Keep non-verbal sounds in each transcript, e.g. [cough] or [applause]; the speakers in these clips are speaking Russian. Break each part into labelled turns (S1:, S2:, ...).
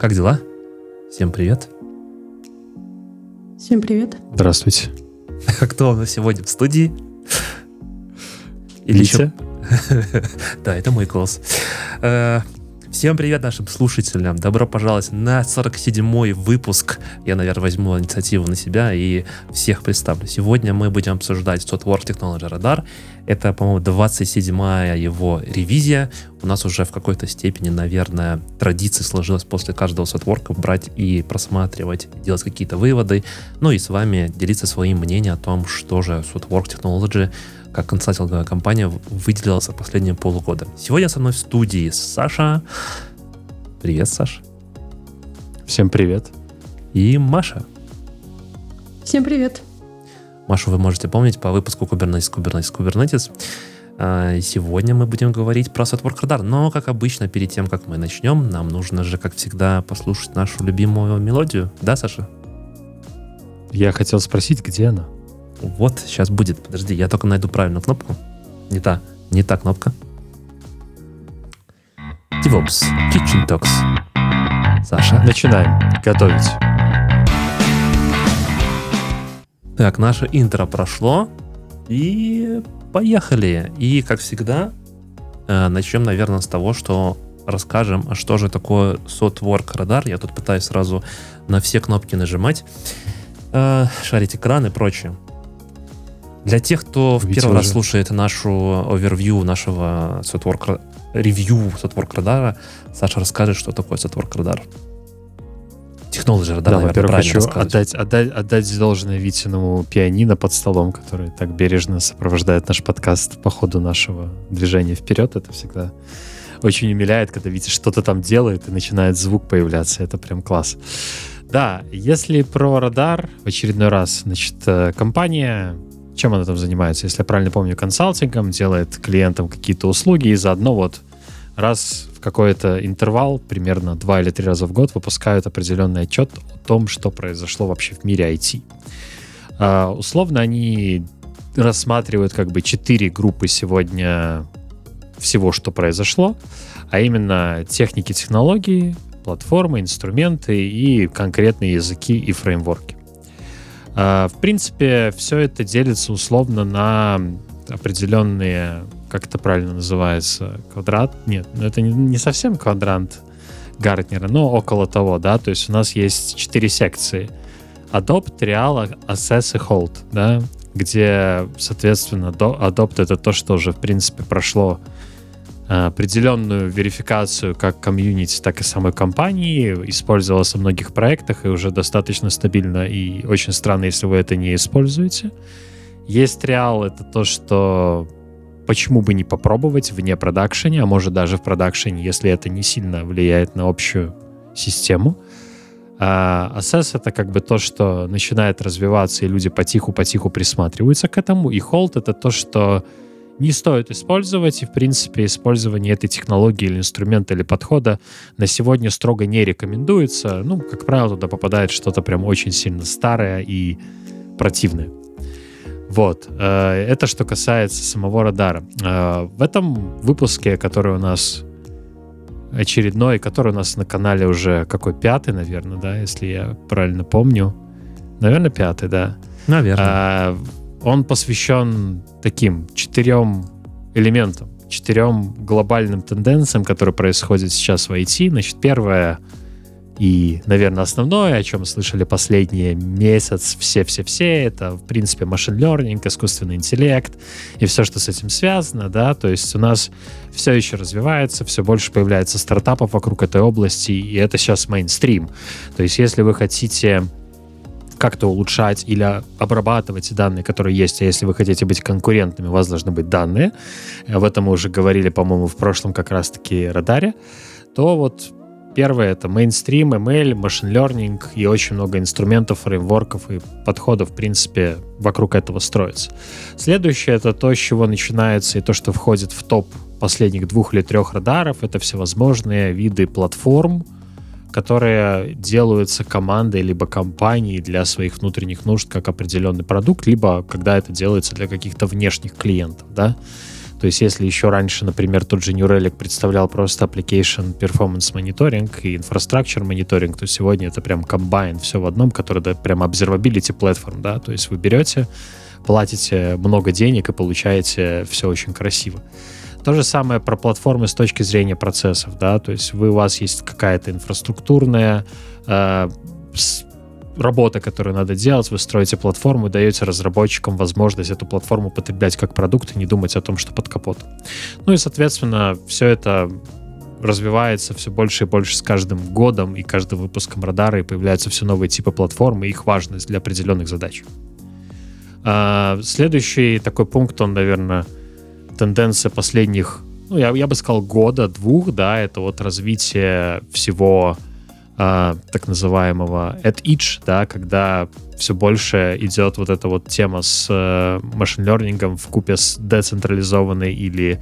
S1: Как дела? Всем привет.
S2: Всем привет.
S3: Здравствуйте.
S1: А [laughs] кто у нас сегодня в студии?
S3: Или еще? [laughs]
S1: Да, это мой голос. Всем привет нашим слушателям. Добро пожаловать на 47-й выпуск. Я, наверное, возьму инициативу на себя и всех представлю. Сегодня мы будем обсуждать Softwork Technology Radar. Это, по-моему, 27-я его ревизия. У нас уже в какой-то степени, наверное, традиция сложилась после каждого сотворка брать и просматривать, делать какие-то выводы. Ну и с вами делиться своим мнением о том, что же Softwork Technology как консалтинговая компания выделилась за последние полгода. Сегодня со мной в студии Саша. Привет, Саша.
S3: Всем привет.
S1: И Маша.
S2: Всем привет.
S1: Машу вы можете помнить по выпуску Kubernetes, Kubernetes, Kubernetes. А, сегодня мы будем говорить про Network Radar. Но, как обычно, перед тем, как мы начнем, нам нужно же, как всегда, послушать нашу любимую мелодию. Да, Саша?
S3: Я хотел спросить, где она?
S1: Вот, сейчас будет. Подожди, я только найду правильную кнопку. Не та, не та кнопка. DevOps, Kitchen Talks. Саша.
S3: Начинаем готовить.
S1: Так, наше интро прошло. И поехали. И, как всегда, э, начнем, наверное, с того, что расскажем, а что же такое SOTWORK радар. Я тут пытаюсь сразу на все кнопки нажимать, э, шарить экран и прочее. Для тех, кто в первый раз слушает нашу овервью нашего Sotwork, ревью Sotwork радара, Саша расскажет, что такое Sotwork радар. Технология радара,
S3: да, во-первых, хочу отдать, отдать, отдать должное Витиному пианино под столом, который так бережно сопровождает наш подкаст по ходу нашего движения вперед. Это всегда очень умиляет, когда Витя что-то там делает и начинает звук появляться. Это прям класс. Да, если про радар в очередной раз, значит, э, компания чем она там занимается? Если я правильно помню, консалтингом, делает клиентам какие-то услуги и заодно вот раз в какой-то интервал, примерно два или три раза в год, выпускают определенный отчет о том, что произошло вообще в мире IT. А, условно они рассматривают как бы четыре группы сегодня всего, что произошло, а именно техники, технологии, платформы, инструменты и конкретные языки и фреймворки. А, в принципе, все это делится условно на определенные, как это правильно называется, квадрат? Нет, ну это не, совсем квадрант Гартнера, но около того, да, то есть у нас есть четыре секции. Adopt, Real, Assess и Hold, да, где, соответственно, Adopt — это то, что уже, в принципе, прошло определенную верификацию как комьюнити, так и самой компании, использовалась во многих проектах и уже достаточно стабильно, и очень странно, если вы это не используете. Есть реал, это то, что почему бы не попробовать вне продакшене, а может даже в продакшене, если это не сильно влияет на общую систему. А Assess — это как бы то, что начинает развиваться, и люди потиху-потиху присматриваются к этому. И Hold — это то, что не стоит использовать, и, в принципе, использование этой технологии или инструмента или подхода на сегодня строго не рекомендуется. Ну, как правило, туда попадает что-то прям очень сильно старое и противное. Вот. Э, это что касается самого радара. Э, в этом выпуске, который у нас очередной, который у нас на канале уже какой пятый, наверное, да, если я правильно помню. Наверное, пятый, да.
S1: Наверное.
S3: Он посвящен таким четырем элементам, четырем глобальным тенденциям, которые происходят сейчас в IT. Значит, первое и, наверное, основное, о чем слышали последние месяц все-все-все, это, в принципе, машин learning, искусственный интеллект и все, что с этим связано, да, то есть у нас все еще развивается, все больше появляется стартапов вокруг этой области, и это сейчас мейнстрим. То есть если вы хотите как-то улучшать или обрабатывать данные, которые есть. А если вы хотите быть конкурентными, у вас должны быть данные. Об этом мы уже говорили, по-моему, в прошлом как раз-таки радаре. То вот Первое — это мейнстрим, ML, машин learning и очень много инструментов, фреймворков и подходов, в принципе, вокруг этого строится. Следующее — это то, с чего начинается и то, что входит в топ последних двух или трех радаров. Это всевозможные виды платформ, которые делаются командой либо компанией для своих внутренних нужд как определенный продукт, либо когда это делается для каких-то внешних клиентов, да. То есть если еще раньше, например, тот же New Relic представлял просто application performance monitoring и infrastructure monitoring, то сегодня это прям комбайн, все в одном, который да, прям observability platform, да, то есть вы берете, платите много денег и получаете все очень красиво. То же самое про платформы с точки зрения процессов, да, то есть вы, у вас есть какая-то инфраструктурная э, работа, которую надо делать, вы строите платформу и даете разработчикам возможность эту платформу потреблять как продукт и не думать о том, что под капотом. Ну и, соответственно, все это развивается все больше и больше с каждым годом и каждым выпуском радара, и появляются все новые типы платформ и их важность для определенных задач. А, следующий такой пункт, он, наверное, тенденция последних, ну, я, я бы сказал, года, двух, да, это вот развитие всего а, так называемого at each, да, когда все больше идет вот эта вот тема с э, машин-лернингом в купе с децентрализованной или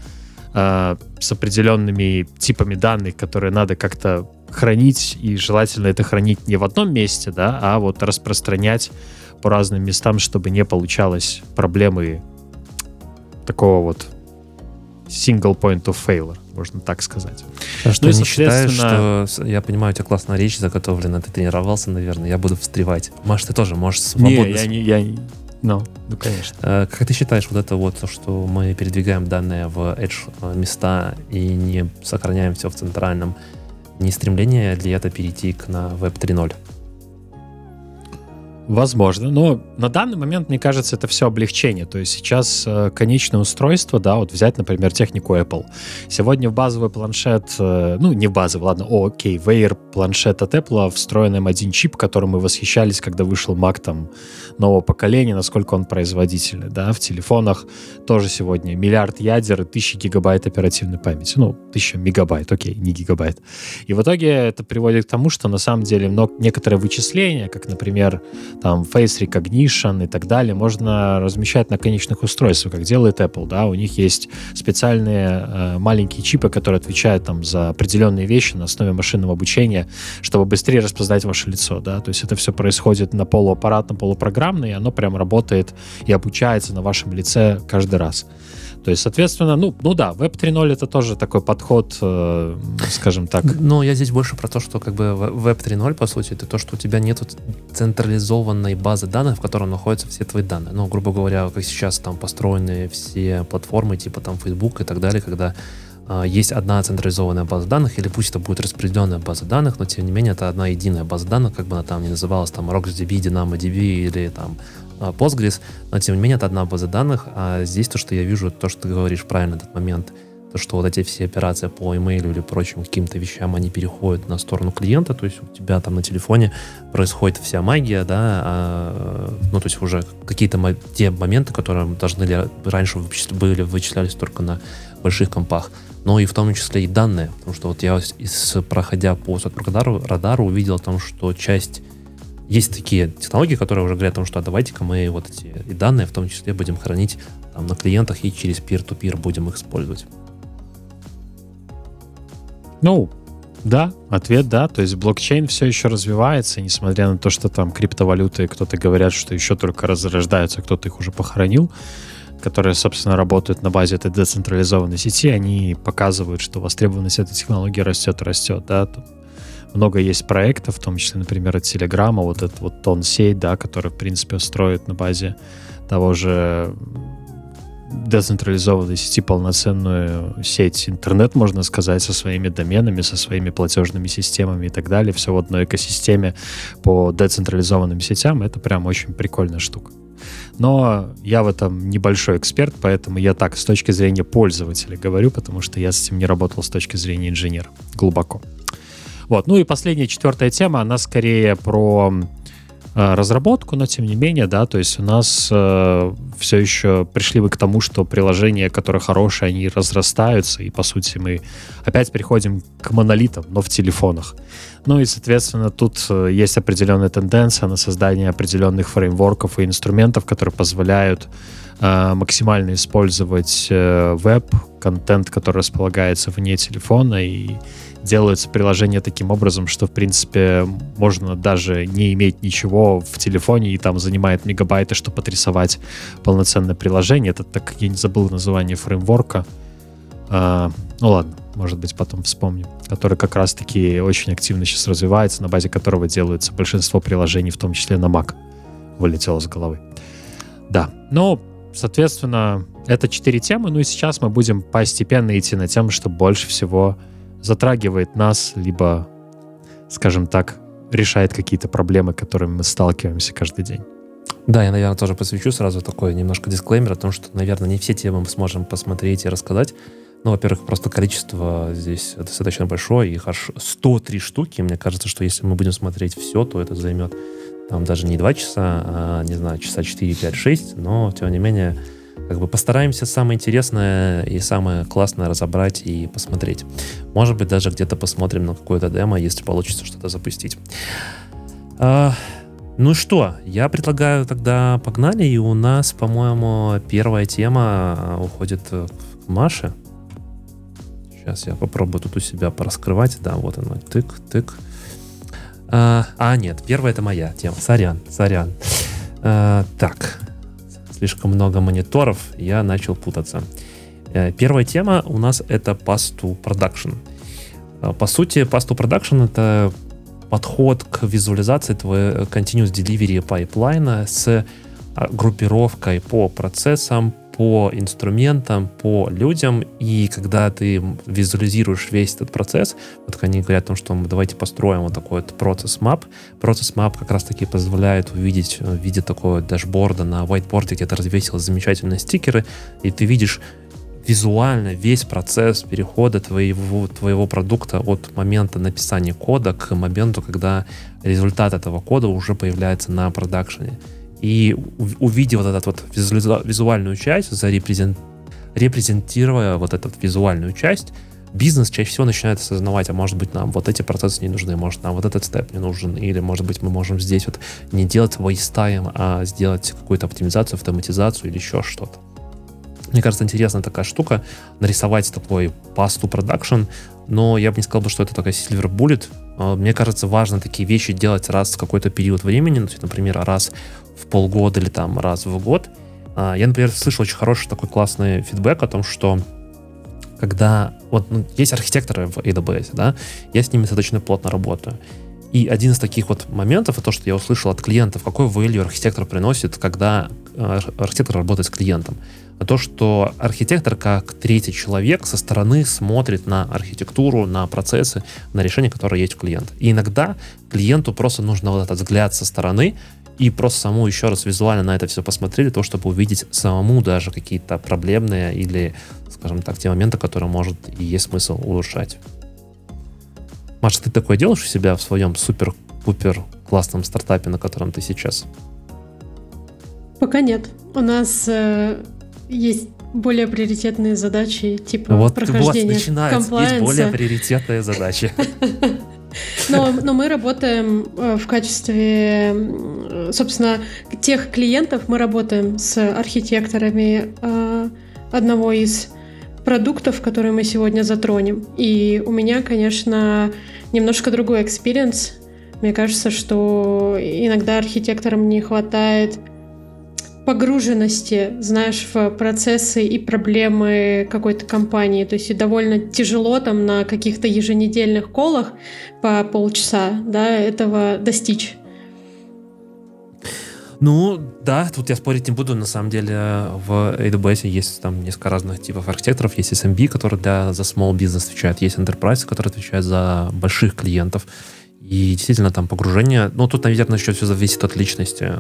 S3: э, с определенными типами данных, которые надо как-то хранить, и желательно это хранить не в одном месте, да, а вот распространять по разным местам, чтобы не получалось проблемы такого вот single point of failure, можно так сказать.
S1: А что ну, не считаешь, что я понимаю, у тебя классная речь заготовлена, ты тренировался, наверное, я буду встревать. Маш, ты тоже можешь свободно...
S3: Не, я не... Я... Ну, ну, конечно.
S1: А, как ты считаешь, вот это вот, то, что мы передвигаем данные в Edge э, места и не сохраняем все в центральном, не стремление ли это перейти к на Web 3.0?
S3: Возможно, но на данный момент, мне кажется, это все облегчение. То есть сейчас э, конечное устройство, да, вот взять, например, технику Apple. Сегодня в базовый планшет, э, ну, не в базовый, ладно, о, окей, в Air планшет от Apple встроен M1 чип, которым мы восхищались, когда вышел Mac там нового поколения, насколько он производительный, да, в телефонах тоже сегодня миллиард ядер и тысячи гигабайт оперативной памяти, ну, тысяча мегабайт, окей, не гигабайт. И в итоге это приводит к тому, что на самом деле много, некоторые вычисления, как, например, там Face Recognition и так далее, можно размещать на конечных устройствах, как делает Apple, да, у них есть специальные э, маленькие чипы, которые отвечают там за определенные вещи на основе машинного обучения, чтобы быстрее распознать ваше лицо, да, то есть это все происходит на полуаппаратном, полупрограммном, и оно прям работает и обучается на вашем лице каждый раз. То есть, соответственно, ну, ну да, Web 3.0 это тоже такой подход, э, скажем так.
S1: Но я здесь больше про то, что как бы Web 3.0, по сути, это то, что у тебя нет централизованной базы данных, в которой находятся все твои данные. Ну, грубо говоря, как сейчас там построены все платформы, типа там Facebook и так далее, когда э, есть одна централизованная база данных, или пусть это будет распределенная база данных, но тем не менее это одна единая база данных, как бы она там не называлась, там RocksDB, DynamoDB или там а, Postgres, но тем не менее это одна база данных, а здесь то, что я вижу, то, что ты говоришь правильно этот момент, то, что вот эти все операции по имейлу или прочим каким-то вещам, они переходят на сторону клиента, то есть у тебя там на телефоне происходит вся магия, да, а, ну, то есть уже какие-то те моменты, которые должны ли раньше были, вычислялись только на больших компах, но и в том числе и данные, потому что вот я, из, проходя по радару, радару увидел о том, что часть есть такие технологии, которые уже говорят о том, что а давайте-ка мы вот эти и данные в том числе будем хранить там, на клиентах и через peer-to-peer будем их использовать.
S3: Ну, да, ответ да. То есть блокчейн все еще развивается, несмотря на то, что там криптовалюты, кто-то говорят, что еще только разрождаются, кто-то их уже похоронил, которые, собственно, работают на базе этой децентрализованной сети, они показывают, что востребованность этой технологии растет, растет, да много есть проектов, в том числе, например, от Телеграма, вот этот вот тон сеть, да, который, в принципе, строит на базе того же децентрализованной сети полноценную сеть интернет, можно сказать, со своими доменами, со своими платежными системами и так далее, все в одной экосистеме по децентрализованным сетям, это прям очень прикольная штука. Но я в этом небольшой эксперт, поэтому я так с точки зрения пользователя говорю, потому что я с этим не работал с точки зрения инженера глубоко. Вот. Ну и последняя, четвертая тема, она скорее про э, разработку, но тем не менее, да, то есть у нас э, все еще пришли мы к тому, что приложения, которые хорошие, они разрастаются, и по сути мы опять переходим к монолитам, но в телефонах. Ну и, соответственно, тут э, есть определенная тенденция на создание определенных фреймворков и инструментов, которые позволяют э, максимально использовать э, веб, контент, который располагается вне телефона, и делаются приложения таким образом, что, в принципе, можно даже не иметь ничего в телефоне, и там занимает мегабайты, чтобы отрисовать полноценное приложение. Это так, я не забыл название фреймворка. А, ну ладно, может быть, потом вспомню. Который как раз-таки очень активно сейчас развивается, на базе которого делаются большинство приложений, в том числе на Mac. Вылетело с головы. Да, ну, соответственно, это четыре темы, ну и сейчас мы будем постепенно идти на тему, что больше всего затрагивает нас, либо, скажем так, решает какие-то проблемы, которыми мы сталкиваемся каждый день.
S1: Да, я, наверное, тоже посвящу сразу такой немножко дисклеймер о том, что, наверное, не все темы мы сможем посмотреть и рассказать. Ну, во-первых, просто количество здесь достаточно большое, их аж 103 штуки. Мне кажется, что если мы будем смотреть все, то это займет там даже не 2 часа, а, не знаю, часа 4, 5, 6, но, тем не менее, как бы постараемся самое интересное и самое классное разобрать и посмотреть. Может быть, даже где-то посмотрим на какое-то демо, если получится что-то запустить. А, ну что, я предлагаю тогда погнали, и у нас, по-моему, первая тема уходит к Маше. Сейчас я попробую тут у себя пораскрывать. Да, вот она. Тык, тык. А, а нет, первая это моя тема. Сорян, сорян. А, так, слишком много мониторов, я начал путаться. Э, первая тема у нас это Path to Production. Э, по сути, Path to Production это подход к визуализации твоего continuous delivery пайплайна с а, группировкой по процессам, по инструментам, по людям, и когда ты визуализируешь весь этот процесс, вот они говорят о том, что мы давайте построим вот такой вот процесс map. Процесс map как раз-таки позволяет увидеть э, в виде такого дашборда на whiteboard, где ты развесил замечательные стикеры, и ты видишь визуально весь процесс перехода твоего, твоего продукта от момента написания кода к моменту, когда результат этого кода уже появляется на продакшене. И увидев вот эту вот визуальную часть, зарепрезент, репрезентируя вот эту визуальную часть, бизнес чаще всего начинает осознавать, а может быть нам вот эти процессы не нужны, может нам вот этот степ не нужен, или может быть мы можем здесь вот не делать waste а сделать какую-то оптимизацию, автоматизацию или еще что-то. Мне кажется, интересная такая штука, нарисовать такой to production, но я бы не сказал, что это такая silver bullet. А, мне кажется, важно такие вещи делать раз в какой-то период времени, например, раз в полгода или там раз в год. А, я, например, слышал очень хороший такой классный фидбэк о том, что когда вот ну, есть архитекторы в AWS, да, я с ними достаточно плотно работаю. И один из таких вот моментов, это то, что я услышал от клиентов, какой value архитектор приносит, когда э, архитектор работает с клиентом. А то, что архитектор как третий человек со стороны смотрит на архитектуру, на процессы, на решения, которые есть у клиента. И иногда клиенту просто нужно вот этот взгляд со стороны, и просто саму еще раз визуально на это все посмотрели, то, чтобы увидеть самому даже какие-то проблемные или, скажем так, те моменты, которые может и есть смысл улучшать. Маша, ты такое делаешь у себя в своем супер-пупер классном стартапе, на котором ты сейчас?
S2: Пока нет. У нас э, есть более приоритетные задачи, типа
S1: вот,
S2: прохождения
S1: вот начинается, есть более приоритетные задачи. [laughs]
S2: Но, но мы работаем э, в качестве, собственно, тех клиентов, мы работаем с архитекторами э, одного из продуктов, которые мы сегодня затронем. И у меня, конечно, немножко другой экспириенс. Мне кажется, что иногда архитекторам не хватает погруженности, знаешь, в процессы и проблемы какой-то компании. То есть довольно тяжело там на каких-то еженедельных колах по полчаса да, этого достичь.
S1: Ну, да, тут я спорить не буду. На самом деле в AWS есть там несколько разных типов архитекторов. Есть SMB, который для, за small business отвечает. Есть Enterprise, который отвечает за больших клиентов. И действительно там погружение, ну тут, наверное, еще все зависит от личности,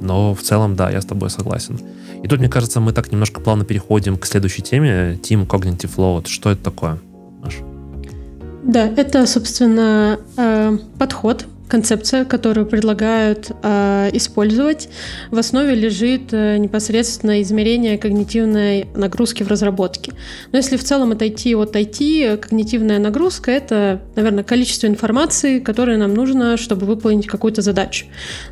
S1: но в целом, да, я с тобой согласен. И тут, мне кажется, мы так немножко плавно переходим к следующей теме, Team Cognitive Load. Что это такое, Маша?
S2: Да, это, собственно, э, подход, концепция, которую предлагают э, использовать, в основе лежит э, непосредственно измерение когнитивной нагрузки в разработке. Но если в целом отойти от IT, когнитивная нагрузка — это, наверное, количество информации, которое нам нужно, чтобы выполнить какую-то задачу.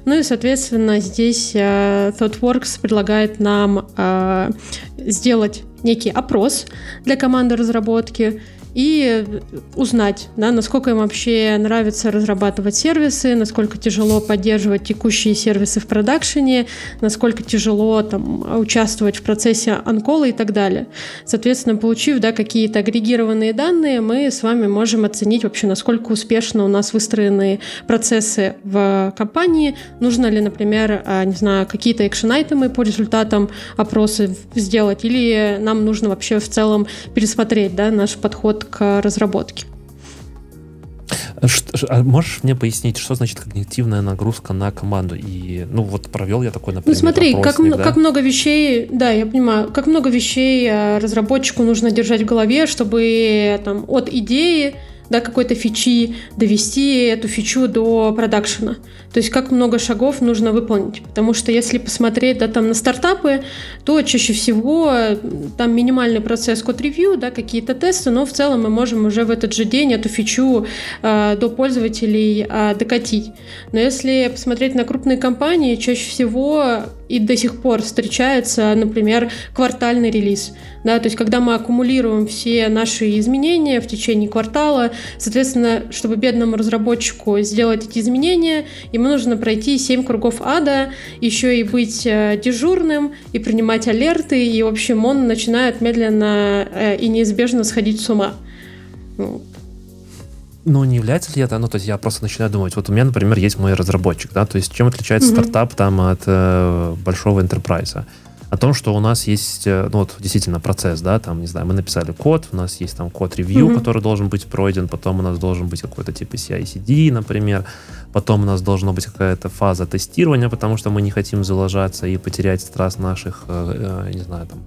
S2: Ну и, соответственно, здесь э, ThoughtWorks предлагает нам э, сделать некий опрос для команды разработки и узнать, да, насколько им вообще нравится разрабатывать сервисы, насколько тяжело поддерживать текущие сервисы в продакшене, насколько тяжело там, участвовать в процессе анкола и так далее. Соответственно, получив да, какие-то агрегированные данные, мы с вами можем оценить вообще, насколько успешно у нас выстроены процессы в компании, нужно ли, например, а, не знаю, какие-то экшен-айтемы по результатам опроса сделать, или нам нужно вообще в целом пересмотреть да, наш подход к разработке.
S1: А можешь мне пояснить, что значит когнитивная нагрузка на команду? И, ну, вот провел я такой, например,
S2: Ну, смотри, как, да? как много вещей, да, я понимаю, как много вещей а, разработчику нужно держать в голове, чтобы там от идеи да, какой-то фичи, довести эту фичу до продакшена. То есть как много шагов нужно выполнить. Потому что если посмотреть да, там на стартапы, то чаще всего там минимальный процесс код-ревью, да, какие-то тесты, но в целом мы можем уже в этот же день эту фичу э, до пользователей э, докатить. Но если посмотреть на крупные компании, чаще всего и до сих пор встречается, например, квартальный релиз. Да, то есть когда мы аккумулируем все наши изменения в течение квартала, соответственно, чтобы бедному разработчику сделать эти изменения, ему нужно пройти 7 кругов ада, еще и быть э, дежурным, и принимать алерты, и, в общем, он начинает медленно э, и неизбежно сходить с ума.
S1: Ну, не является ли это, ну, то есть я просто начинаю думать, вот у меня, например, есть мой разработчик, да, то есть чем отличается mm-hmm. стартап там от э, большого enterprise? О том, что у нас есть, э, ну, вот действительно процесс, да, там, не знаю, мы написали код, у нас есть там код-ревью, mm-hmm. который должен быть пройден, потом у нас должен быть какой-то типа CI-CD, например, потом у нас должна быть какая-то фаза тестирования, потому что мы не хотим залажаться и потерять страст наших, э, э, не знаю, там,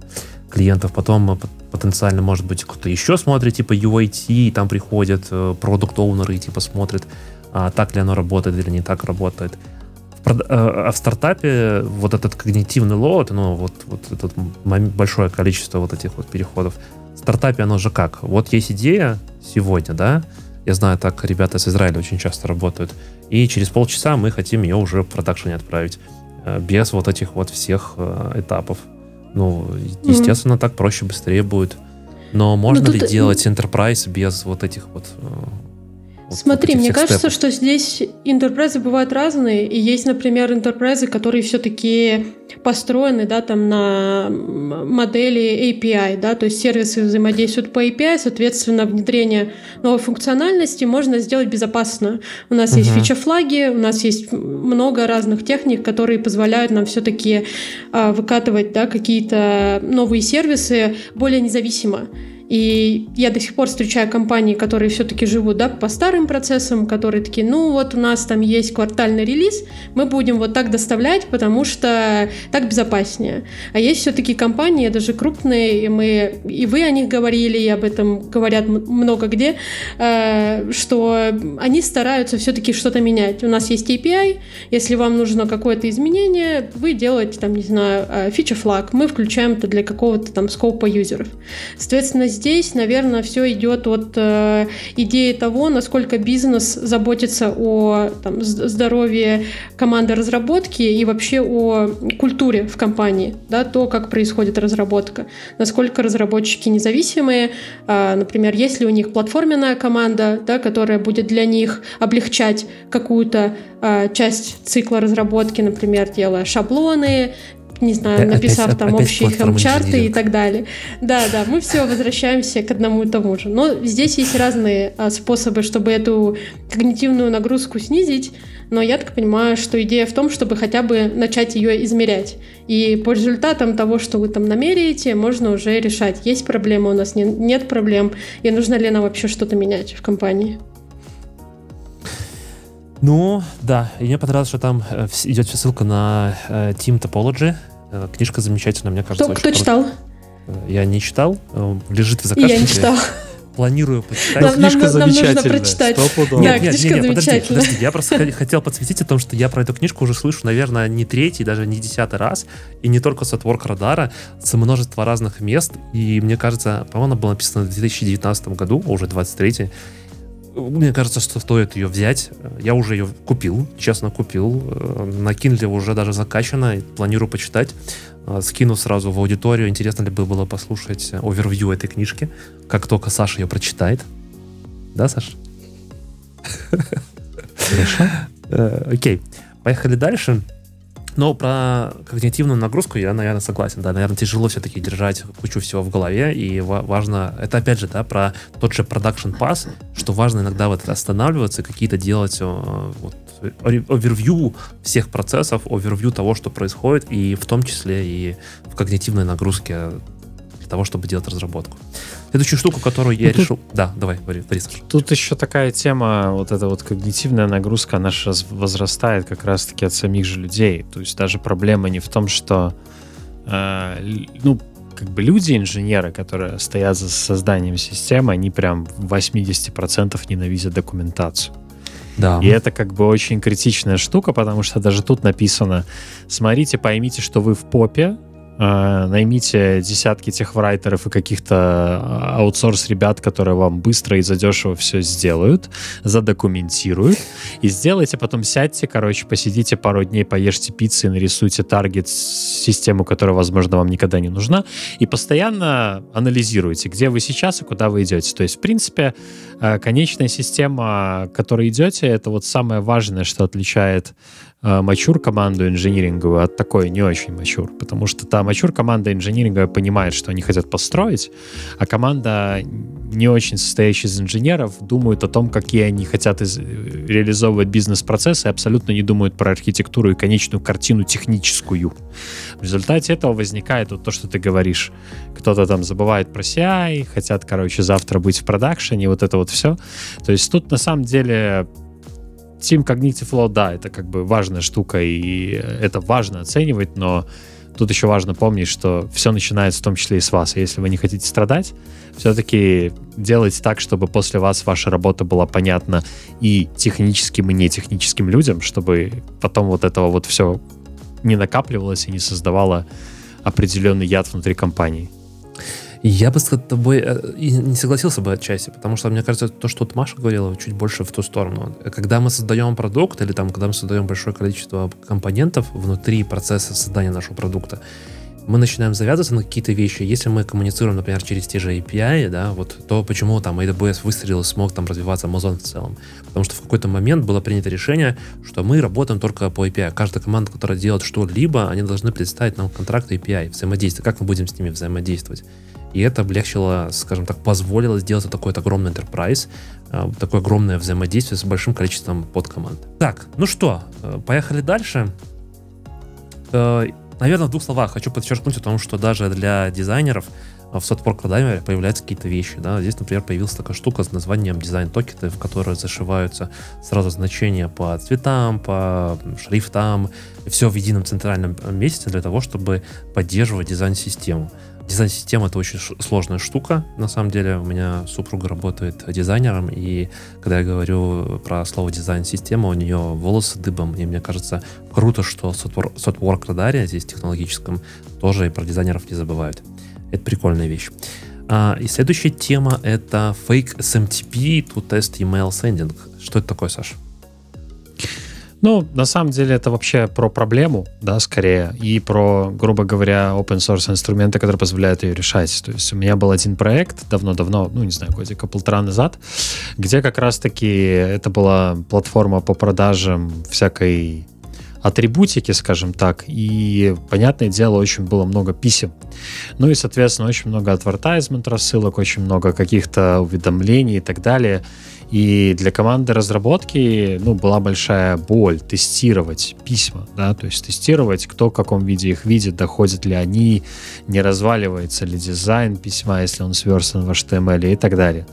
S1: клиентов, потом потенциально, может быть, кто-то еще смотрит, типа UAT, и там приходят продукт-оунеры типа смотрят, а так ли оно работает или не так работает. Э, а в стартапе вот этот когнитивный лоуд, ну, вот, вот это большое количество вот этих вот переходов, в стартапе оно же как? Вот есть идея сегодня, да, я знаю, так ребята из Израиля очень часто работают, и через полчаса мы хотим ее уже в продакшене отправить э, без вот этих вот всех этапов. Ну, естественно, mm-hmm. так проще, быстрее будет. Но можно Но тут... ли делать Enterprise без вот этих э,
S2: вот Смотри, мне кажется, степов. что здесь интерпрайзы бывают разные, и есть, например, интерпрайзы, которые все-таки построены, да, там на модели API, да, то есть сервисы взаимодействуют по API, соответственно, внедрение новой функциональности можно сделать безопасно. У нас uh-huh. есть фича-флаги, у нас есть много разных техник, которые позволяют нам все-таки э, выкатывать, да, какие-то новые сервисы более независимо. И я до сих пор встречаю компании, которые все-таки живут да, по старым процессам, которые такие, ну вот у нас там есть квартальный релиз, мы будем вот так доставлять, потому что так безопаснее. А есть все-таки компании, даже крупные, и мы, и вы о них говорили, и об этом говорят много где, э, что они стараются все-таки что-то менять. У нас есть API, если вам нужно какое-то изменение, вы делаете там, не знаю, фича флаг, мы включаем это для какого-то там скопа юзеров. Соответственно, здесь, наверное, все идет от э, идеи того, насколько бизнес заботится о там, здоровье команды разработки и вообще о культуре в компании, да, то, как происходит разработка, насколько разработчики независимые, э, например, есть ли у них платформенная команда, да, которая будет для них облегчать какую-то э, часть цикла разработки, например, делая шаблоны, не знаю, написав опять, там опять общие хелм-чарты и так далее. Да, да, мы все возвращаемся к одному и тому же. Но здесь есть разные а, способы, чтобы эту когнитивную нагрузку снизить. Но я так понимаю, что идея в том, чтобы хотя бы начать ее измерять. И по результатам того, что вы там намеряете, можно уже решать, есть проблема у нас, не, нет проблем, и нужно ли нам вообще что-то менять в компании.
S1: Ну, да, и мне понравилось, что там э, идет ссылка на э, Team Topology, Э, книжка замечательная, мне кажется.
S2: Кто, кто читал?
S1: Э, я не читал. Э, лежит в заказчике.
S2: Я не читал. [laughs]
S1: Планирую почитать.
S2: Нам, книжка нам, замечательная. Нам нужно прочитать.
S1: Нет, нет, нет, нет, подожди, подожди. Я просто хотел подсветить о том, что я про эту книжку уже слышу, наверное, не третий, даже не десятый раз. И не только с отворк радара, с множества разных мест. И мне кажется, по-моему, она была написана в 2019 году, а уже 23 мне кажется, что стоит ее взять. Я уже ее купил, честно купил. На Kindle уже даже закачано, планирую почитать. Скину сразу в аудиторию. Интересно ли бы было послушать овервью этой книжки, как только Саша ее прочитает. Да, Саша?
S3: Хорошо.
S1: Окей, поехали дальше. Но про когнитивную нагрузку я, наверное, согласен. Да, наверное, тяжело все-таки держать кучу всего в голове. И важно, это опять же, да, про тот же production pass, что важно иногда вот останавливаться, какие-то делать вот, овервью всех процессов, овервью того, что происходит, и в том числе и в когнитивной нагрузке для того, чтобы делать разработку. Следующую штуку, которую я ну, решил... Тут, да, давай, говори, говори,
S3: Тут еще такая тема, вот эта вот когнитивная нагрузка, она же возрастает как раз-таки от самих же людей. То есть даже проблема не в том, что... Э, ну, как бы люди, инженеры, которые стоят за созданием системы, они прям в 80% ненавидят документацию. Да. И это как бы очень критичная штука, потому что даже тут написано, смотрите, поймите, что вы в попе, наймите десятки техврайтеров и каких-то э, аутсорс-ребят, которые вам быстро и задешево все сделают, задокументируют, и сделайте, потом сядьте, короче, посидите пару дней, поешьте пиццы, нарисуйте таргет, систему, которая, возможно, вам никогда не нужна, и постоянно анализируйте, где вы сейчас и куда вы идете. То есть, в принципе, э, конечная система, к которой идете, это вот самое важное, что отличает Э, мачур команду инжиниринговую от такой не очень мачур, потому что та мачур команда инжиниринговая понимает, что они хотят построить, а команда не очень состоящая из инженеров думают о том, какие они хотят из- реализовывать бизнес-процессы, абсолютно не думают про архитектуру и конечную картину техническую. В результате этого возникает вот то, что ты говоришь. Кто-то там забывает про CI, хотят, короче, завтра быть в продакшене, вот это вот все. То есть тут на самом деле Team Cognitive Load, да, это как бы важная штука, и это важно оценивать, но тут еще важно помнить, что все начинается в том числе и с вас. Если вы не хотите страдать, все-таки делайте так, чтобы после вас ваша работа была понятна и техническим, и нетехническим людям, чтобы потом вот этого вот все не накапливалось и не создавало определенный яд внутри компании.
S1: Я бы с тобой э, не согласился бы отчасти, потому что, мне кажется, то, что вот Маша говорила, чуть больше в ту сторону. Когда мы создаем продукт, или там, когда мы создаем большое количество компонентов внутри процесса создания нашего продукта, мы начинаем завязываться на какие-то вещи. Если мы коммуницируем, например, через те же API, да, вот то почему там AWS выстрелил и смог там развиваться Amazon в целом. Потому что в какой-то момент было принято решение, что мы работаем только по API. Каждая команда, которая делает что-либо, они должны представить нам контракт API, взаимодействие. Как мы будем с ними взаимодействовать? И это облегчило, скажем так, позволило сделать такой огромный enterprise, э, такое огромное взаимодействие с большим количеством подкоманд. Так, ну что, э, поехали дальше. Э, наверное, в двух словах хочу подчеркнуть о том, что даже для дизайнеров в Software Cloud появляются какие-то вещи. Да? Здесь, например, появилась такая штука с названием дизайн-токеты, в которые зашиваются сразу значения по цветам, по шрифтам, все в едином центральном месте для того, чтобы поддерживать дизайн-систему. Дизайн-система — это очень сложная штука. На самом деле у меня супруга работает дизайнером, и когда я говорю про слово дизайн-система, у нее волосы дыбом, и мне кажется круто, что Softwork радаре здесь технологическом тоже и про дизайнеров не забывают. Это прикольная вещь. А, и следующая тема — это Fake SMTP to Test Email Sending. Что это такое, Саша?
S3: Ну, на самом деле это вообще про проблему, да, скорее, и про, грубо говоря, open source инструменты, которые позволяют ее решать. То есть у меня был один проект давно-давно, ну, не знаю, годика полтора назад, где как раз-таки это была платформа по продажам всякой атрибутики, скажем так, и, понятное дело, очень было много писем. Ну и, соответственно, очень много адвертайзмент рассылок, очень много каких-то уведомлений и так далее. И для команды разработки ну, была большая боль тестировать письма, да, то есть тестировать, кто в каком виде их видит, доходят ли они, не разваливается ли дизайн письма, если он сверстан в HTML и так далее.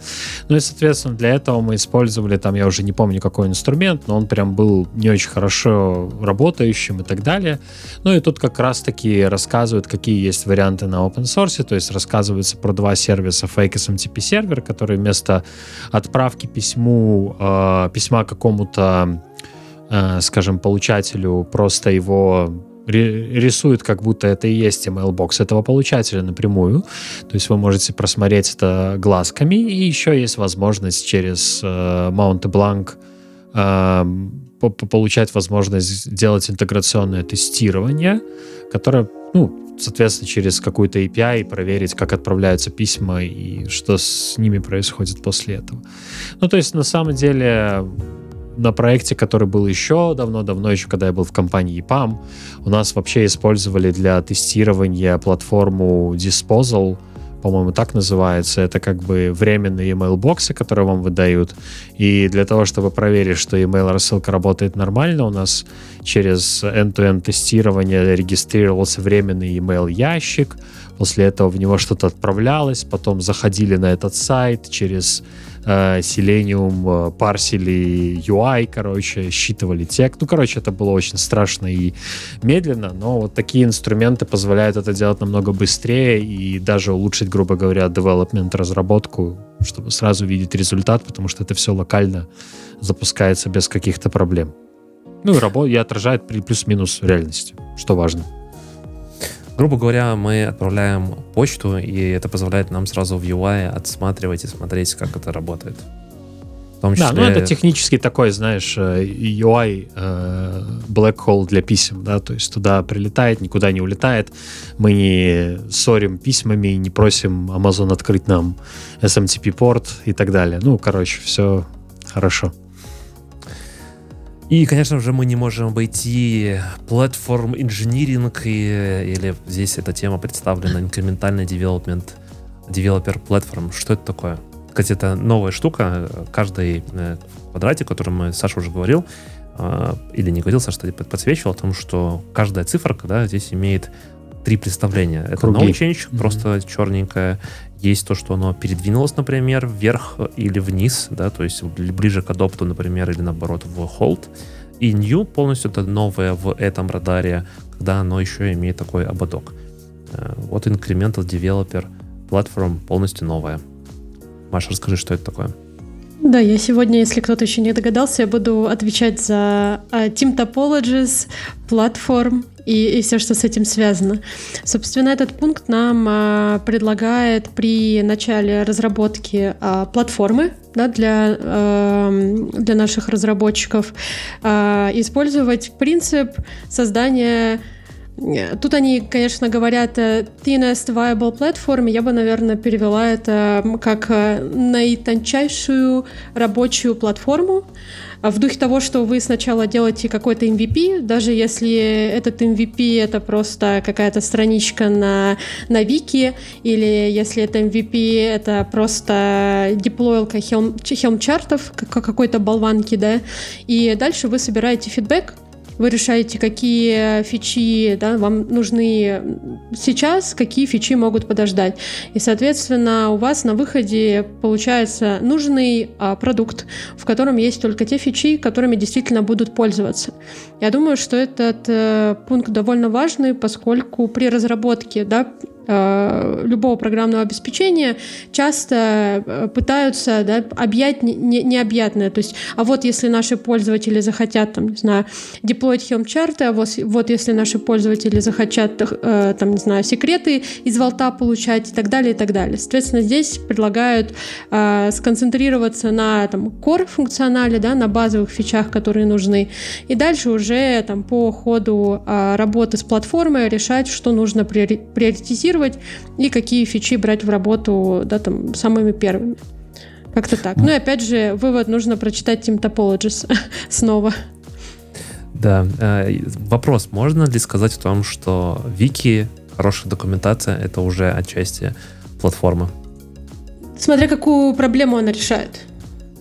S3: Ну и, соответственно, для этого мы использовали, там, я уже не помню, какой инструмент, но он прям был не очень хорошо работающим и так далее. Ну и тут как раз-таки рассказывают, какие есть варианты на open source, то есть рассказывается про два сервиса Fake SMTP сервер, который вместо отправки письму, э, письма какому-то, э, скажем, получателю, просто его рисует, как будто это и есть email-бокс этого получателя напрямую. То есть вы можете просмотреть это глазками, и еще есть возможность через э, Mount Blanc э, получать возможность делать интеграционное тестирование, которое, ну, соответственно, через какую-то API проверить, как отправляются письма и что с ними происходит после этого. Ну, то есть, на самом деле, на проекте, который был еще давно-давно, еще когда я был в компании EPAM, у нас вообще использовали для тестирования платформу Disposal, по-моему, так называется. Это как бы временные email-боксы, которые вам выдают. И для того, чтобы проверить, что email рассылка работает нормально, у нас через end-to-end тестирование регистрировался временный email ящик. После этого в него что-то отправлялось, потом заходили на этот сайт через э, Selenium, э, парсили UI, короче, считывали текст. Ну, короче, это было очень страшно и медленно, но вот такие инструменты позволяют это делать намного быстрее и даже улучшить, грубо говоря, development, разработку, чтобы сразу видеть результат, потому что это все локально запускается без каких-то проблем. Ну и, работа, и отражает плюс-минус реальности, что важно.
S1: Грубо говоря, мы отправляем почту, и это позволяет нам сразу в UI отсматривать и смотреть, как это работает.
S3: В том числе... Да, ну это технически такой, знаешь, э, UI э, black hole для писем, да, то есть туда прилетает, никуда не улетает, мы не ссорим письмами, не просим Amazon открыть нам SMTP-порт и так далее. Ну, короче, все хорошо.
S1: И, конечно же, мы не можем обойти платформ инжиниринг, или здесь эта тема представлена, инкрементальный development, developer platform. Что это такое? Кстати, это новая штука. Каждый э, квадратик, о котором Саша уже говорил, э, или не говорил, Саша подсвечивал о том, что каждая циферка да, здесь имеет три представления. Это Круги. change, mm-hmm. просто черненькое. Есть то, что оно передвинулось, например, вверх или вниз, да, то есть ближе к адопту, например, или наоборот в hold. И new полностью это новое в этом радаре, когда оно еще имеет такой ободок. Э, вот Incremental Developer Platform полностью новая. Маша, расскажи, что это такое.
S2: Да, я сегодня, если кто-то еще не догадался, я буду отвечать за uh, Team Topologies, платформ и, и все, что с этим связано. Собственно, этот пункт нам uh, предлагает при начале разработки uh, платформы да, для, uh, для наших разработчиков использовать принцип создания Тут они, конечно, говорят э, thinnest viable platform. Я бы, наверное, перевела это как э, наитончайшую рабочую платформу. В духе того, что вы сначала делаете какой-то MVP, даже если этот MVP это просто какая-то страничка на, на вики, или если это MVP это просто деплоилка хелм-чартов, какой-то болванки, да, и дальше вы собираете фидбэк, вы решаете, какие фичи да, вам нужны сейчас, какие фичи могут подождать. И, соответственно, у вас на выходе получается нужный а, продукт, в котором есть только те фичи, которыми действительно будут пользоваться. Я думаю, что этот э, пункт довольно важный, поскольку при разработке да, любого программного обеспечения часто э, пытаются да, объять необъятное. То есть, а вот если наши пользователи захотят, там, не знаю, деплоить хелм-чарты, а вот, вот если наши пользователи захотят, э, там, не знаю, секреты из волта получать и так далее, и так далее. Соответственно, здесь предлагают э, сконцентрироваться на там, core функционале, да, на базовых фичах, которые нужны, и дальше уже там, по ходу э, работы с платформой решать, что нужно приоритизировать, тестировать и какие фичи брать в работу да, там, самыми первыми. Как-то так. Ну и опять же, вывод нужно прочитать Team Topologies [laughs] снова.
S1: Да. Э, вопрос, можно ли сказать о том, что вики, хорошая документация, это уже отчасти платформа?
S2: Смотря какую проблему она решает.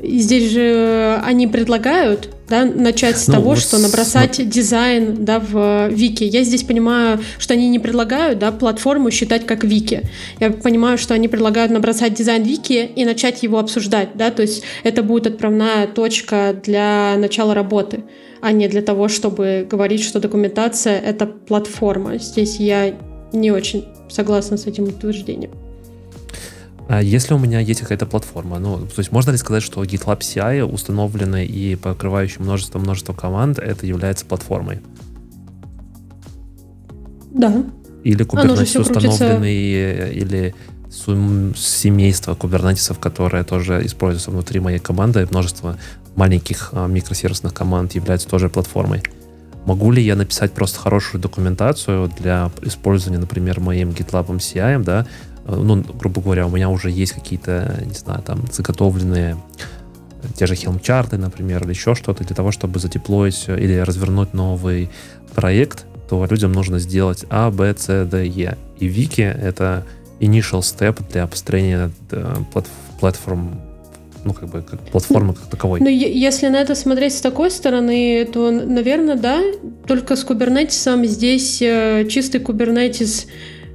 S2: Здесь же они предлагают да, начать с ну, того, вот что набросать см... дизайн да, в Вики. Я здесь понимаю, что они не предлагают да, платформу считать как Вики. Я понимаю, что они предлагают набросать дизайн Вики и начать его обсуждать. Да? То есть это будет отправная точка для начала работы, а не для того, чтобы говорить, что документация — это платформа. Здесь я не очень согласна с этим утверждением.
S1: А если у меня есть какая-то платформа, ну, то есть можно ли сказать, что GitLab CI, установленный и покрывающий множество-множество команд, это является платформой?
S2: Да.
S1: Или Kubernetes установленный, или семейство кубернетисов, которое тоже используется внутри моей команды, множество маленьких а, микросервисных команд являются тоже платформой. Могу ли я написать просто хорошую документацию для использования, например, моим GitLab CI, да, ну, грубо говоря, у меня уже есть какие-то, не знаю, там, заготовленные те же Helm-чарты, например, или еще что-то для того, чтобы задеплоить или развернуть новый проект, то людям нужно сделать А, Б, С, Д, Е. И Вики — это initial step для построения э, платформ ну, как бы, как платформы как таковой.
S2: Ну, если на это смотреть с такой стороны, то, наверное, да, только с кубернетисом здесь э, чистый кубернетис,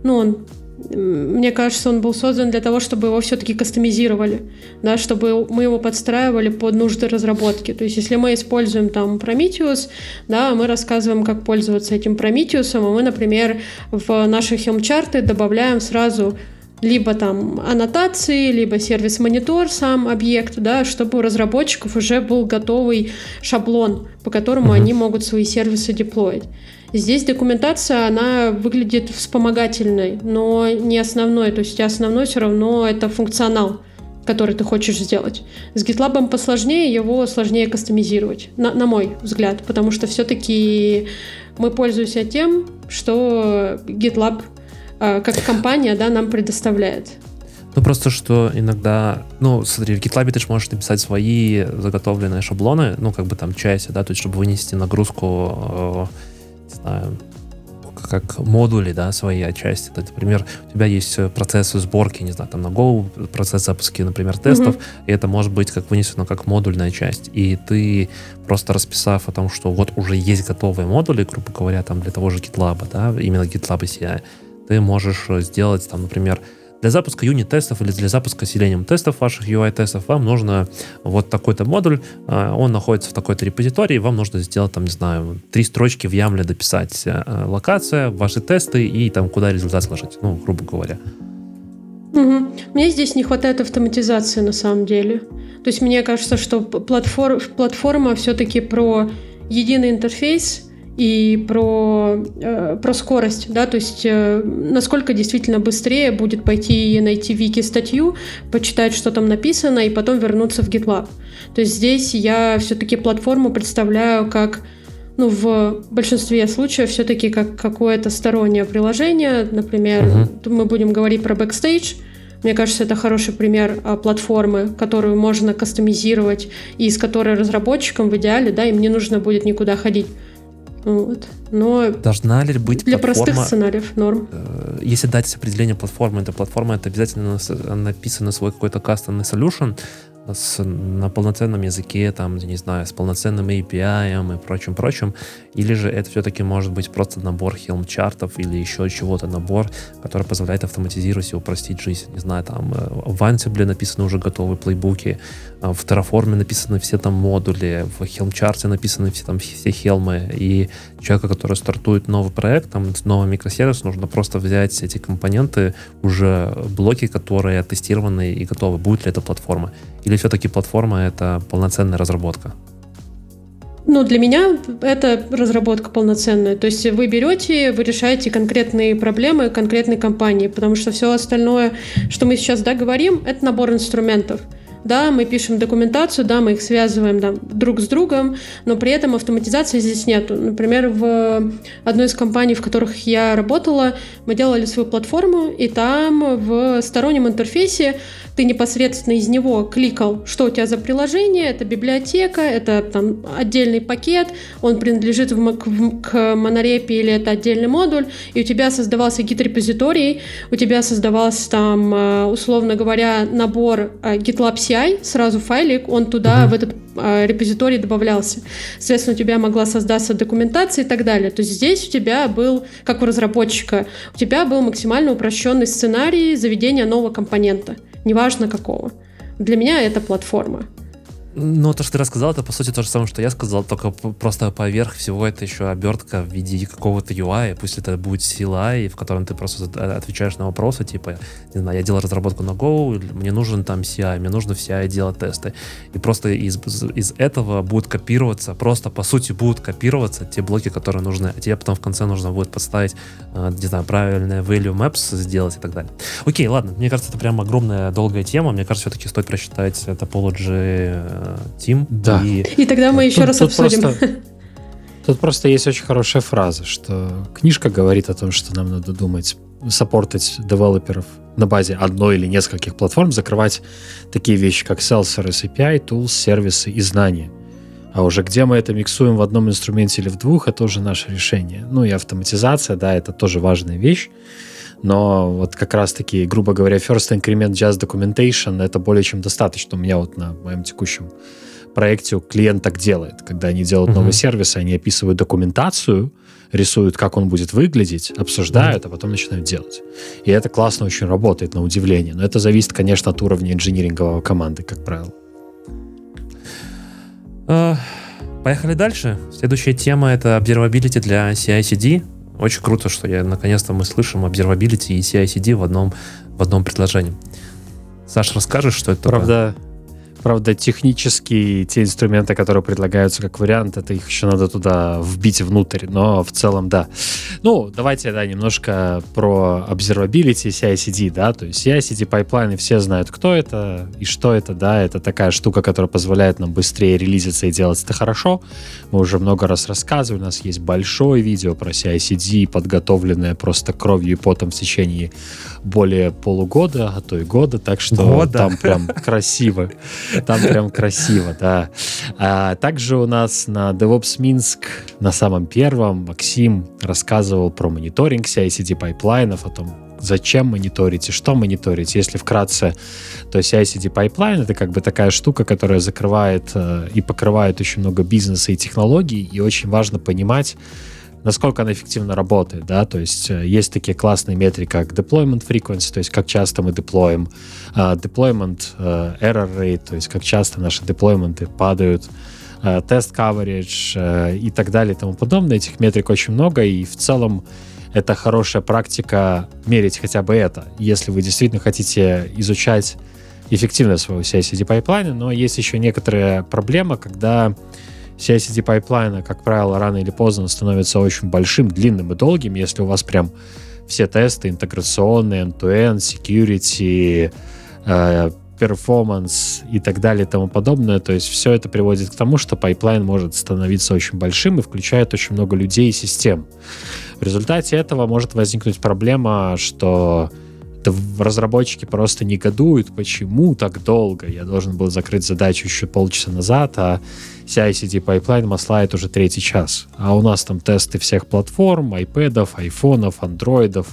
S2: ну, он мне кажется, он был создан для того, чтобы его все-таки кастомизировали, да, чтобы мы его подстраивали под нужды разработки. То есть, если мы используем там Prometheus, да, мы рассказываем, как пользоваться этим Prometheus, а мы, например, в наши хелм-чарты добавляем сразу либо там аннотации, либо сервис-монитор, сам объект, да, чтобы у разработчиков уже был готовый шаблон, по которому они могут свои сервисы деплоить. Здесь документация, она выглядит вспомогательной, но не основной. То есть основной все равно это функционал, который ты хочешь сделать. С GitLab посложнее, его сложнее кастомизировать, на, на мой взгляд, потому что все-таки мы пользуемся тем, что GitLab а, как компания, да, нам предоставляет.
S1: Ну, просто что иногда, ну, смотри, в GitLab ты же можешь написать свои заготовленные шаблоны, ну, как бы там части, да, то есть, чтобы вынести нагрузку, э, не знаю, как модули, да, свои отчасти. Это, например, у тебя есть процессы сборки, не знаю, там на Go, процесс запуска, например, тестов, mm-hmm. и это может быть как вынесено как модульная часть. И ты просто расписав о том, что вот уже есть готовые модули, грубо говоря, там для того же GitLab, да, именно GitLab CI, ты можешь э, сделать, там, например, для запуска юнит-тестов или для запуска Selenium тестов ваших UI-тестов вам нужно вот такой-то модуль, э, он находится в такой-то репозитории, вам нужно сделать, там, не знаю, три строчки в Ямле дописать. Э, локация, ваши тесты и там куда результат сложить, ну, грубо говоря.
S2: Угу. Мне здесь не хватает автоматизации на самом деле. То есть мне кажется, что платформ, платформа все-таки про единый интерфейс, и про, э, про скорость, да, то есть э, насколько действительно быстрее будет пойти и найти вики статью, почитать, что там написано, и потом вернуться в GitLab. То есть здесь я все-таки платформу представляю как ну, в большинстве случаев все-таки как какое-то стороннее приложение. Например, uh-huh. мы будем говорить про Backstage. Мне кажется, это хороший пример а, платформы, которую можно кастомизировать и с которой разработчикам в идеале, да, им не нужно будет никуда ходить. Вот. Но
S1: Должна ли быть
S2: для платформа, простых сценариев норм?
S1: Э, если дать определение платформы, это платформа, это обязательно написано свой какой-то кастомный solution, с, на полноценном языке, там, не знаю, с полноценным API и прочим-прочим, или же это все-таки может быть просто набор Helm-чартов или еще чего-то, набор, который позволяет автоматизировать и упростить жизнь. Не знаю, там э, в Ansible написаны уже готовые плейбуки, в Terraform написаны все там модули, в Helm-чарте написаны все там все хелмы, и человека, который стартует новый проект, там, новый микросервис, нужно просто взять эти компоненты, уже блоки, которые тестированы и готовы. Будет ли это платформа? Или все-таки платформа — это полноценная разработка?
S2: Ну, для меня это разработка полноценная. То есть вы берете, вы решаете конкретные проблемы конкретной компании, потому что все остальное, что мы сейчас да, говорим, это набор инструментов. Да, мы пишем документацию, да, мы их связываем да, друг с другом, но при этом автоматизации здесь нет. Например, в одной из компаний, в которых я работала, мы делали свою платформу, и там в стороннем интерфейсе ты непосредственно из него кликал, что у тебя за приложение, это библиотека, это там отдельный пакет, он принадлежит в, к, к монорепе или это отдельный модуль, и у тебя создавался гид-репозиторий, у тебя создавался там, э, условно говоря, набор э, GitLab CI, сразу файлик, он туда, uh-huh. в этот э, репозиторий добавлялся. Соответственно, у тебя могла создаться документация и так далее. То есть здесь у тебя был, как у разработчика, у тебя был максимально упрощенный сценарий заведения нового компонента неважно какого. Для меня это платформа.
S1: Ну, то, что ты рассказал, это, по сути, то же самое, что я сказал, только просто поверх всего это еще обертка в виде какого-то UI, пусть это будет CLI, в котором ты просто отвечаешь на вопросы, типа, не знаю, я делал разработку на Go, мне нужен там CI, мне нужно в CI делать тесты. И просто из, из этого будут копироваться, просто, по сути, будут копироваться те блоки, которые нужны, а тебе потом в конце нужно будет подставить, э, не знаю, правильное value maps сделать и так далее. Окей, ладно, мне кажется, это прям огромная долгая тема, мне кажется, все-таки стоит просчитать topology Team.
S3: Да.
S2: И, и тогда мы еще тут, раз тут обсудим.
S3: Просто, тут просто есть очень хорошая фраза, что книжка говорит о том, что нам надо думать, саппортить девелоперов на базе одной или нескольких платформ, закрывать такие вещи, как Salesforce API, tools, сервисы и знания. А уже где мы это миксуем в одном инструменте или в двух, это уже наше решение. Ну и автоматизация, да, это тоже важная вещь. Но вот как раз-таки, грубо говоря, first increment just documentation это более чем достаточно. У меня вот на моем текущем проекте клиент так делает. Когда они делают mm-hmm. новый сервис, они описывают документацию, рисуют, как он будет выглядеть, обсуждают, mm-hmm. а потом начинают делать. И это классно очень работает, на удивление. Но это зависит, конечно, от уровня инжиниринговой команды, как правило.
S1: Uh, поехали дальше. Следующая тема — это observability для CI-CD. Очень круто, что я наконец-то мы слышим observability и CI/CD в одном, в одном предложении. Саш, расскажешь, что это
S3: Правда, такое? Правда, технически те инструменты, которые предлагаются как вариант, это их еще надо туда вбить внутрь, но в целом да. Ну, давайте, да, немножко про observability CI-CD, да, то есть CI-CD пайплайны все знают, кто это и что это, да, это такая штука, которая позволяет нам быстрее релизиться и делать это хорошо. Мы уже много раз рассказывали, у нас есть большое видео про CI-CD, подготовленное просто кровью и потом в течение более полугода, а то и года, так что года. там прям [laughs] красиво. Там прям красиво, да. А также у нас на DevOps Минск на самом первом Максим рассказывал про мониторинг CI-CD пайплайнов, о том, зачем мониторить и что мониторить. Если вкратце, то CI-CD пайплайн это как бы такая штука, которая закрывает э, и покрывает очень много бизнеса и технологий, и очень важно понимать, насколько она эффективно работает, да, то есть э, есть такие классные метрики, как deployment frequency, то есть как часто мы деплоим, uh, deployment uh, error rate, то есть как часто наши деплойменты падают, тест coverage и так далее и тому подобное. Этих метрик очень много, и в целом это хорошая практика мерить хотя бы это, если вы действительно хотите изучать эффективность своего CI-CD пайплайна, но есть еще некоторая проблема, когда CI-CD пайплайна, как правило, рано или поздно становится очень большим, длинным и долгим, если у вас прям все тесты интеграционные, end-to-end, security, э, performance и так далее и тому подобное. То есть все это приводит к тому, что пайплайн может становиться очень большим и включает очень много людей и систем. В результате этого может возникнуть проблема, что разработчики просто негодуют, почему так долго. Я должен был закрыть задачу еще полчаса назад, а CI-CD маслает уже третий час. А у нас там тесты всех платформ, iPad, айфонов, андроидов,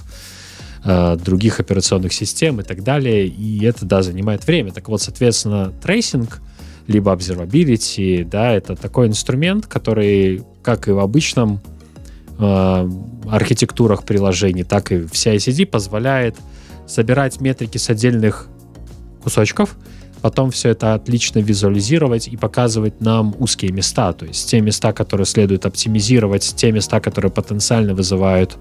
S3: э, других операционных систем и так далее. И это, да, занимает время. Так вот, соответственно, tracing, либо observability, да, это такой инструмент, который, как и в обычном э, архитектурах приложений, так и в CI-CD позволяет собирать метрики с отдельных кусочков, потом все это отлично визуализировать и показывать нам узкие места, то есть те места, которые следует оптимизировать, те места, которые потенциально вызывают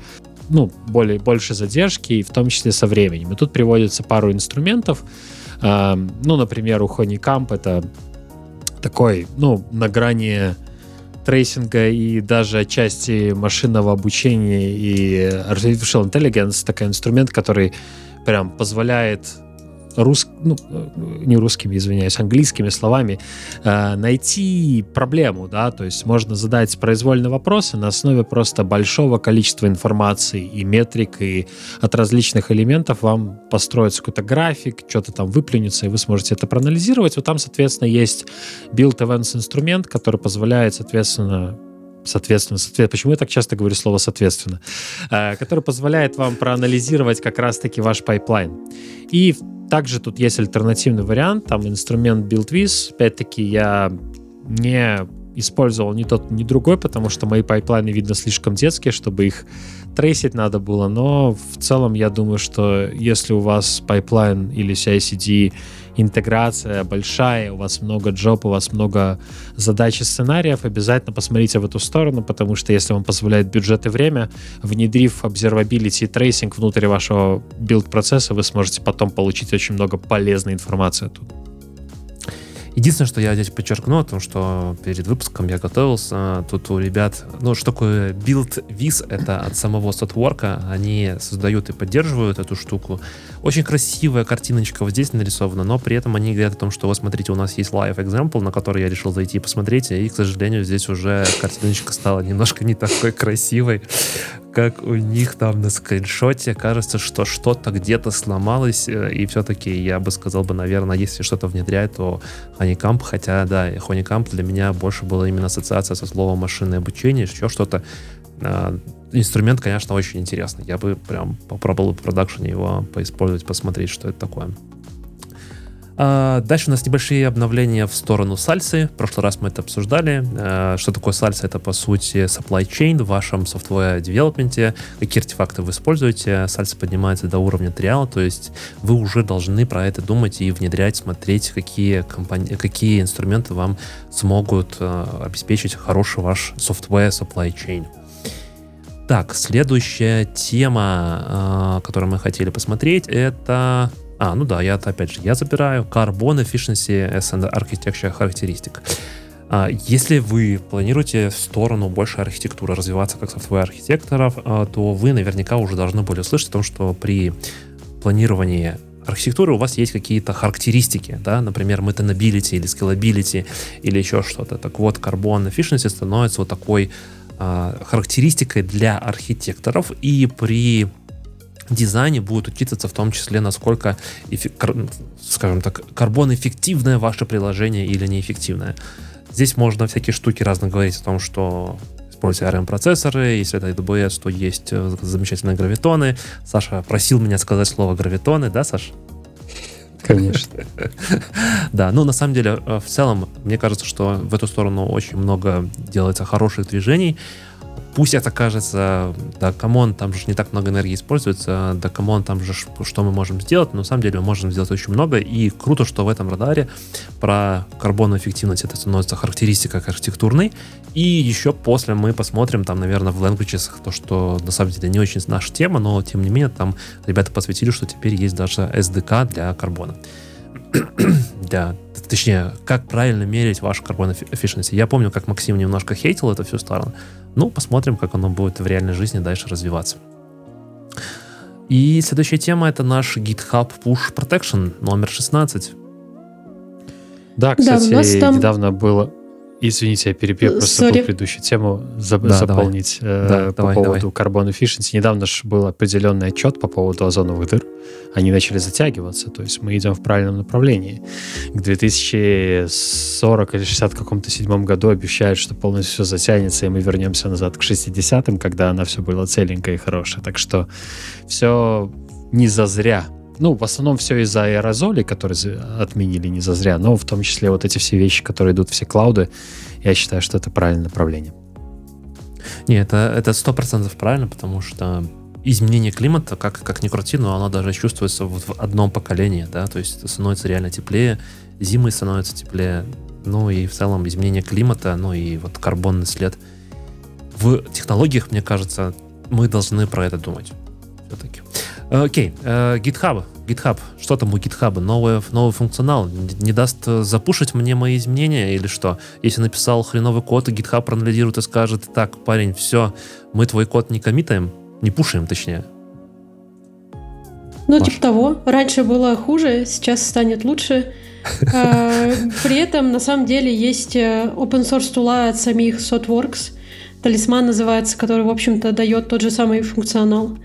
S3: ну, более, больше задержки, и в том числе со временем. И тут приводится пару инструментов. Э, ну, например, у Honeycomb это такой, ну, на грани tracing'а и даже отчасти машинного обучения и artificial intelligence, такой инструмент, который прям позволяет рус... ну, не русскими, извиняюсь, английскими словами, э, найти проблему, да, то есть можно задать произвольные вопросы на основе просто большого количества информации и метрик, и от различных элементов вам построится какой-то график, что-то там выплюнется, и вы сможете это проанализировать. Вот там, соответственно, есть build events инструмент, который позволяет, соответственно, соответственно, соответственно, почему я так часто говорю слово соответственно, э, который позволяет вам проанализировать как раз-таки ваш пайплайн. И также тут есть альтернативный вариант, там инструмент BuildWiz, опять-таки я не использовал ни тот, ни другой, потому что мои пайплайны, видно, слишком детские, чтобы их трейсить надо было, но в целом я думаю, что если у вас пайплайн или CI-CD интеграция большая, у вас много джоб, у вас много задач и сценариев, обязательно посмотрите в эту сторону, потому что если вам позволяет бюджет и время, внедрив observability и tracing внутрь вашего build-процесса, вы сможете потом получить очень много полезной информации оттуда.
S1: Единственное, что я здесь подчеркну, о том, что перед выпуском я готовился, тут у ребят, ну, что такое BuildViz, это от самого Thoughtworks, они создают и поддерживают эту штуку. Очень красивая картиночка вот здесь нарисована, но при этом они говорят о том, что вот смотрите, у нас есть live example, на который я решил зайти и посмотреть, и, к сожалению, здесь уже картиночка стала немножко не такой красивой как у них там на скриншоте кажется, что что-то где-то сломалось, э, и все-таки я бы сказал бы, наверное, если что-то внедряет, то Honeycomb, хотя, да, Honeycomb для меня больше была именно ассоциация со словом машинное обучение, еще что-то. А, инструмент, конечно, очень интересный. Я бы прям попробовал в продакшене его поиспользовать, посмотреть, что это такое. А, дальше у нас небольшие обновления в сторону сальсы. В прошлый раз мы это обсуждали. А, что такое сальса? Это, по сути, supply chain в вашем software девелопменте. Какие артефакты вы используете. Сальса поднимается до уровня триала, то есть вы уже должны про это думать и внедрять, смотреть, какие, компани- какие инструменты вам смогут а, обеспечить хороший ваш software supply chain. Так, следующая тема, которую мы хотели посмотреть, это а, ну да, я опять же, я забираю Carbon Efficiency and Architecture характеристик. А, если вы планируете в сторону больше архитектуры развиваться как софтвер архитекторов, а, то вы наверняка уже должны были услышать о том, что при планировании архитектуры у вас есть какие-то характеристики, да, например, maintainability или scalability или еще что-то. Так вот, Carbon Efficiency становится вот такой а, характеристикой для архитекторов, и при дизайне будет учитываться в том числе, насколько, скажем так, карбон-эффективное ваше приложение или неэффективное. Здесь можно всякие штуки разные говорить о том, что используйте ARM-процессоры, если это AWS, то есть э, замечательные гравитоны. Саша просил меня сказать слово гравитоны, да, Саша?
S3: Конечно. [laughs]
S1: Да, ну на самом деле, э, в целом, мне кажется, что в эту сторону очень много делается хороших движений. Пусть это кажется, да, come on, там же не так много энергии используется, да, come on, там же что мы можем сделать, но на самом деле мы можем сделать очень много, и круто, что в этом радаре про карбонную эффективность это становится характеристикой архитектурной, и еще после мы посмотрим там, наверное, в languages, то, что на самом деле не очень наша тема, но тем не менее там ребята посвятили, что теперь есть даже SDK для carbon'а. да, точнее, как правильно мерить ваш carbon efficiency. Я помню, как Максим немножко хейтил это всю сторону. Ну, посмотрим, как оно будет в реальной жизни дальше развиваться. И следующая тема это наш GitHub Push Protection номер 16.
S3: Да, кстати, да, там... недавно было Извините, я перебью просто Sorry. предыдущую тему за, да, заполнить э, да, по давай, поводу Carbon Efficiency. Недавно же был определенный отчет по поводу озоновых дыр. Они начали затягиваться, то есть мы идем в правильном направлении. К 2040 или 60 каком-то седьмом году обещают, что полностью все затянется, и мы вернемся назад к 60-м, когда она все была целенькая и хорошая. Так что все не зазря ну, в основном все из-за аэрозолей, которые отменили не зазря, но в том числе вот эти все вещи, которые идут все клауды, я считаю, что это правильное направление.
S1: Не, это это сто процентов правильно, потому что изменение климата, как, как ни крути, но оно даже чувствуется вот в одном поколении, да, то есть становится реально теплее, зимы становятся теплее, ну и в целом изменение климата, ну и вот карбонный след. В технологиях, мне кажется, мы должны про это думать все-таки. Окей, э, GitHub. GitHub. Что там у GitHub? Новый, новый функционал. Не даст э, запушить мне мои изменения или что? Если написал хреновый код, и GitHub проанализирует и скажет, так, парень, все, мы твой код не коммитаем, не пушаем, точнее.
S2: Ну, Маш. типа того. Раньше было хуже, сейчас станет лучше. [laughs] При этом, на самом деле, есть э, open source тула от самих SotWorks. Талисман называется, который, в общем-то, дает тот же самый фуnkционал.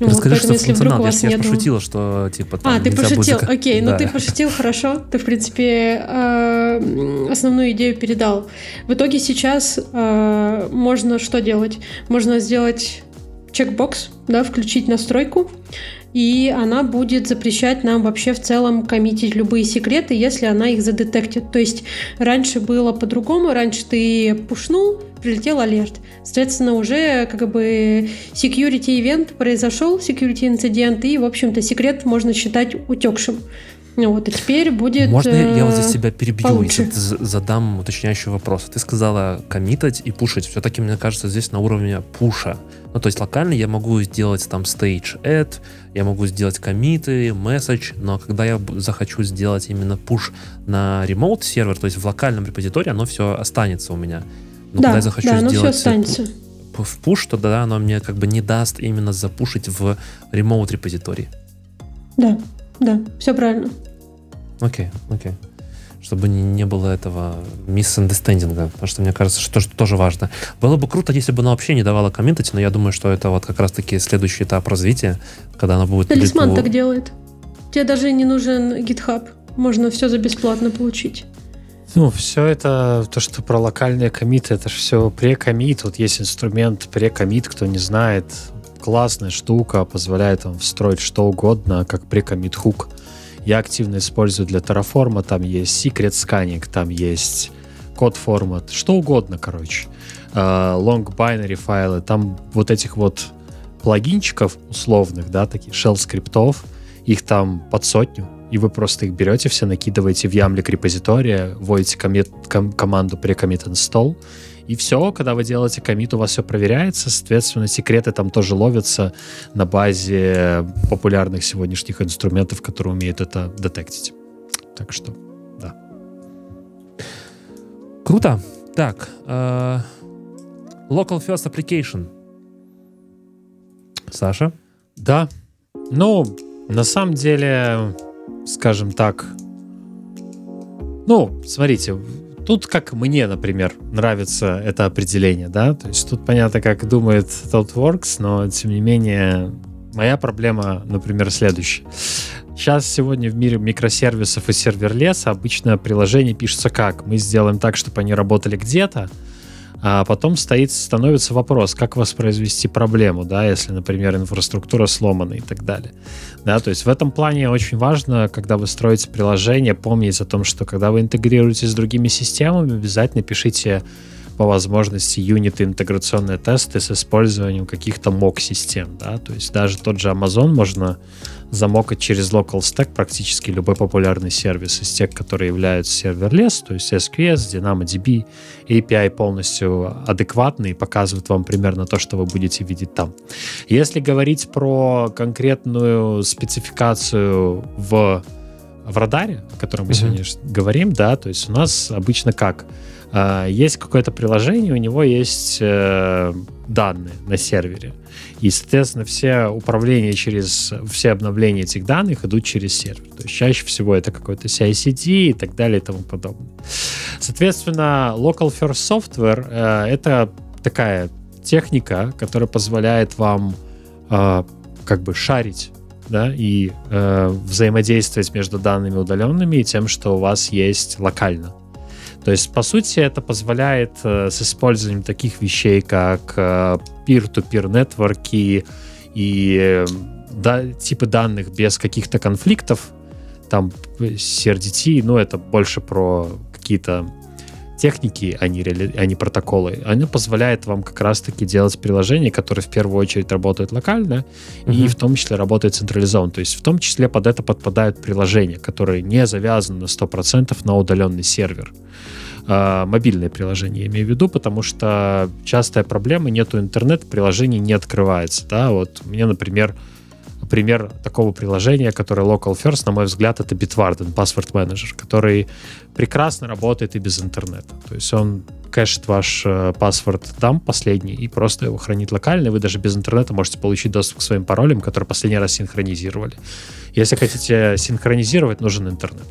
S1: Ну, Расскажи, вот, что если вдруг у вас я, я пошутила, что типа
S2: там А, ты пошутил, будет... окей, ну да. ну ты пошутил, хорошо. Ты, в принципе, э, основную идею передал. В итоге сейчас э, можно что делать? Можно сделать чекбокс, да, включить настройку, и она будет запрещать нам вообще в целом коммитить любые секреты, если она их задетектит. То есть раньше было по-другому, раньше ты пушнул, прилетел алерт. Соответственно, уже как бы security event произошел, security инцидент, и, в общем-то, секрет можно считать утекшим. Вот, и теперь будет
S1: Можно я, вот
S2: э,
S1: здесь тебя перебью
S2: получше.
S1: и за- задам уточняющий вопрос? Ты сказала коммитать и пушить. Все-таки, мне кажется, здесь на уровне пуша. Ну, то есть локально я могу сделать там stage add, я могу сделать комиты, message, но когда я захочу сделать именно пуш на remote сервер, то есть в локальном репозитории, оно все останется у меня. Но когда
S2: да,
S1: я захочу
S2: да,
S1: сделать
S2: останется.
S1: в пуш, то да, оно мне как бы не даст именно запушить в remote репозитории.
S2: Да, да, все правильно.
S1: Окей, окей. Чтобы не, не было этого миссандестендинга, потому что мне кажется, что это тоже важно. Было бы круто, если бы она вообще не давала комментать, но я думаю, что это вот как раз-таки следующий этап развития, когда она будет...
S2: Талисман так делает. Тебе даже не нужен GitHub. Можно все за бесплатно получить.
S3: Ну, все это, то, что про локальные комиты, это же все прекомит. Вот есть инструмент прекомит, кто не знает. Классная штука, позволяет вам встроить что угодно, как прекомит хук. Я активно использую для Terraform, там есть secret scanning, там есть код формат, что угодно, короче. А, Long binary файлы, там вот этих вот плагинчиков условных, да, таких shell скриптов, их там под сотню, и вы просто их берете, все накидываете в ямлик репозитория, вводите комит, ком- команду pre-commit install, и все, когда вы делаете комит, у вас все проверяется, соответственно, секреты там тоже ловятся на базе популярных сегодняшних инструментов, которые умеют это детектить. Так что, да.
S1: Круто. Так, э, Local First Application. Саша?
S3: Да. Ну, на самом деле, скажем так, ну, смотрите, тут как мне, например, нравится это определение, да, то есть тут понятно, как думает ThoughtWorks, но тем не менее моя проблема, например, следующая. Сейчас сегодня в мире микросервисов и серверлеса обычно приложение пишется как? Мы сделаем так, чтобы они работали где-то, а потом стоит, становится вопрос, как воспроизвести проблему, да, если, например, инфраструктура сломана и так далее. Да, то есть в этом плане очень важно, когда вы строите приложение, помнить о том, что когда вы интегрируете с другими системами, обязательно пишите по возможности юниты интеграционные тесты с использованием каких-то mock-систем, да, то есть даже тот же Amazon можно замокать через LocalStack практически любой популярный сервис из тех, которые являются serverless, то есть SQS, DynamoDB, API полностью адекватный и показывает вам примерно то, что вы будете видеть там. Если говорить про конкретную спецификацию в, в радаре, о котором мы
S1: Мгм.
S3: сегодня говорим, да, то есть у нас обычно как? А, Есть какое-то приложение, у него есть э, данные на сервере. И, соответственно, все управления через, все обновления этих данных идут через сервер. То есть чаще всего это какой-то CI-CD и так далее и тому подобное. Соответственно, Local First Software э, это такая техника, которая позволяет вам э, как бы шарить да, и э, взаимодействовать между данными удаленными и тем, что у вас есть локально. То есть, по сути, это позволяет э, с использованием таких вещей, как э, peer-to-peer нетворки и э, да, типы данных без каких-то конфликтов, там CRDT, ну, это больше про какие-то техники, а не, реали- а не протоколы. Оно позволяет вам как раз-таки делать приложения, которые в первую очередь работают локально, и
S1: Мгм.
S3: в том числе работают централизованно. То есть в том числе под это подпадают приложения, которые не завязаны на 100% на удаленный сервер. А, мобильные приложения, я имею в виду, потому что частая проблема, нету интернета, приложение не открывается. Да? Вот у меня, например, пример такого приложения, которое Local First, на мой взгляд, это Bitwarden, Password Manager, который прекрасно работает и без интернета. То есть он кэшит ваш э, паспорт там последний и просто его хранит локально, и вы даже без интернета можете получить доступ к своим паролям, которые последний раз синхронизировали. Если хотите синхронизировать, нужен интернет.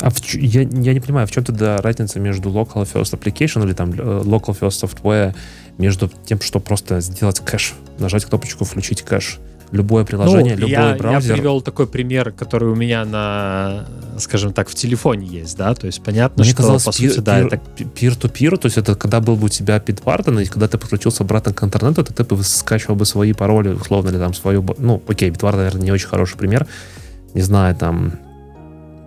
S1: А в я, я не понимаю, в чем тогда разница между local first application или там э, local first software между тем, что просто сделать кэш, нажать кнопочку включить кэш. Любое приложение,
S3: Ну,
S1: любой
S3: я,
S1: браузер.
S3: Я привел такой пример, который у меня на, скажем так, в телефоне есть, да, то есть понятно,
S1: Мне
S3: что
S1: казалось,
S3: по
S1: пир-
S3: сути, да,
S1: пир-
S3: это
S1: peer-to-peer, то есть это когда был бы у тебя Bitwarden, и когда ты подключился обратно к интернету, то ты бы скачивал бы свои пароли, условно, или там свою... Ну, окей, Bitwarden, наверное, не очень хороший пример. Не знаю, там...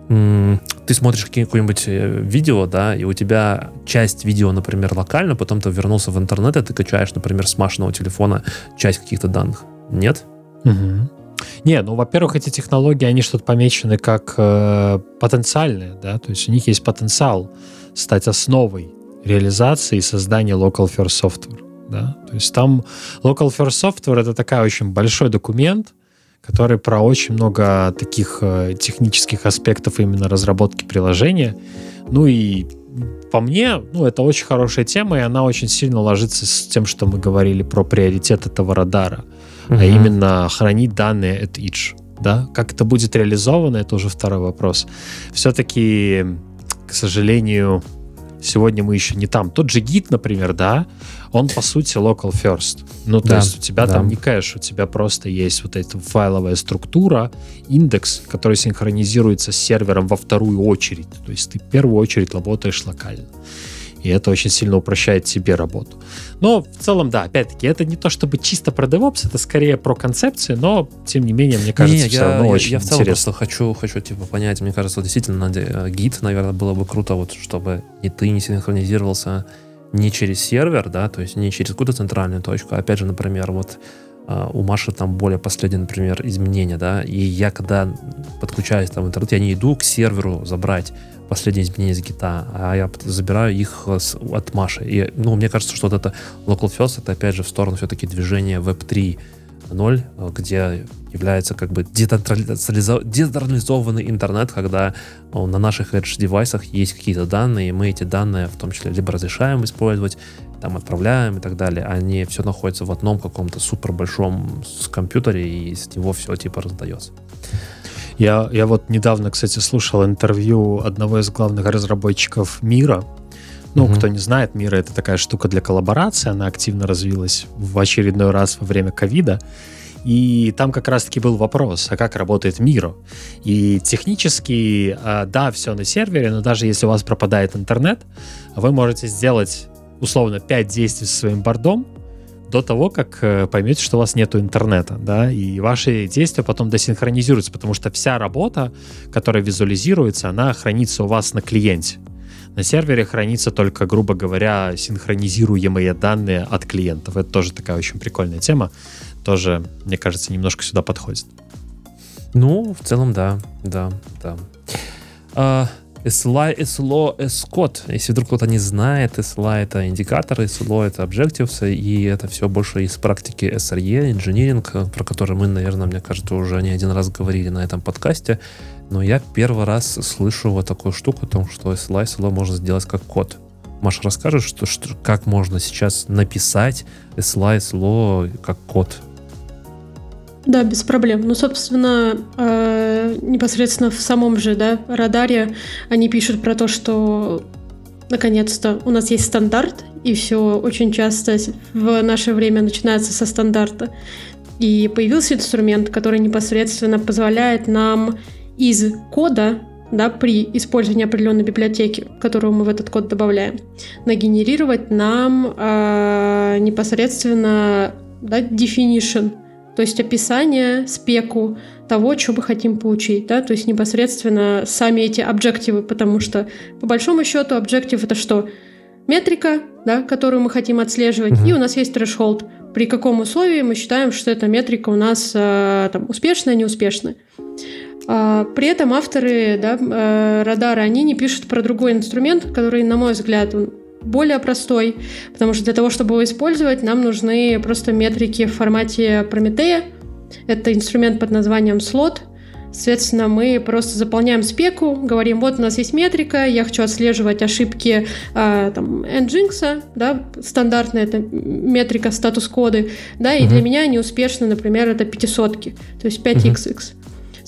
S1: Ты смотришь какие- какое-нибудь э, видео, да, и у тебя часть видео, например, локально, потом ты вернулся в интернет, и ты качаешь, например, с машинного телефона часть каких-то данных. Нет?
S3: Мгм. Не, ну, во-первых, эти технологии, они что-то помечены как э, потенциальные, да, то есть у них есть потенциал стать основой реализации и создания local first software, да, то есть там local first software это такая очень большой документ, который про очень много таких э, технических аспектов именно разработки приложения, ну и по мне, ну, это очень хорошая тема, и она очень сильно ложится с тем, что мы говорили про приоритет этого радара, uh-huh. а именно хранить данные at each. Да? Как это будет реализовано, это уже второй вопрос. Все-таки, к сожалению, сегодня мы еще не там. Тот же гид, например, да, он по сути local first. Ну, то да, есть у тебя да. там не кэш, у тебя просто есть вот эта файловая структура, индекс, который синхронизируется с сервером во вторую очередь. То есть ты в первую очередь работаешь локально. И это очень сильно упрощает тебе работу. Но в целом, да, опять-таки, это не то чтобы чисто про DevOps, это скорее про концепции, но, тем не менее, мне кажется, не, все я, равно я, очень
S1: я в целом
S3: интересно.
S1: просто хочу, хочу типа, понять, мне кажется, действительно, э, гид, наверное, было бы круто, вот, чтобы и ты не синхронизировался не через сервер, да, то есть не через какую-то центральную точку. Опять же, например, вот а, у Маши там более последние, например, изменения, да, и я когда подключаюсь там в интернет, я не иду к серверу забрать последние изменения из гита, а я забираю их с, от Маши. И, ну, мне кажется, что вот это Local First, это опять же в сторону все-таки движения Web 3.0, где является как бы децентрализованный интернет, когда на наших Edge девайсах есть какие-то данные, и мы эти данные в том числе либо разрешаем использовать, там отправляем и так далее, не все находится в одном каком-то супер большом компьютере, и с него все типа раздается.
S3: Я, я вот недавно, кстати, слушал интервью одного из главных разработчиков мира. Ну, угу. кто не знает, Мира это такая штука для коллаборации, она активно развилась в очередной раз во время ковида. И там как раз-таки был вопрос, а как работает Миро? И технически, а, да, все на сервере, но даже если у вас пропадает интернет, вы можете сделать условно 5 действий со своим бордом, до того, как э, поймете, что у вас нет интернета, да, и ваши действия потом досинхронизируются, потому что вся работа, которая визуализируется, она хранится у вас на клиенте. На сервере хранится только, грубо говоря, синхронизируемые данные от клиентов. Это тоже такая очень прикольная тема. Тоже, мне кажется, немножко сюда подходит.
S1: Ну, в целом, да, да, да. А, SLI, SLO, S-код. Если вдруг кто-то не знает, SLI это индикаторы, SLO это Objectives, и это все больше из практики SRE, инжиниринг, про который мы, наверное, мне кажется, уже не один раз говорили на этом подкасте. Но я первый раз слышу вот такую штуку о том, что SLI, SLO можно сделать как код. Маша, расскажешь, что, что, как можно сейчас написать SLI, SLO как код?
S2: Да, без проблем. Ну, собственно, э, непосредственно в самом же да, радаре они пишут про то, что наконец-то у нас есть стандарт, и все очень часто в наше время начинается со стандарта. И появился инструмент, который непосредственно позволяет нам из кода да, при использовании определенной библиотеки, которую мы в этот код добавляем, нагенерировать нам э, непосредственно да, definition, то есть описание, спеку того, что мы хотим получить, да, то есть непосредственно сами эти объективы, потому что по большому счету объектив это что? Метрика, да, которую мы хотим отслеживать, mm-hmm. и у нас есть threshold, при каком условии мы считаем, что эта метрика у нас э, там, успешная, неуспешная. А, при этом авторы да, э, радара, они не пишут про другой инструмент, который, на мой взгляд, он более простой, потому что для того, чтобы его использовать, нам нужны просто метрики в формате Прометея. Это инструмент под названием слот. Соответственно, мы просто заполняем спеку, говорим, вот у нас есть метрика, я хочу отслеживать ошибки э, там, Nginx, да, стандартная это метрика статус-коды, да, и uh-huh. для меня неуспешно, например, это пятисотки, то есть 5xx. Uh-huh.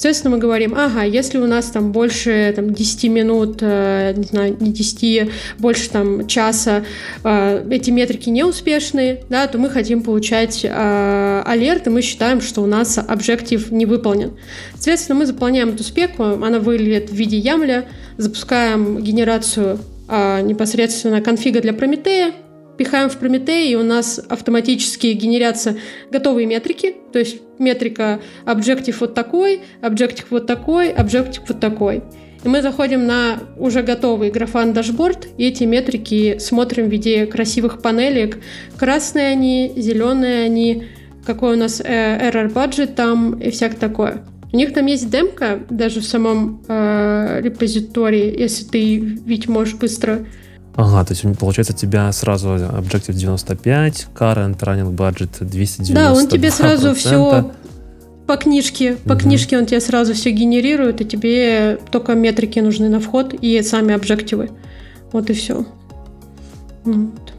S2: Соответственно, мы говорим, ага, если у нас там больше там, 10 минут, э, не знаю, не 10, больше там часа э, эти метрики неуспешные, да, то мы хотим получать э, алерт, и мы считаем, что у нас объектив не выполнен. Соответственно, мы заполняем эту спеку, она выглядит в виде ямля, запускаем генерацию непосредственно конфига для Прометея, пихаем в Прометей, и у нас автоматически генерятся готовые метрики, то есть метрика Objective вот такой, Objective вот такой, Objective вот такой. И мы заходим на уже готовый графан дашборд, и эти метрики смотрим в виде красивых панелек. Красные они, зеленые они, какой у нас э, error budget там и всякое такое. У них там есть демка даже в самом э, репозитории, если ты ведь можешь быстро
S1: Ага, то есть получается у тебя сразу Objective 95, current running budget 290.
S2: Да, он тебе сразу все по книжке, по угу. книжке он тебе сразу все генерирует, и тебе только метрики нужны на вход и сами объективы. Вот и все. Вот.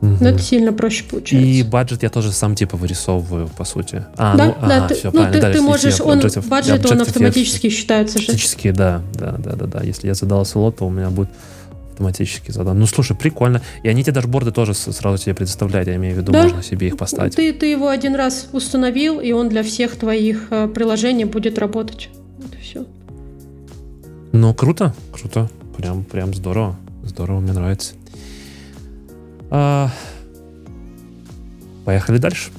S2: Угу. Но это сильно проще получается.
S1: И бюджет я тоже сам типа вырисовываю, по сути.
S2: А, да, ну, да, ага, ты, все, ну, ты, ты можешь, он, бюджет, он автоматически считается
S1: же. Автоматически, да, да, да, да, да. Если я задал слот, то у меня будет автоматически задан. Ну, слушай, прикольно. И они те дашборды тоже сразу тебе предоставляют, я имею в виду, да? можно себе их поставить.
S2: Ты, ты его один раз установил, и он для всех твоих э, приложений будет работать. Это все.
S1: Ну, круто, круто. Прям, прям здорово. Здорово, мне нравится. А... Поехали дальше.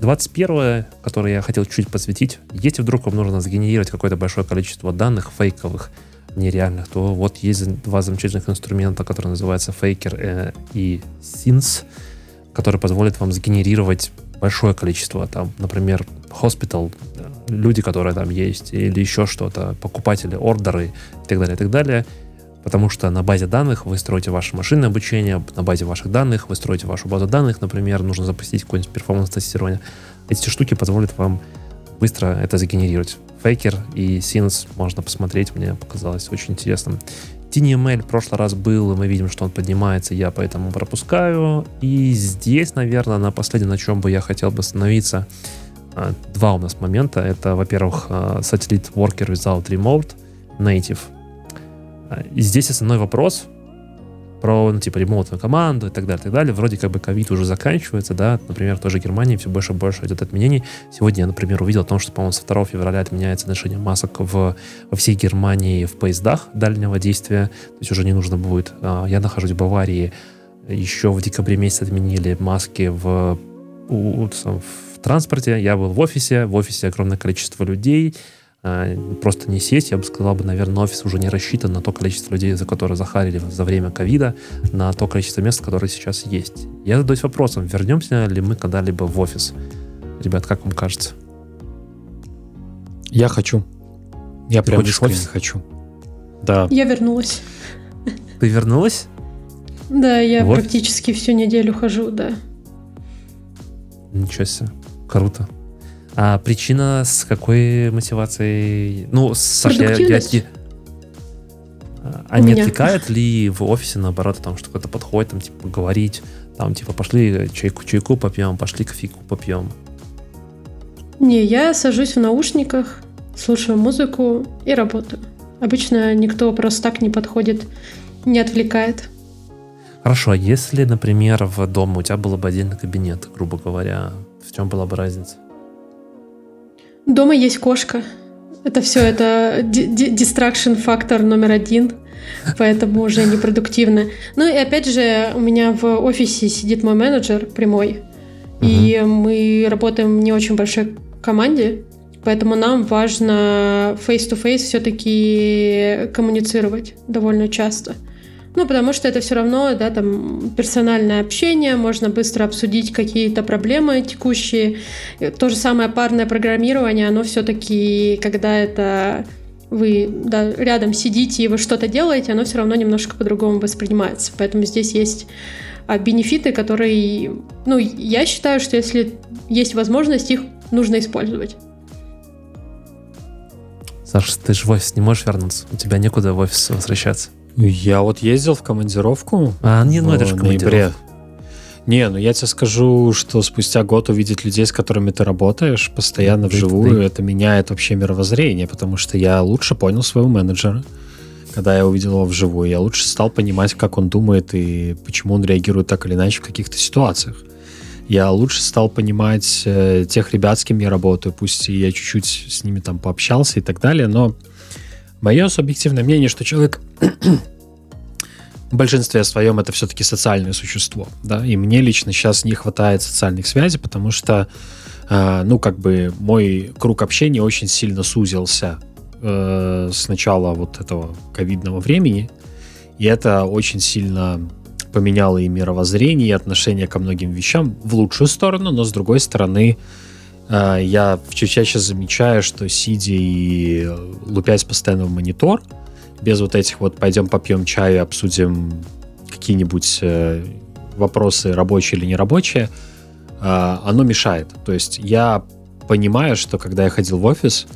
S1: 21 которое я хотел чуть посвятить. Если вдруг вам нужно сгенерировать какое-то большое количество данных фейковых, нереальных, то вот есть два замечательных инструмента, которые называются Faker э, и Sins, которые позволят вам сгенерировать большое количество, там, например, hospital, люди, которые там есть, или еще что-то, покупатели, ордеры и так далее, и так далее. Потому что на базе данных вы строите ваше машинное обучение, на базе ваших данных вы строите вашу базу данных, например, нужно запустить какое-нибудь перформанс-тестирование. Эти штуки позволят вам быстро это сгенерировать. Faker и Sins можно посмотреть, мне показалось очень интересным. TinyML в прошлый раз был, и мы видим, что он поднимается, я поэтому пропускаю. И здесь, наверное, на последнем, на чем бы я хотел бы остановиться, а, два у нас момента. Это, во-первых, а, Worker Without Remote Native. А, и здесь основной вопрос, про, ну, типа, ремонтную команду и так далее, и так далее. Вроде как бы ковид уже заканчивается, да, например, тоже Германии все больше и больше идет отменений. Сегодня я, например, увидел о том, что, по-моему, со 2 февраля отменяется ношение масок в, во всей Германии в поездах дальнего действия, то есть уже не нужно будет. А, я нахожусь в Баварии, еще в декабре месяце отменили маски в, в транспорте, я был в офисе, в офисе огромное количество людей, просто не сесть, я бы сказал, бы, наверное, офис уже не рассчитан на то количество людей, за которые захарили за время ковида, на то количество мест, которые сейчас есть. Я задаюсь вопросом, вернемся ли мы когда-либо в офис? Ребят, как вам кажется?
S3: Я хочу. Я Ты прям искренне офис? хочу. Да.
S2: Я вернулась.
S1: Ты вернулась?
S2: Да, я вот. практически всю неделю хожу, да.
S1: Ничего себе. Круто. А причина с какой мотивацией? Ну, Саша, я, я, я, а не отвлекает ли в офисе, наоборот, там, что кто-то подходит, там, типа, говорить, там, типа, пошли чайку, чайку попьем, пошли кофейку попьем?
S2: Не, я сажусь в наушниках, слушаю музыку и работаю. Обычно никто просто так не подходит, не отвлекает.
S1: Хорошо, а если, например, в доме у тебя был бы отдельный кабинет, грубо говоря, в чем была бы разница?
S2: Дома есть кошка. Это все, это дистракшн фактор номер один, поэтому уже непродуктивно. Ну и опять же, у меня в офисе сидит мой менеджер прямой, и мы работаем в не очень большой команде, поэтому нам важно face-to-face все-таки коммуницировать довольно часто. Ну, потому что это все равно, да, там, персональное общение, можно быстро обсудить какие-то проблемы текущие. То же самое парное программирование, оно все-таки, когда это вы да, рядом сидите и вы что-то делаете, оно все равно немножко по-другому воспринимается. Поэтому здесь есть а, бенефиты, которые, ну, я считаю, что если есть возможность, их нужно использовать.
S1: Саша, ты же в офис не можешь вернуться, у тебя некуда в офис возвращаться.
S3: Я вот ездил в командировку.
S1: А, не, ну это же командировка.
S3: Не, ну я тебе скажу, что спустя год увидеть людей, с которыми ты работаешь, постоянно ты, вживую, ты. это меняет вообще мировоззрение, потому что я лучше понял своего менеджера, когда я увидел его вживую. Я лучше стал понимать, как он думает и почему он реагирует так или иначе в каких-то ситуациях. Я лучше стал понимать э, тех ребят, с кем я работаю, пусть и я чуть-чуть с ними там пообщался и так далее, но Мое субъективное мнение, что человек [clears throat] в большинстве своем это все-таки социальное существо, да, и мне лично сейчас не хватает социальных связей, потому что, э, ну, как бы мой круг общения очень сильно сузился э, с начала вот этого ковидного времени, и это очень сильно поменяло и мировоззрение, и отношение ко многим вещам в лучшую сторону, но с другой стороны, я все чаще замечаю, что сидя и лупясь постоянно в монитор, без вот этих вот пойдем попьем чаю и обсудим какие-нибудь э, вопросы рабочие или нерабочие, оно мешает. То есть я понимаю, что когда я ходил в офис,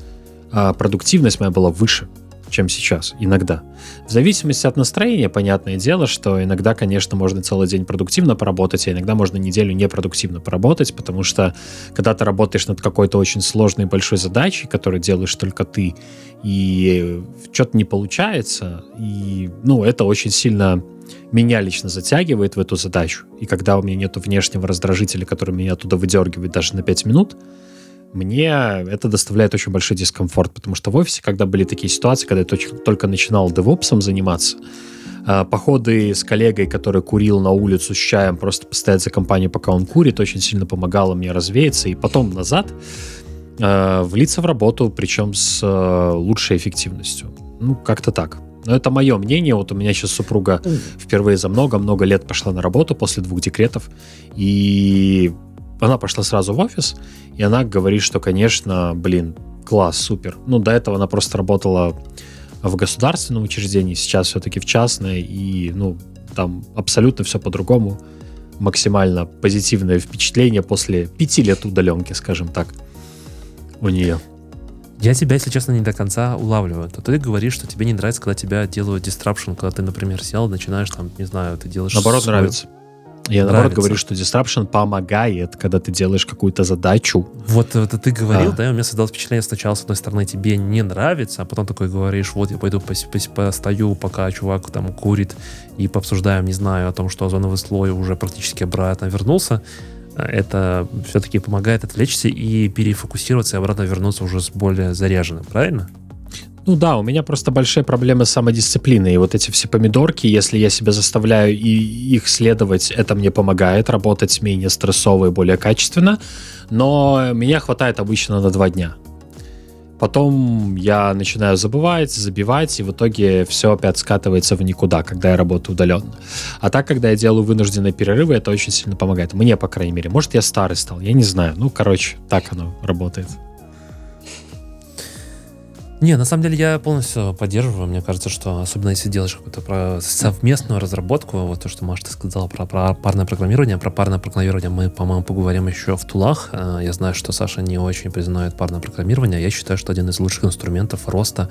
S3: продуктивность моя была выше чем сейчас, иногда. В зависимости от настроения, понятное дело, что иногда, конечно, можно целый день продуктивно поработать, а иногда можно неделю непродуктивно поработать, потому что когда ты работаешь над какой-то очень сложной большой задачей, которую делаешь только ты, и что-то не получается, и, ну, это очень сильно меня лично затягивает в эту задачу. И когда у меня нет внешнего раздражителя, который меня оттуда выдергивает даже на 5 минут, мне это доставляет очень большой дискомфорт, потому что в офисе, когда были такие ситуации, когда я только начинал девопсом заниматься, а, походы с коллегой, который курил на улицу с чаем, просто постоять за компанию, пока он курит, очень сильно помогало мне развеяться, и потом назад э, влиться в работу, причем с э, лучшей эффективностью. Ну, как-то так. Но это мое мнение. Вот у меня сейчас супруга впервые за много-много лет пошла на работу после двух декретов, и она пошла сразу в офис, и она говорит, что, конечно, блин, класс, супер. Ну, до этого она просто работала в государственном учреждении, сейчас все-таки в частное, и, ну, там абсолютно все по-другому. Максимально позитивное впечатление после пяти лет удаленки, скажем так, у нее.
S1: Я тебя, если честно, не до конца улавливаю. То ты говоришь, что тебе не нравится, когда тебя делают disruption, когда ты, например, сел, начинаешь там, не знаю, ты делаешь...
S3: Наоборот, свой... нравится. Я наоборот говорю, что disruption помогает, когда ты делаешь какую-то задачу.
S1: Вот это ты говорил, а. да, у меня создалось впечатление сначала, с одной стороны, тебе не нравится, а потом такой говоришь, вот я пойду постою, пока чувак там курит, и пообсуждаем, не знаю, о том, что озоновый слой уже практически обратно вернулся. Это все-таки помогает отвлечься и перефокусироваться, и обратно вернуться уже с более заряженным, правильно?
S3: Ну да, у меня просто большие проблемы с самодисциплиной. И вот эти все помидорки, если я себя заставляю и их следовать, это мне помогает работать менее стрессово и более качественно. Но меня хватает обычно на два дня. Потом я начинаю забывать, забивать, и в итоге все опять скатывается в никуда, когда я работаю удаленно. А так, когда я делаю вынужденные перерывы, это очень сильно помогает. Мне, по крайней мере. Может, я старый стал, я не знаю. Ну, короче, так оно работает.
S1: Не, на самом деле я полностью поддерживаю. Мне кажется, что особенно если делаешь какую-то про совместную разработку, вот то, что Маша ты сказала про, про парное программирование, про парное программирование мы, по-моему, поговорим еще в тулах. Э, я знаю, что Саша не очень признает парное программирование. Я считаю, что один из лучших инструментов роста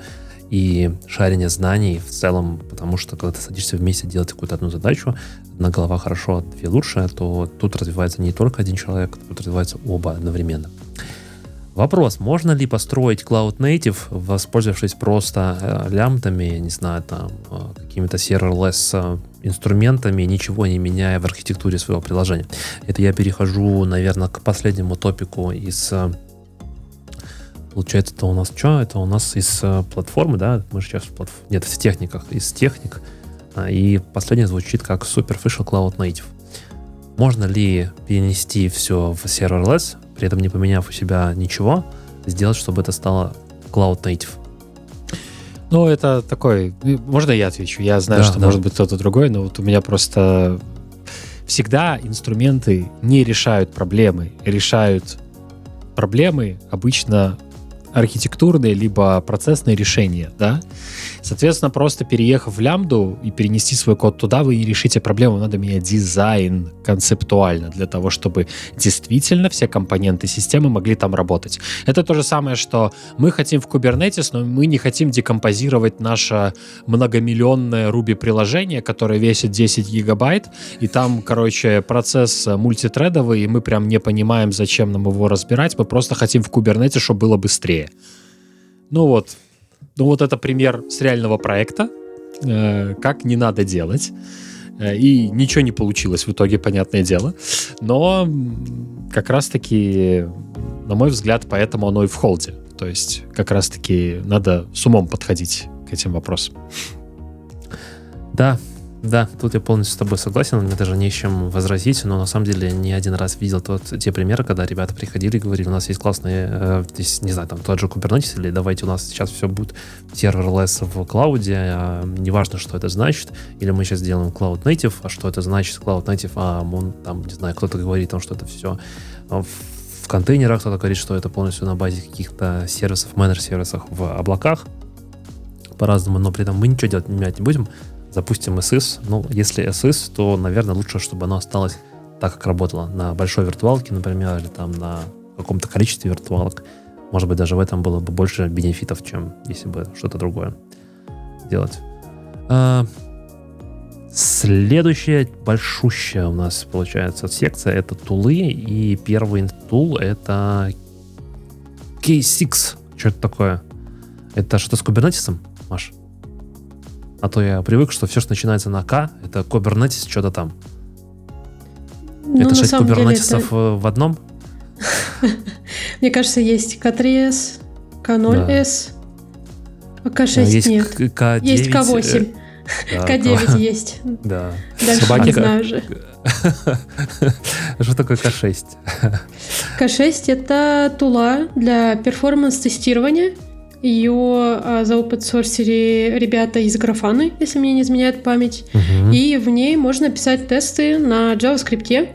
S1: и шарения знаний в целом, потому что когда ты садишься вместе делать какую-то одну задачу, одна голова хорошо, две лучше, то тут развивается не только один человек, тут развиваются оба одновременно. Вопрос, можно ли построить Cloud Native, воспользовавшись просто э, лямтами, не знаю, там, э, какими-то serverless э, инструментами, ничего не меняя в архитектуре своего приложения? Это я перехожу, наверное, к последнему топику из... Получается, это у нас что? Это у нас из платформы, да? Мы же сейчас в платформе... Нет, в техниках, из техник. И последнее звучит как Superficial Cloud Native. Можно ли перенести все в serverless, при этом не поменяв у себя ничего, сделать, чтобы это стало Cloud Native?
S3: Ну, это такой... Можно я отвечу? Я знаю, да, что да. может быть кто-то другой, но вот у меня просто всегда инструменты не решают проблемы. Решают проблемы обычно архитектурные либо процессные решения, да. Соответственно, просто переехав в лямбду и перенести свой код туда, вы не решите проблему. Надо менять дизайн концептуально для того, чтобы действительно все компоненты системы могли там работать. Это то же самое, что мы хотим в Kubernetes, но мы не хотим декомпозировать наше многомиллионное Ruby приложение, которое весит 10 гигабайт, и там, короче, процесс мультитредовый, и мы прям не понимаем, зачем нам его разбирать, мы просто хотим в Kubernetes, чтобы было быстрее. Ну вот, ну вот это пример с реального проекта, э, как не надо делать. Э, и ничего не получилось в итоге, понятное дело. Но как раз-таки, на мой взгляд, поэтому оно и в холде. То есть как раз-таки надо с умом подходить к этим вопросам.
S1: Да, Да, тут я полностью с тобой согласен, мне даже не с чем возразить, но на самом деле не один раз видел тот, те примеры, когда ребята приходили и говорили, у нас есть классные, э, здесь, не знаю, там тот же Kubernetes, или давайте у нас сейчас все будет серверлесс в клауде, а, неважно, что это значит, или мы сейчас делаем Cloud Native, а что это значит Cloud Native, а он там, не знаю, кто-то говорит, там, что это все в, в контейнерах, кто-то говорит, что это полностью на базе каких-то сервисов, менедж-сервисах в облаках, по-разному, но при этом мы ничего делать менять не будем, запустим SIS. Ну, если SIS, то, наверное, лучше, чтобы оно осталось так, как работало на большой виртуалке, например, или там на каком-то количестве виртуалок. Может быть, даже в этом было бы больше бенефитов, чем если бы что-то другое делать. А, следующая большущая у нас получается секция это тулы. И первый тул это K6. Что это такое? Это что-то с кубернетисом, Маш? А то я привык, что все, что начинается на К, это Kubernetes что-то там. Ну, это шесть кубернетисов это... в одном? [laughs]
S2: Мне кажется, есть К3С, К0С, а К6 есть нет. К9, есть К8. [laughs] [laughs] К9 есть.
S1: Да.
S2: Дальше не знаю же.
S1: Что такое К6?
S2: К6 это тула для перформанс-тестирования ее а, заопытсорсили ребята из Графаны, если мне не изменяет память. Угу. И в ней можно писать тесты на JavaScript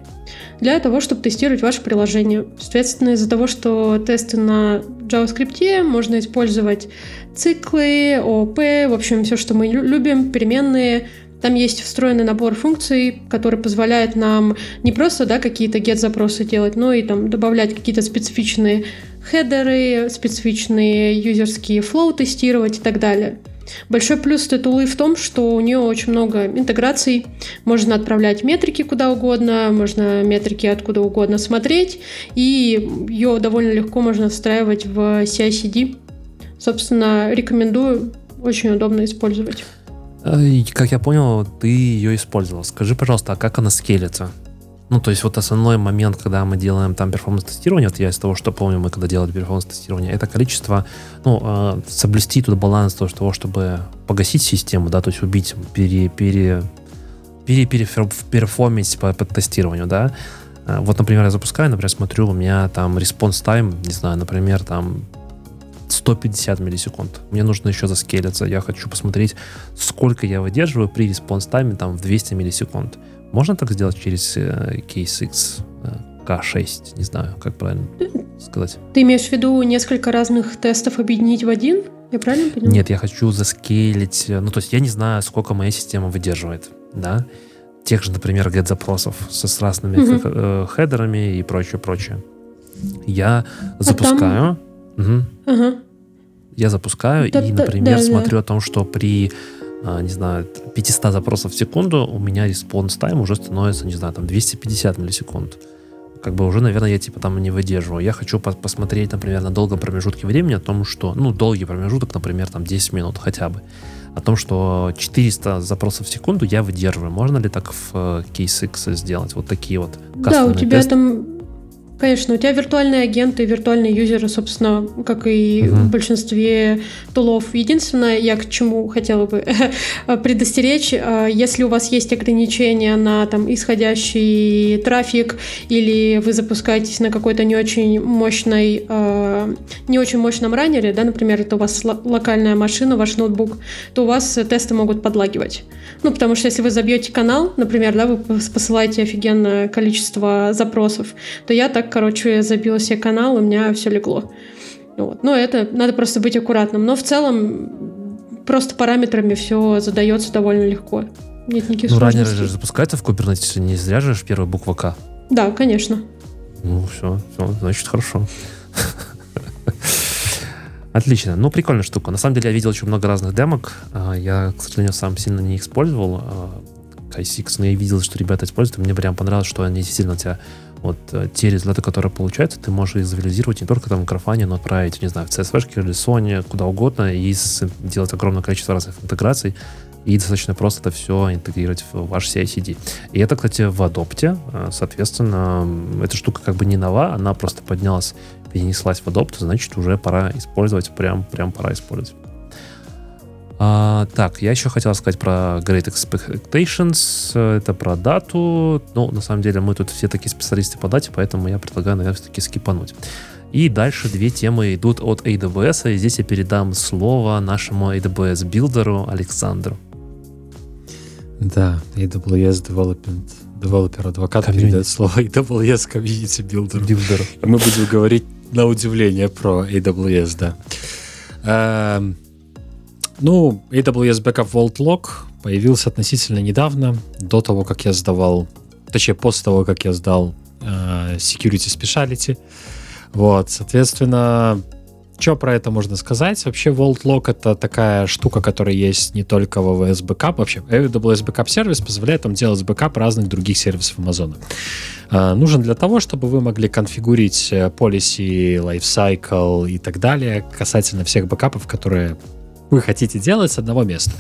S2: для того, чтобы тестировать ваше приложение. Соответственно, из-за того, что тесты на JavaScript можно использовать циклы, ООП, в общем, все, что мы любим, переменные, там есть встроенный набор функций, который позволяет нам не просто да, какие-то get-запросы делать, но и там добавлять какие-то специфичные хедеры, специфичные юзерские флоу тестировать и так далее. Большой плюс этой тулы в том, что у нее очень много интеграций. Можно отправлять метрики куда угодно, можно метрики откуда угодно смотреть, и ее довольно легко можно встраивать в CI-CD. Собственно, рекомендую, очень удобно использовать.
S1: Как я понял, ты ее использовал. Скажи, пожалуйста, а как она скелится? Ну, то есть вот основной момент, когда мы делаем там перформанс-тестирование, вот я из того, что помню, мы когда делали перформанс-тестирование, это количество, ну, э, соблюсти тут баланс того, чтобы погасить систему, да, то есть убить, пере, пере, пере, пере, перформить по, по тестированию, да. Э, вот, например, я запускаю, например, смотрю, у меня там response time, не знаю, например, там 150 миллисекунд. Мне нужно еще заскелиться. Я хочу посмотреть, сколько я выдерживаю при response тайме там в 200 миллисекунд. Можно так сделать через э, Case X э, K6? Не знаю, как правильно сказать.
S2: Ты имеешь в виду несколько разных тестов объединить в один? Я правильно понял?
S1: Нет, я хочу заскейлить. Э, ну, то есть я не знаю, сколько моя система выдерживает, да? Тех же, например, GET-запросов со, с разными угу. э, хедерами и прочее, прочее. Я а запускаю. Там... Угу. Ага. Я запускаю да, и, например, да, смотрю да. о том, что при не знаю, 500 запросов в секунду, у меня response time уже становится, не знаю, там 250 миллисекунд. Как бы уже, наверное, я типа там не выдерживаю. Я хочу по посмотреть, например, на долгом промежутке времени о том, что, ну, долгий промежуток, например, там 10 минут хотя бы, о том, что 400 запросов в секунду я выдерживаю. Можно ли так в э, Case X сделать? Вот такие вот
S2: Да, у тебя тесты? там Конечно, у тебя виртуальные агенты, виртуальные юзеры, собственно, как и uh-huh. в большинстве тулов. Единственное, я к чему хотела бы [laughs] предостеречь, а, если у вас есть ограничения на там исходящий трафик или вы запускаетесь на какой-то не очень мощной, не очень мощном раннере, да, например, это у вас локальная машина, ваш ноутбук, то у вас тесты могут подлагивать. Ну, потому что если вы забьете канал, например, да, вы посылаете офигенное количество запросов, то я так короче, забила себе канал, у меня все легло. Вот. Но это надо просто быть аккуратным. Но в целом просто параметрами все задается довольно легко. Нет никаких
S1: Ну, ранее же запускается в Kubernetes, не зря же первая буква К.
S2: Да, конечно.
S1: Ну, все, все, значит, хорошо. [laughs] Отлично. Ну, прикольная штука. На самом деле, я видел очень много разных демок. А, я, к сожалению, сам сильно не использовал K6, а, но я видел, что ребята используют. Мне прям понравилось, что они действительно тебя вот э, те результаты, которые получаются, ты можешь их завизуализировать не только там в графане, но отправить, не знаю, в CSV или Sony, куда угодно, и делать огромное количество разных интеграций, и достаточно просто это все интегрировать в ваш CI-CD. И это, кстати, в Adopt, э, соответственно, эта штука как бы не нова, она просто поднялась, перенеслась в Adopt, значит, уже пора использовать, прям, прям пора использовать. А, так, я еще хотел сказать про Great Expectations. Это про дату. Ну, на самом деле, мы тут все такие специалисты по дате, поэтому я предлагаю, наверное, все-таки скипануть. И дальше две темы идут от AWS, и здесь я передам слово нашему AWS-билдеру Александру.
S3: Да, AWS Development Developer Advocate передает слово AWS Community Builder. Builder. Мы будем говорить на удивление про AWS, да. Эм, ну, AWS Backup Vault Lock появился относительно недавно, до того, как я сдавал, точнее, после того, как я сдал э, Security Specialty. Вот, соответственно, что про это можно сказать? Вообще Vault Lock это такая штука, которая есть не только в AWS Backup. Вообще AWS Backup сервис позволяет вам делать бэкап разных других сервисов Amazon. Uh, нужен для того, чтобы вы могли конфигурить э, policy, lifecycle и так далее касательно всех бэкапов, которые вы хотите делать с одного места.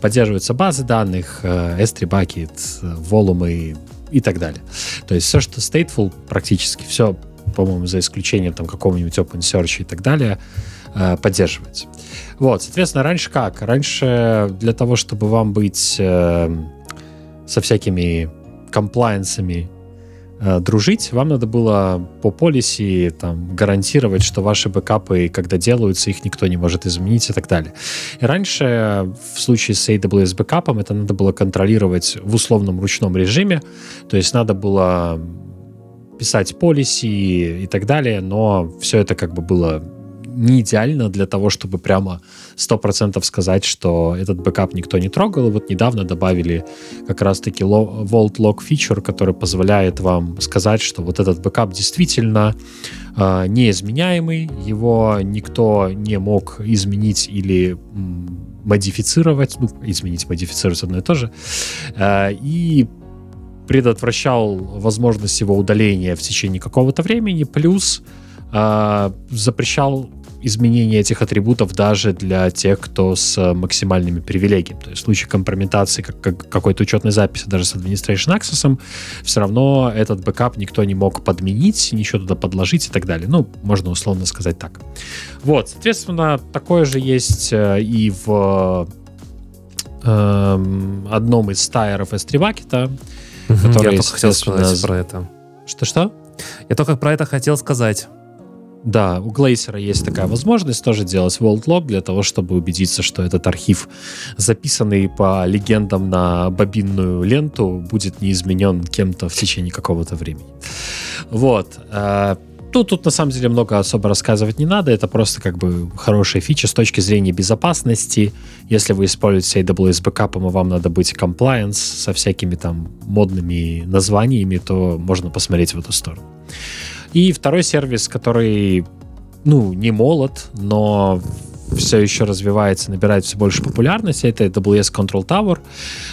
S3: Поддерживаются базы данных, э, S3 Bucket, волумы и так далее. То есть все, что stateful, практически все по-моему, за исключением там какого-нибудь OpenSearch и так далее, э, поддерживается. Вот, соответственно, раньше как? Раньше для того, чтобы вам быть э, со всякими комплайенсами э, дружить, вам надо было по полиси там, гарантировать, что ваши бэкапы, когда делаются, их никто не может изменить и так далее. И раньше в случае с AWS бэкапом это надо было контролировать в условном ручном режиме, то есть надо было писать полиси и так далее, но все это как бы было не идеально для того, чтобы прямо 100% сказать, что этот бэкап никто не трогал. Вот недавно добавили как раз-таки Vault Lock feature, который позволяет вам сказать, что вот этот бэкап действительно э, неизменяемый, его никто не мог изменить или модифицировать, ну, изменить, модифицировать одно и то же. Э, и предотвращал возможность его удаления в течение какого-то времени, плюс э, запрещал изменение этих атрибутов даже для тех, кто с максимальными привилегиями. То есть в случае компрометации как, как, какой-то учетной записи даже с Administration Access, все равно этот бэкап никто не мог подменить, ничего туда подложить и так далее. Ну, можно условно сказать так. Вот, соответственно, такое же есть э, и в э, одном из стайеров S3 Bucket,
S1: Угу, который, я только хотел сказать про это.
S3: Что-что?
S1: Я только про это хотел сказать.
S3: Да, у Глейсера есть такая возможность тоже делать World Log для того, чтобы убедиться, что этот архив, записанный по легендам на бобинную ленту, будет не изменен кем-то в течение какого-то времени. Вот. Тут, тут на самом деле много особо рассказывать не надо, это просто как бы хорошая фича с точки зрения безопасности. Если вы используете AWS бэкапом, и вам надо быть compliance со всякими там модными названиями, то можно посмотреть в эту сторону. И второй сервис, который, ну, не молод, но все еще развивается, набирает все больше популярности, это AWS Control Tower.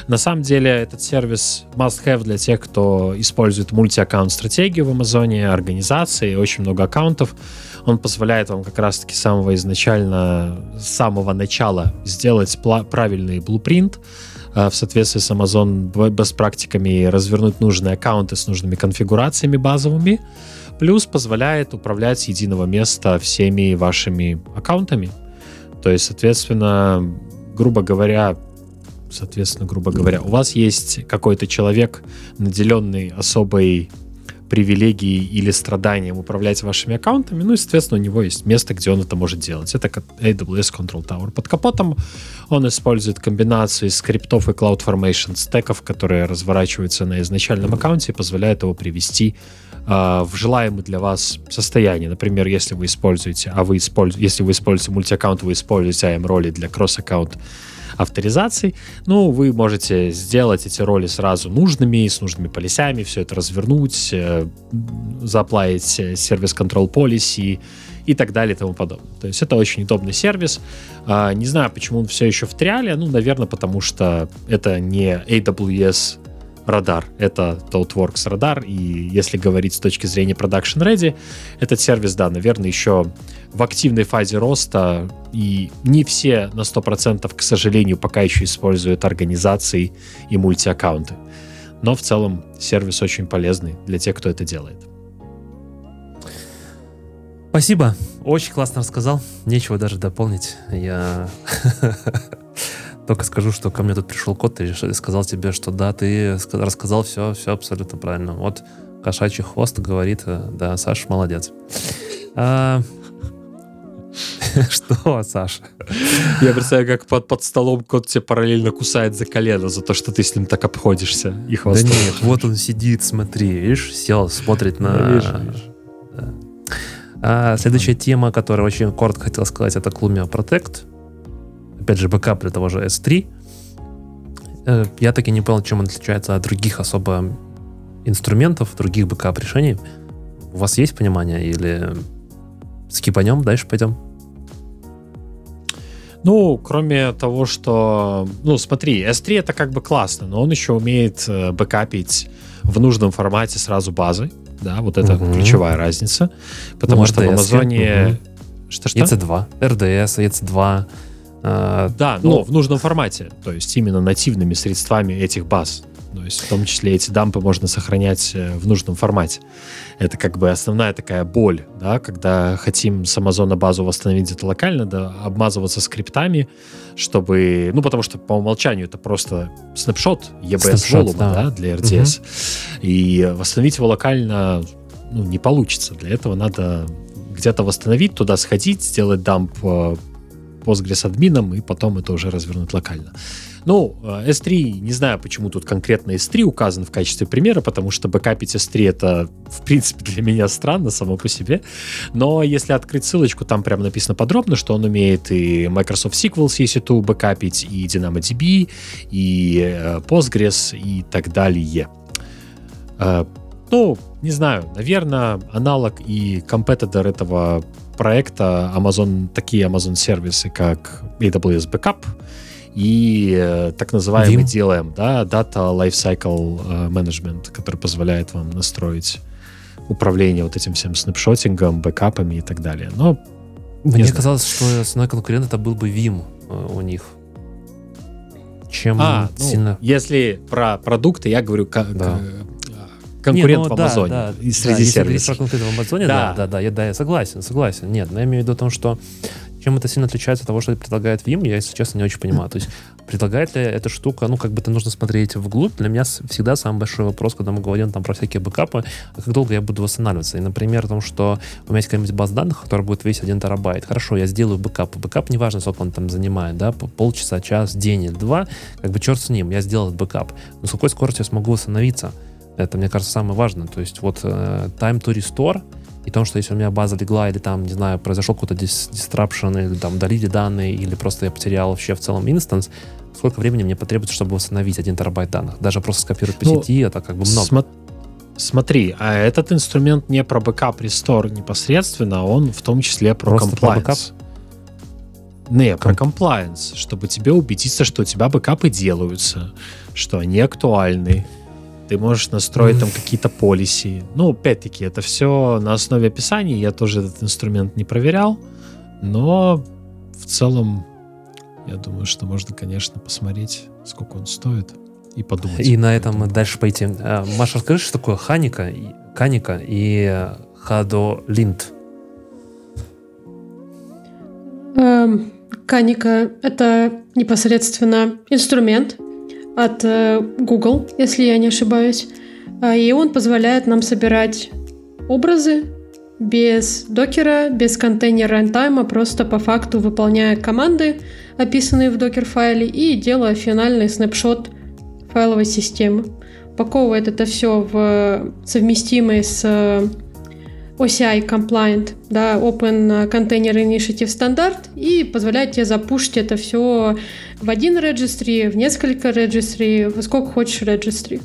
S3: На самом деле этот сервис must-have для тех, кто использует мульти-аккаунт стратегию в Амазоне, организации, очень много аккаунтов. Он позволяет вам как раз-таки с самого изначально, с самого начала сделать правильный blueprint, э, в соответствии с Amazon best практиками развернуть нужные аккаунты с нужными конфигурациями базовыми, плюс позволяет управлять с единого места всеми вашими аккаунтами. То есть, соответственно, грубо говоря, соответственно, грубо говоря, у вас есть какой-то человек, наделенный особой привилегией или страданием управлять вашими аккаунтами, ну и, соответственно, у него есть место, где он это может делать. Это AWS Control Tower. Под капотом он использует комбинацию из скриптов и CloudFormation стеков, которые разворачиваются на изначальном аккаунте и позволяют его привести э, в желаемое для вас состояние. Например, если вы используете, а вы используете, если вы используете мультиаккаунт, вы используете IAM-роли для кросс-аккаунт авторизаций, ну, вы можете сделать эти роли сразу нужными, с нужными полисями, все это развернуть, э, заплавить э, сервис control policy и так далее и тому подобное. То есть это очень удобный сервис. А, не знаю, почему он все еще в триале, ну, наверное, потому что это не AWS радар. Это ThoughtWorks радар, и если говорить с точки зрения Production Ready, этот сервис, да, наверное, еще в активной фазе роста, и не все на 100%, к сожалению, пока еще используют организации и мультиаккаунты. Но в целом сервис очень полезный для тех, кто это делает.
S1: Спасибо. Очень классно рассказал. Нечего даже дополнить. Я [laughs] Только скажу, что ко мне тут пришел кот и сказал тебе, что да, ты рассказал все, все абсолютно правильно. Вот кошачий хвост говорит, э, да, Саша молодец. А... [laughs] Что, Саша?
S3: Я представляю, как под, под столом кот тебе параллельно кусает за колено за то, что ты с ним так обходишься и хвостом.
S1: Да нет, вот он сидит, смотри, видишь, сел, смотрит на... Вижу, вижу. А, следующая тема, которую очень коротко хотел сказать, это Clumia Protect. Опять же, бэкап для того же S3. Э, я так и не понял, чем он отличается от других особо инструментов, других бэкап-решений. У вас есть понимание или скипанем, дальше пойдем?
S3: Ну, кроме того, что... Ну, смотри, S3 это как бы классно, но он еще умеет э, бэкапить в нужном формате сразу базы. Да, вот это угу. ключевая разница. Потому ну, что RDS, в Амазоне... Угу.
S1: Что-что? EC2, RDS, EC2.
S3: Э, да, но ну, в нужном формате. То есть именно нативными средствами этих баз. То есть в том числе эти дампы можно сохранять э, в нужном формате. Это как бы основная такая боль, да, когда хотим с Амазона базу восстановить где-то локально, да, обмазываться скриптами, чтобы, ну, потому что по умолчанию это просто снапшот EBS волума, да. да, для RDS. Угу. И восстановить его локально ну, не получится. Для этого надо где-то восстановить, туда сходить, сделать дамп э, Postgres админом и потом это уже развернуть локально. Ну, S3, не знаю, почему тут конкретно S3 указан в качестве примера, потому что бэкапить S3 это, в принципе, для меня странно само по себе. Но если открыть ссылочку, там прямо написано подробно, что он умеет и Microsoft SQL с EC2 бэкапить, и DynamoDB, и э, Postgres, и так далее. Э, ну, не знаю, наверное, аналог и компетитор этого проекта Amazon, такие Amazon сервисы, как AWS Backup и э, так называемый Vim. DLM, да, Data Lifecycle э, Management, который позволяет вам настроить управление вот этим всем снапшотингом, бэкапами и так далее. Но
S1: мне казалось, что основной конкурент это был бы Vim э, у них. Чем а, ну, сильно...
S3: Если про продукты, я говорю как да. Конкурент Не, ну, в Амазоне да, да, среди да, сервисов.
S1: Если в Амазоне, да, да, да, да, я, да, я согласен, согласен. Нет, но я имею в виду о том, что чем это сильно отличается от того, что предлагает Vim, я, если честно, не очень понимаю. То есть предлагает ли эта штука, ну, как бы это нужно смотреть вглубь. Для меня всегда самый большой вопрос, когда мы говорим там про всякие бэкапы, а как долго я буду восстанавливаться. И, например, о том, что у меня есть какая-нибудь база данных, которая будет весить 1 терабайт. Хорошо, я сделаю бэкап. Бэкап, неважно, сколько он там занимает, да, полчаса, час, день или два, как бы черт с ним, я сделал этот бэкап. Но с какой скоростью я смогу восстановиться? Это, мне кажется, самое важное. То есть вот э, time to restore — и том, что если у меня база легла, или там, не знаю, произошел какой-то disruption, или там удалили данные, или просто я потерял вообще в целом инстанс, сколько времени мне потребуется, чтобы восстановить один терабайт данных? Даже просто скопировать по ну, сети, это как бы много. Смо-
S3: смотри, а этот инструмент не про бэкап restore непосредственно, он в том числе про просто compliance. Про Не, про compliance, чтобы тебе убедиться, что у тебя бэкапы делаются, что они актуальны, ты можешь настроить там какие-то policy. Ну, опять-таки, это все на основе описаний. Я тоже этот инструмент не проверял, но в целом я думаю, что можно, конечно, посмотреть, сколько он стоит и подумать.
S1: И на этом мы дальше пойти. А, Маша, расскажи, что такое Ханика, Каника и Хадолинт?
S2: Эм, Каника — это непосредственно инструмент, от э, Google, если я не ошибаюсь. А, и он позволяет нам собирать образы без докера, без контейнера рантайма, просто по факту выполняя команды, описанные в докер-файле, и делая финальный снапшот файловой системы. Упаковывает это все в совместимые с OCI compliant, да, Open Container Initiative стандарт и позволяет тебе запушить это все в один registry, в несколько registry, во сколько хочешь registry.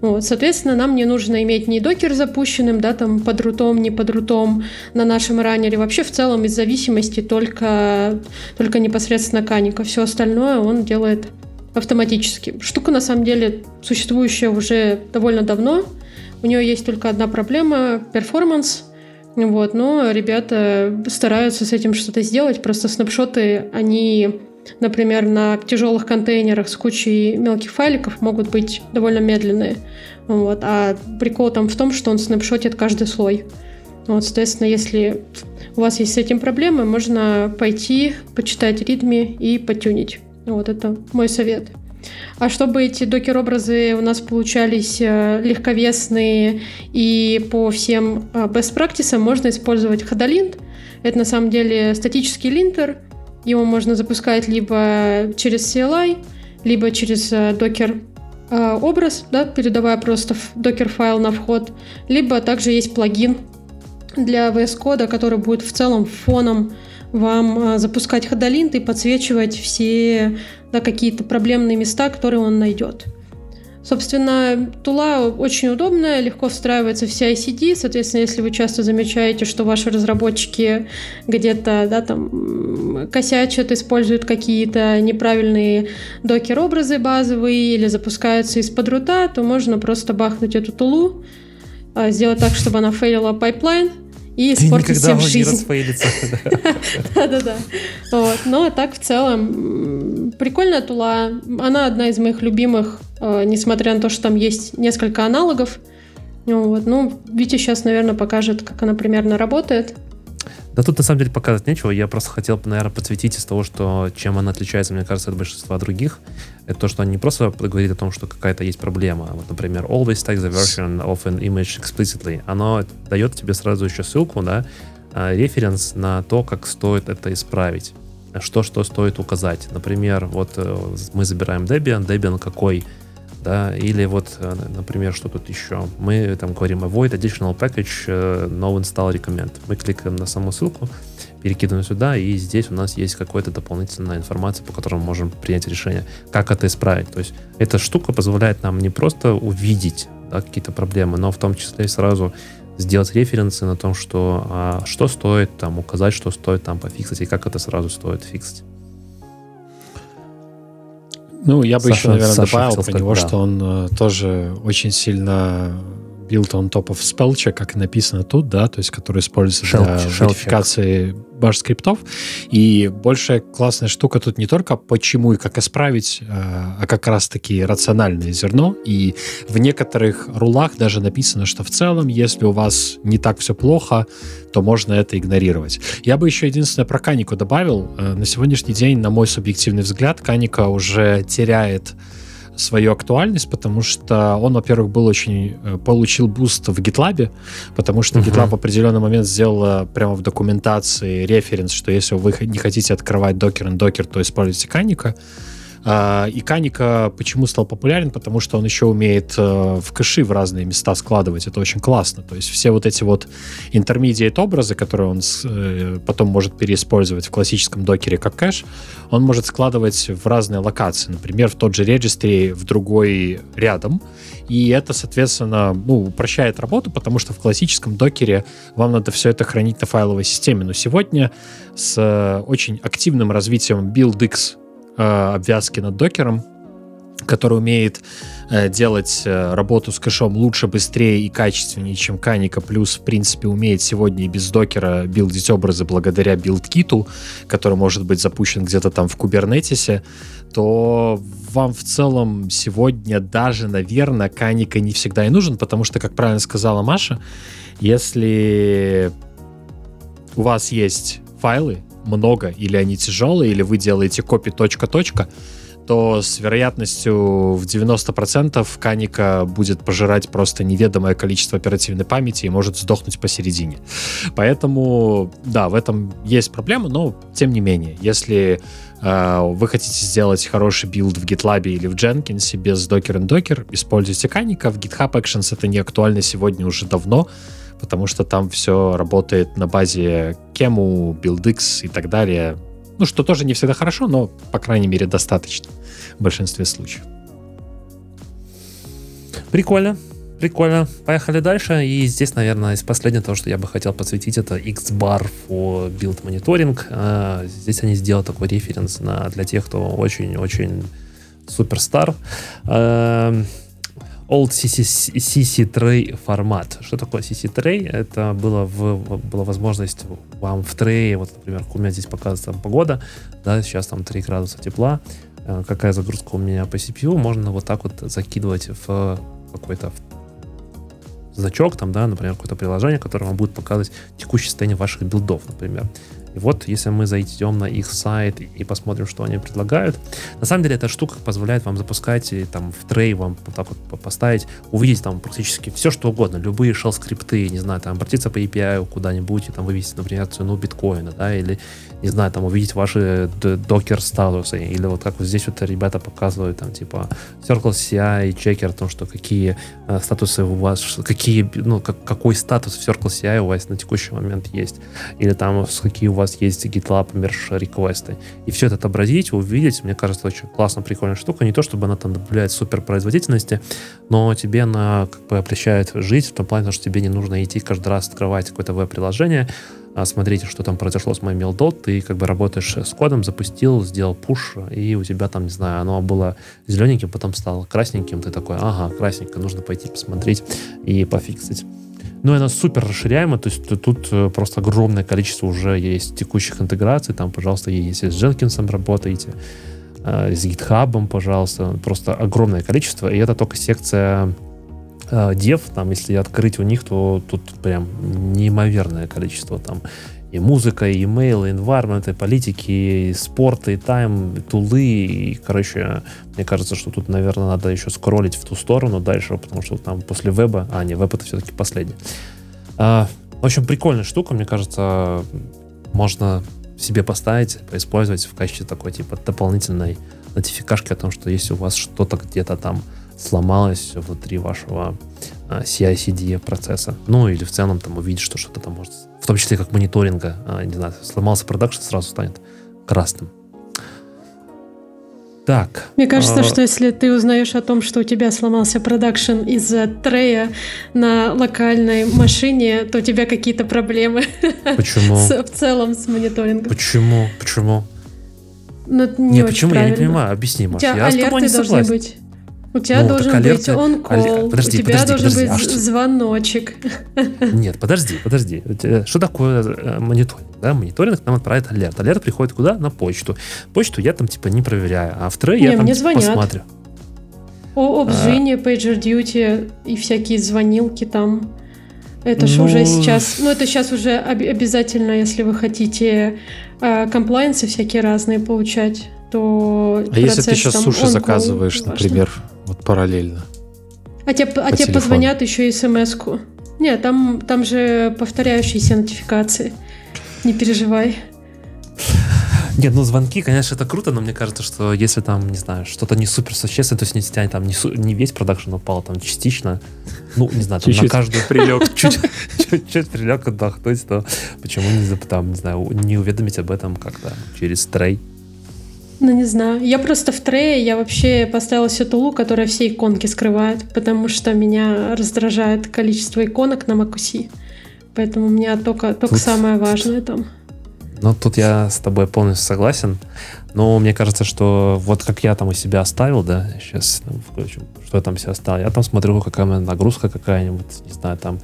S2: Вот, соответственно, нам не нужно иметь ни докер запущенным, да, там под рутом, не под рутом на нашем раннере. Вообще в целом из зависимости только, только непосредственно каника. Все остальное он делает автоматически. Штука на самом деле существующая уже довольно давно. У нее есть только одна проблема — перформанс. Вот, но ребята стараются с этим что-то сделать. Просто снапшоты, они, например, на тяжелых контейнерах с кучей мелких файликов могут быть довольно медленные. Вот, а прикол там в том, что он снапшотит каждый слой. Вот, соответственно, если у вас есть с этим проблемы, можно пойти, почитать ритми и потюнить. Вот это мой совет. А чтобы эти докер-образы у нас получались э, легковесные и по всем э, best practices, можно использовать Hadalint. Это на самом деле статический линтер. Его можно запускать либо через CLI, либо через докер э, образ, да, передавая просто докер файл на вход, либо также есть плагин для VS Code, который будет в целом фоном вам запускать ходолинт и подсвечивать все да, какие-то проблемные места, которые он найдет. Собственно, тула очень удобная, легко встраивается в CI-CD. Соответственно, если вы часто замечаете, что ваши разработчики где-то да, там, косячат, используют какие-то неправильные докер-образы базовые или запускаются из-под рута, то можно просто бахнуть эту тулу, а, сделать так, чтобы она фейлила пайплайн, и испортить всем жизнь. [laughs] Да-да-да. Вот. Но так в целом прикольная тула. Она одна из моих любимых, э, несмотря на то, что там есть несколько аналогов. Вот. Ну, Витя сейчас, наверное, покажет, как она примерно работает.
S1: Да тут на самом деле показывать нечего. Я просто хотел, наверное, подсветить из того, что чем она отличается, мне кажется, от большинства других. Это то, что она не просто говорит о том, что какая-то есть проблема. Вот, например, always take the version of an image explicitly. Оно дает тебе сразу еще ссылку, да, а, референс на то, как стоит это исправить. Что, что стоит указать. Например, вот э, мы забираем Debian. Debian какой да, или вот, э, например, что тут еще? Мы там говорим avoid additional package, э, no install recommend. Мы кликаем на саму ссылку, перекидываем сюда, и здесь у нас есть какая-то дополнительная информация, по которой мы можем принять решение, как это исправить. То есть эта штука позволяет нам не просто увидеть да, какие-то проблемы, но в том числе и сразу сделать референсы на том, что, а, что стоит там указать, что стоит там пофиксить, и как это сразу стоит фиксить.
S3: Ну, я бы Саша, еще, наверное, Саша добавил про него, да. что он э, тоже очень сильно built on top of spellcheck, как написано тут, да, то есть который используется Shell, для shell верификации баш скриптов. И большая классная штука тут не только почему и как исправить, э, а как раз-таки рациональное зерно. И в некоторых рулах даже написано, что в целом, если у вас не так все плохо, то можно это игнорировать. Я бы еще единственное про Kaniko добавил. Э, на сегодняшний день, на мой субъективный взгляд, Kaniko уже теряет свою актуальность, потому что он, во-первых, был очень э, получил буст в GitLab, потому что uh-huh. GitLab в определенный момент сделал прямо в документации референс, что если вы не хотите открывать докер и докер, то используйте Каника. А, и Каника почему стал популярен? Потому что он еще умеет э, в кэши в разные места складывать. Это очень классно. То есть все вот эти вот intermediate образы, которые он э, потом может переиспользовать в классическом докере как кэш, он может складывать в разные локации. Например, в тот же регистре в другой рядом. И это, соответственно, ну, упрощает работу, потому что в классическом докере вам надо все это хранить на файловой системе. Но сегодня с э, очень активным развитием BuildX обвязки над докером, который умеет э, делать э, работу с кэшом лучше, быстрее и качественнее, чем Каника, плюс, в принципе, умеет сегодня и без докера билдить образы благодаря билдкиту, который может быть запущен где-то там в кубернетисе, то вам в целом сегодня даже, наверное, Каника не всегда и нужен, потому что, как правильно сказала Маша, если у вас есть файлы, много, или они тяжелые, или вы делаете копи точка-точка, то с вероятностью в 90% Каника будет пожирать просто неведомое количество оперативной памяти и может сдохнуть посередине. Поэтому, да, в этом есть проблема, но тем не менее, если э, вы хотите сделать хороший билд в GitLab или в Jenkins без Docker-in-Docker, используйте Kaniko. В GitHub Actions это не актуально сегодня уже давно, потому что там все работает на базе QEMU, BuildX и так далее. Ну, что тоже не всегда хорошо, но, по крайней мере, достаточно в большинстве случаев.
S1: Прикольно. Прикольно. Поехали дальше. И здесь, наверное, из последнего того, что я бы хотел подсветить, это xbar for build monitoring. А, здесь они сделали такой референс на, для тех, кто очень-очень суперстар. А, Old CC, Tray формат. Что такое CC Tray? Это было в, была возможность вам в трее, вот, например, у меня здесь показывается там погода, да, сейчас там 3 градуса тепла, э, какая загрузка у меня по CPU, можно вот так вот закидывать в какой-то значок, там, да, например, какое-то приложение, которое вам будет показывать текущее состояние ваших билдов, например. И вот, если мы зайдем на их сайт и посмотрим, что они предлагают, на самом деле эта штука позволяет вам запускать и там в трей вам вот так вот поставить, увидеть там практически все, что угодно, любые shell скрипты, не знаю, там обратиться по API куда-нибудь и там вывести, например, цену биткоина, да, или, не знаю, там увидеть ваши докер статусы, или вот как вот здесь вот ребята показывают там типа Circle CI и чекер о том, что какие э, статусы у вас, какие, ну, как, какой статус в Circle CI у вас на текущий момент есть, или там какие у вас есть GitLab merge реквесты. И все это отобразить, увидеть, мне кажется, очень классно, прикольная штука. Не то, чтобы она там добавляет супер производительности, но тебе она как бы облегчает жить в том плане, что тебе не нужно идти каждый раз открывать какое-то веб-приложение, а смотрите, что там произошло с моим MailDot, ты как бы работаешь с кодом, запустил, сделал пуш, и у тебя там, не знаю, оно было зелененьким, потом стало красненьким, ты такой, ага, красненько, нужно пойти посмотреть и пофиксить. Ну, и она супер расширяема, то есть тут э, просто огромное количество уже есть текущих интеграций, там, пожалуйста, если с Jenkins работаете, э, с GitHub, пожалуйста, просто огромное количество, и это только секция дев, э, там, если открыть у них, то тут прям неимоверное количество там и музыка, и имейл, и environment, и политики, и спорт, и тайм, и тулы, и, короче, мне кажется, что тут, наверное, надо еще скроллить в ту сторону дальше, потому что там после веба, а, не, веб это все-таки последний. А, в общем, прикольная штука, мне кажется, можно себе поставить, поиспользовать в качестве такой, типа, дополнительной нотификашки о том, что если у вас что-то где-то там сломалось внутри вашего а, CI-CD процесса. Ну, или в целом там увидеть, что что-то там может, в том числе как мониторинга, а, не знаю, сломался продакшн, сразу станет красным. Так.
S2: Мне кажется, а... что если ты узнаешь о том, что у тебя сломался продакшн из-за трея на локальной машине, то у тебя какие-то проблемы. [laughs]
S1: Почему?
S2: в целом с мониторингом.
S1: Почему? Почему?
S2: Ну, не, не почему?
S1: Правильно. Я не понимаю. Объясни, Маша. Я с тобой не согласен. Быть.
S2: У тебя ну, должен быть он-кол, подожди, у тебя подожди, должен подожди, быть а звоночек. [laughs]
S1: Нет, подожди, подожди. Что такое э, мониторинг? Да, мониторинг нам отправит алерт. Алерт приходит куда? На почту. Почту я там типа не проверяю, а в трей я там типа, посмотрю.
S2: О обжине, PagerDuty и всякие звонилки там. Это же ну... уже сейчас, ну это сейчас уже обязательно, если вы хотите комплайенсы всякие разные получать, то
S3: А если ты сейчас суши заказываешь, например, вот параллельно.
S2: А тебе, а тебе позвонят еще и смс-ку. Нет, там, там же повторяющиеся нотификации. Не переживай. [laughs]
S1: Нет, ну звонки, конечно, это круто, но мне кажется, что если там, не знаю, что-то не супер существенное, то есть не тянет там не, су- не весь продакшн упал, там частично, ну, не знаю, там чуть-чуть на каждую...
S3: прилег. [laughs]
S1: Чуть-чуть прилег отдохнуть, то почему не, там, не знаю, не уведомить об этом как-то через трей?
S2: Ну, не знаю. Я просто в трее, я вообще поставила себе тулу, которая все иконки скрывает, потому что меня раздражает количество иконок на Макуси. Поэтому у меня только, только тут, самое важное там.
S1: Ну, тут я с тобой полностью согласен. Но мне кажется, что вот как я там у себя оставил, да, сейчас включим, что я там себе оставил. Я там смотрю, какая у меня нагрузка какая-нибудь, не знаю, там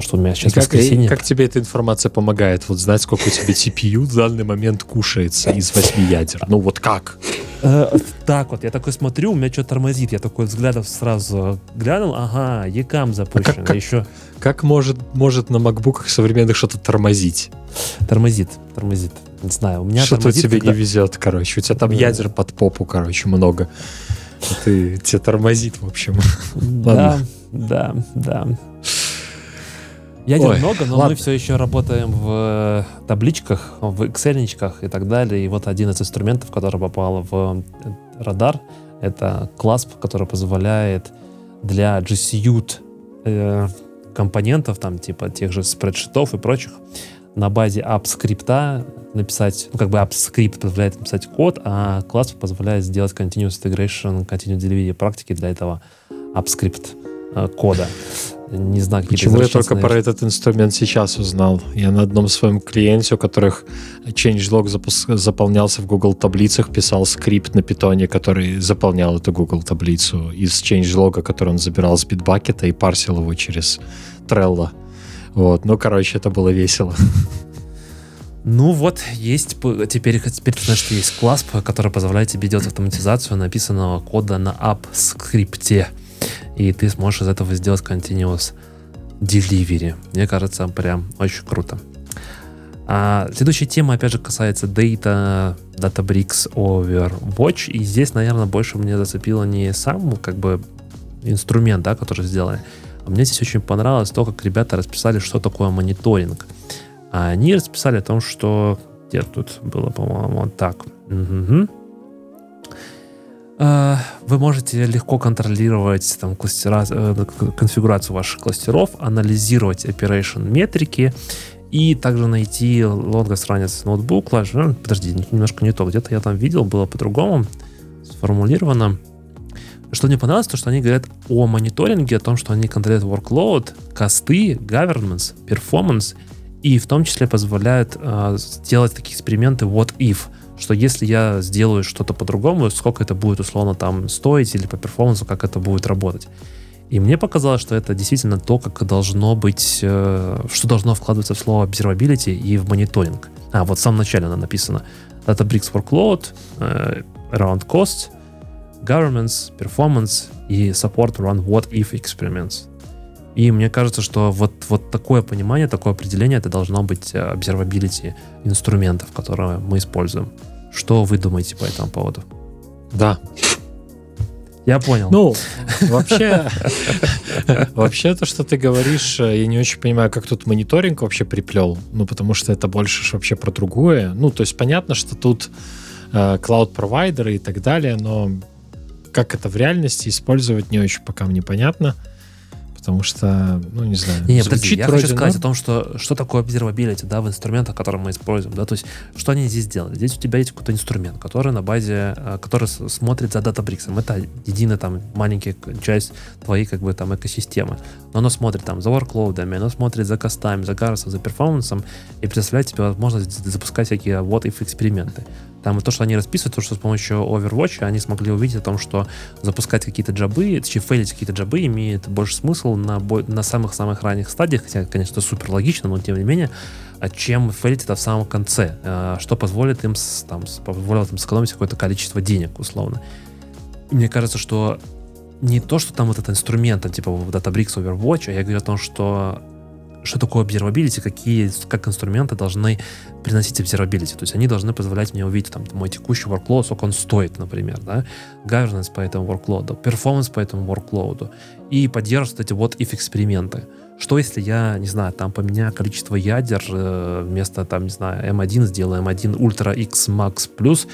S1: что у меня сейчас и
S3: как, воскресенье. как тебе эта информация помогает? Вот знать, сколько у тебя CPU в данный момент кушается из восьми ядер. Ну вот как?
S1: Э, так вот, я такой смотрю, у меня что-то тормозит. Я такой взглядом сразу глянул, ага, Екам запущен. А еще...
S3: как может, может на макбуках современных что-то тормозить?
S1: Тормозит, тормозит. Не знаю, у меня
S3: Что-то тебе когда... не везет, короче. У тебя там ядер под попу, короче, много. Ты, тебе тормозит, в общем.
S1: Да, да, да. Ядер Ой, много, но ладно. мы все еще работаем в э, табличках, в excel и так далее. И вот один из инструментов, который попал в э, радар, это Clasp, который позволяет для G Suite э, компонентов, там типа тех же спредшитов и прочих, на базе app-скрипта написать, ну как бы app-скрипт позволяет написать код, а Clasp позволяет сделать continuous integration, continuous delivery практики для этого app-скрипт э, кода не знаю,
S3: какие Почему я только про этот инструмент сейчас узнал? Я на одном своем клиенте, у которых changelog запуск... заполнялся в Google таблицах, писал скрипт на питоне, который заполнял эту Google таблицу из changelog, который он забирал с битбакета и парсил его через Trello. Вот, ну, короче, это было весело.
S1: Ну вот, есть теперь, теперь ты знаешь, что есть класс, который позволяет тебе делать автоматизацию написанного кода на app-скрипте и ты сможешь из этого сделать continuous delivery. Мне кажется, прям очень круто. А следующая тема, опять же, касается Data, Databricks Overwatch. И здесь, наверное, больше мне зацепило не сам как бы инструмент, да, который сделали, а мне здесь очень понравилось то, как ребята расписали, что такое мониторинг. А они расписали о том, что... Где тут было, по-моему, вот так. Угу. Вы можете легко контролировать там, кластера, э, конфигурацию ваших кластеров, анализировать operation метрики и также найти longest ранец ноутбук. Подожди, немножко не то. Где-то я там видел, было по-другому сформулировано. Что мне понравилось, то что они говорят о мониторинге, о том, что они контролируют workload, косты, governance, performance, и в том числе позволяют э, сделать такие эксперименты what if, что если я сделаю что-то по-другому, сколько это будет условно там стоить или по перформансу, как это будет работать. И мне показалось, что это действительно то, как должно быть, э, что должно вкладываться в слово observability и в мониторинг. А, вот в самом начале она написана. Databricks Workload, э, Around Cost, governments, performance и support run what if experiments. И мне кажется, что вот, вот такое понимание, такое определение, это должно быть э, observability инструментов, которые мы используем. Что вы думаете по этому поводу?
S3: Да.
S1: Я понял.
S3: Ну, вообще, вообще то, что ты говоришь, э, я не очень понимаю, как тут мониторинг вообще приплел. Ну, потому что это больше вообще про другое. Ну, то есть понятно, что тут клауд-провайдеры э, и так далее, но как это в реальности использовать не очень пока мне понятно. Потому что, ну, не знаю.
S1: Не, подожди, я вроде, хочу сказать но... о том, что, что такое observability, да, в инструментах, которые мы используем, да, то есть, что они здесь делают? Здесь у тебя есть какой-то инструмент, который на базе, э, который смотрит за Databricks. Это единая там маленькая часть твоей, как бы, там, экосистемы. Но оно смотрит там за workload, оно смотрит за костами, за гарсом, за перформансом и предоставляет тебе возможность запускать всякие what-if эксперименты. Там то, что они расписывают, то, что с помощью Overwatch они смогли увидеть о том, что запускать какие-то джабы, точнее, фейлить какие-то джабы имеет больше смысл на, на самых-самых ранних стадиях, хотя, конечно, супер логично, но тем не менее, а чем фейлить это в самом конце, а, что позволит им, там, позволит им сэкономить какое-то количество денег, условно. И мне кажется, что не то, что там вот этот инструмент, типа Databricks Overwatch, а я говорю о том, что что такое observability, какие, как инструменты должны приносить observability. То есть они должны позволять мне увидеть там мой текущий workload, сколько он стоит, например, да, governance по этому workload, performance по этому workload и поддерживать эти вот if эксперименты. Что если я, не знаю, там поменяю количество ядер, э, вместо там, не знаю, M1 сделаю M1 Ultra X Max Plus,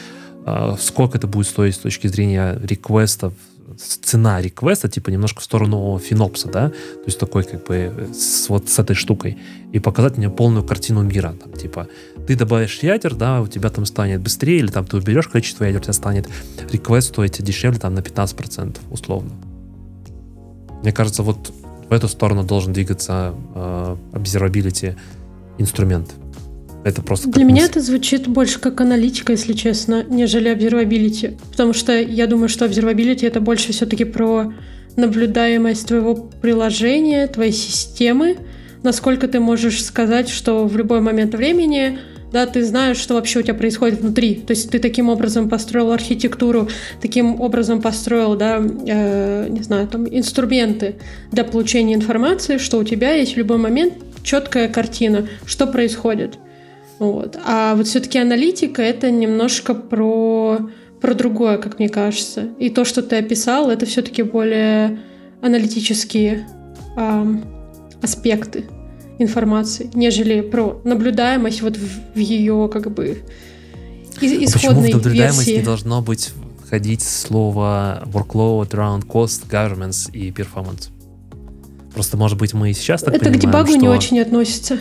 S1: сколько это будет стоить с точки зрения реквестов, цена реквеста, типа, немножко в сторону финопса, да, то есть такой, как бы, с, вот с этой штукой, и показать мне полную картину мира, там, типа, ты добавишь ядер, да, у тебя там станет быстрее, или там ты уберешь количество ядер, у тебя станет реквест стоить дешевле, там, на 15%, условно. Мне кажется, вот в эту сторону должен двигаться э, инструмент. Это просто
S2: Для меня это звучит больше как аналитика, если честно, нежели observability. Потому что я думаю, что observability это больше все-таки про наблюдаемость твоего приложения, твоей системы, насколько ты можешь сказать, что в любой момент времени да, ты знаешь, что вообще у тебя происходит внутри. То есть ты таким образом построил архитектуру, таким образом построил, да, э, не знаю, там инструменты для получения информации, что у тебя есть в любой момент четкая картина, что происходит. Вот. А вот все-таки аналитика это немножко про, про другое, как мне кажется. И то, что ты описал, это все-таки более аналитические эм, аспекты информации, нежели про наблюдаемость вот в, в ее как бы
S1: из, а почему в наблюдаемость версии. не должно быть входить слово workload, round cost, governance и performance? Просто, может быть, мы и сейчас так
S2: Это
S1: понимаем,
S2: к дебагу
S1: что...
S2: не очень относится.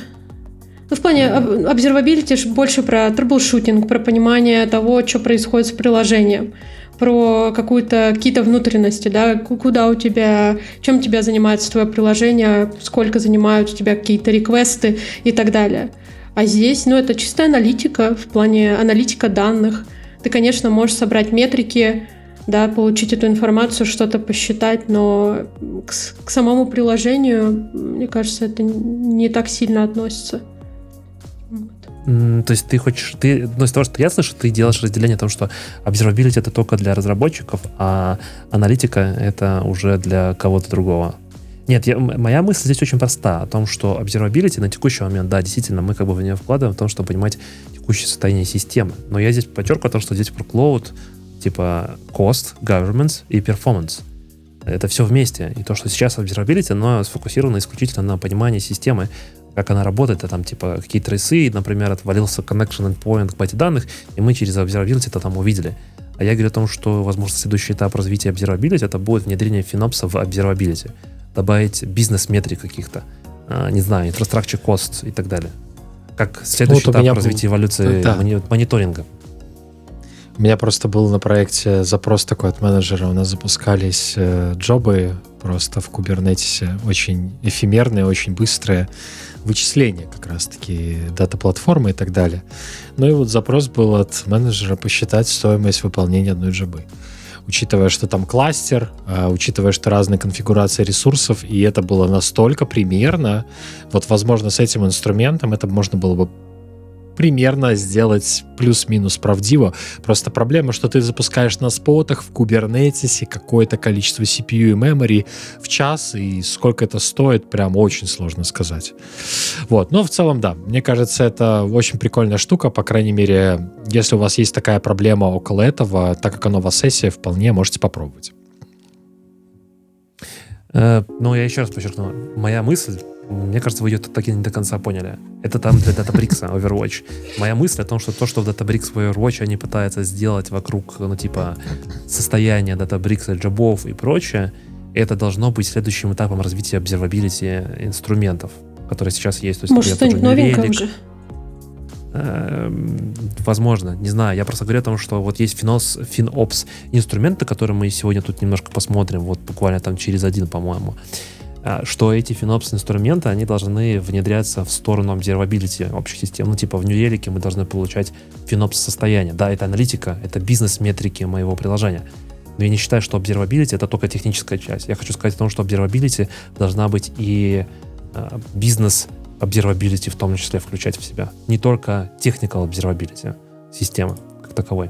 S2: Ну, в плане observability больше про трэблшутинг, про понимание того, что происходит с приложением, про какую-то, какие-то внутренности, да, куда у тебя, чем тебя занимается твое приложение, сколько занимают у тебя какие-то реквесты и так далее. А здесь, ну, это чистая аналитика, в плане аналитика данных. Ты, конечно, можешь собрать метрики, да, получить эту информацию, что-то посчитать, но к, к самому приложению, мне кажется, это не так сильно относится.
S1: То есть ты хочешь, ты, ну, из того, что я слышу, ты делаешь разделение о том, что observability это только для разработчиков, а аналитика это уже для кого-то другого. Нет, я, моя мысль здесь очень проста. О том, что observability на текущий момент, да, действительно, мы как бы в нее вкладываем в том, чтобы понимать текущее состояние системы. Но я здесь подчеркиваю о том, что здесь workload, типа cost, governance и performance. Это все вместе. И то, что сейчас observability, оно сфокусировано исключительно на понимании системы, как она работает, а там типа какие трейсы, например, отвалился connection endpoint к базе данных, и мы через observability это там увидели. А я говорю о том, что, возможно, следующий этап развития observability это будет внедрение финопса в observability. Добавить бизнес-метрик каких-то, а, не знаю, infrastructure cost и так далее. Как следующий вот этап развития был... эволюции да. мониторинга.
S3: У меня просто был на проекте запрос такой от менеджера. У нас запускались э, джобы просто в Кубернетисе, очень эфемерные, очень быстрые вычисления как раз-таки дата-платформы и так далее. Ну и вот запрос был от менеджера посчитать стоимость выполнения одной джобы учитывая, что там кластер, а, учитывая, что разные конфигурации ресурсов, и это было настолько примерно, вот, возможно, с этим инструментом это можно было бы примерно сделать плюс-минус правдиво. Просто проблема, что ты запускаешь на спотах в кубернетисе какое-то количество CPU и memory в час, и сколько это стоит, прям очень сложно сказать. Вот, но в целом, да, мне кажется, это очень прикольная штука, по крайней мере, если у вас есть такая проблема около этого, так как оно в сессии, вполне можете попробовать.
S1: Э, ну, я еще раз подчеркну, моя мысль мне кажется, вы ее так и не до конца поняли. Это там для Databricks Overwatch. Моя мысль о том, что то, что в Databricks Overwatch они пытаются сделать вокруг, ну, типа, состояния Databricks, джобов и прочее, это должно быть следующим этапом развития observability инструментов, которые сейчас есть. То есть,
S2: Может, что-нибудь новенькое уже?
S1: Эм, возможно, не знаю. Я просто говорю о том, что вот есть Finos, FinOps инструменты, которые мы сегодня тут немножко посмотрим, вот буквально там через один, по-моему. А, что эти FinOps инструменты, они должны внедряться в сторону observability общей системы. Ну, типа в Relic мы должны получать FinOps состояние. Да, это аналитика, это бизнес-метрики моего приложения. Но я не считаю, что observability это только техническая часть. Я хочу сказать о том, что observability должна быть и э, бизнес observability в том числе включать в себя. Не только technical observability системы как таковой.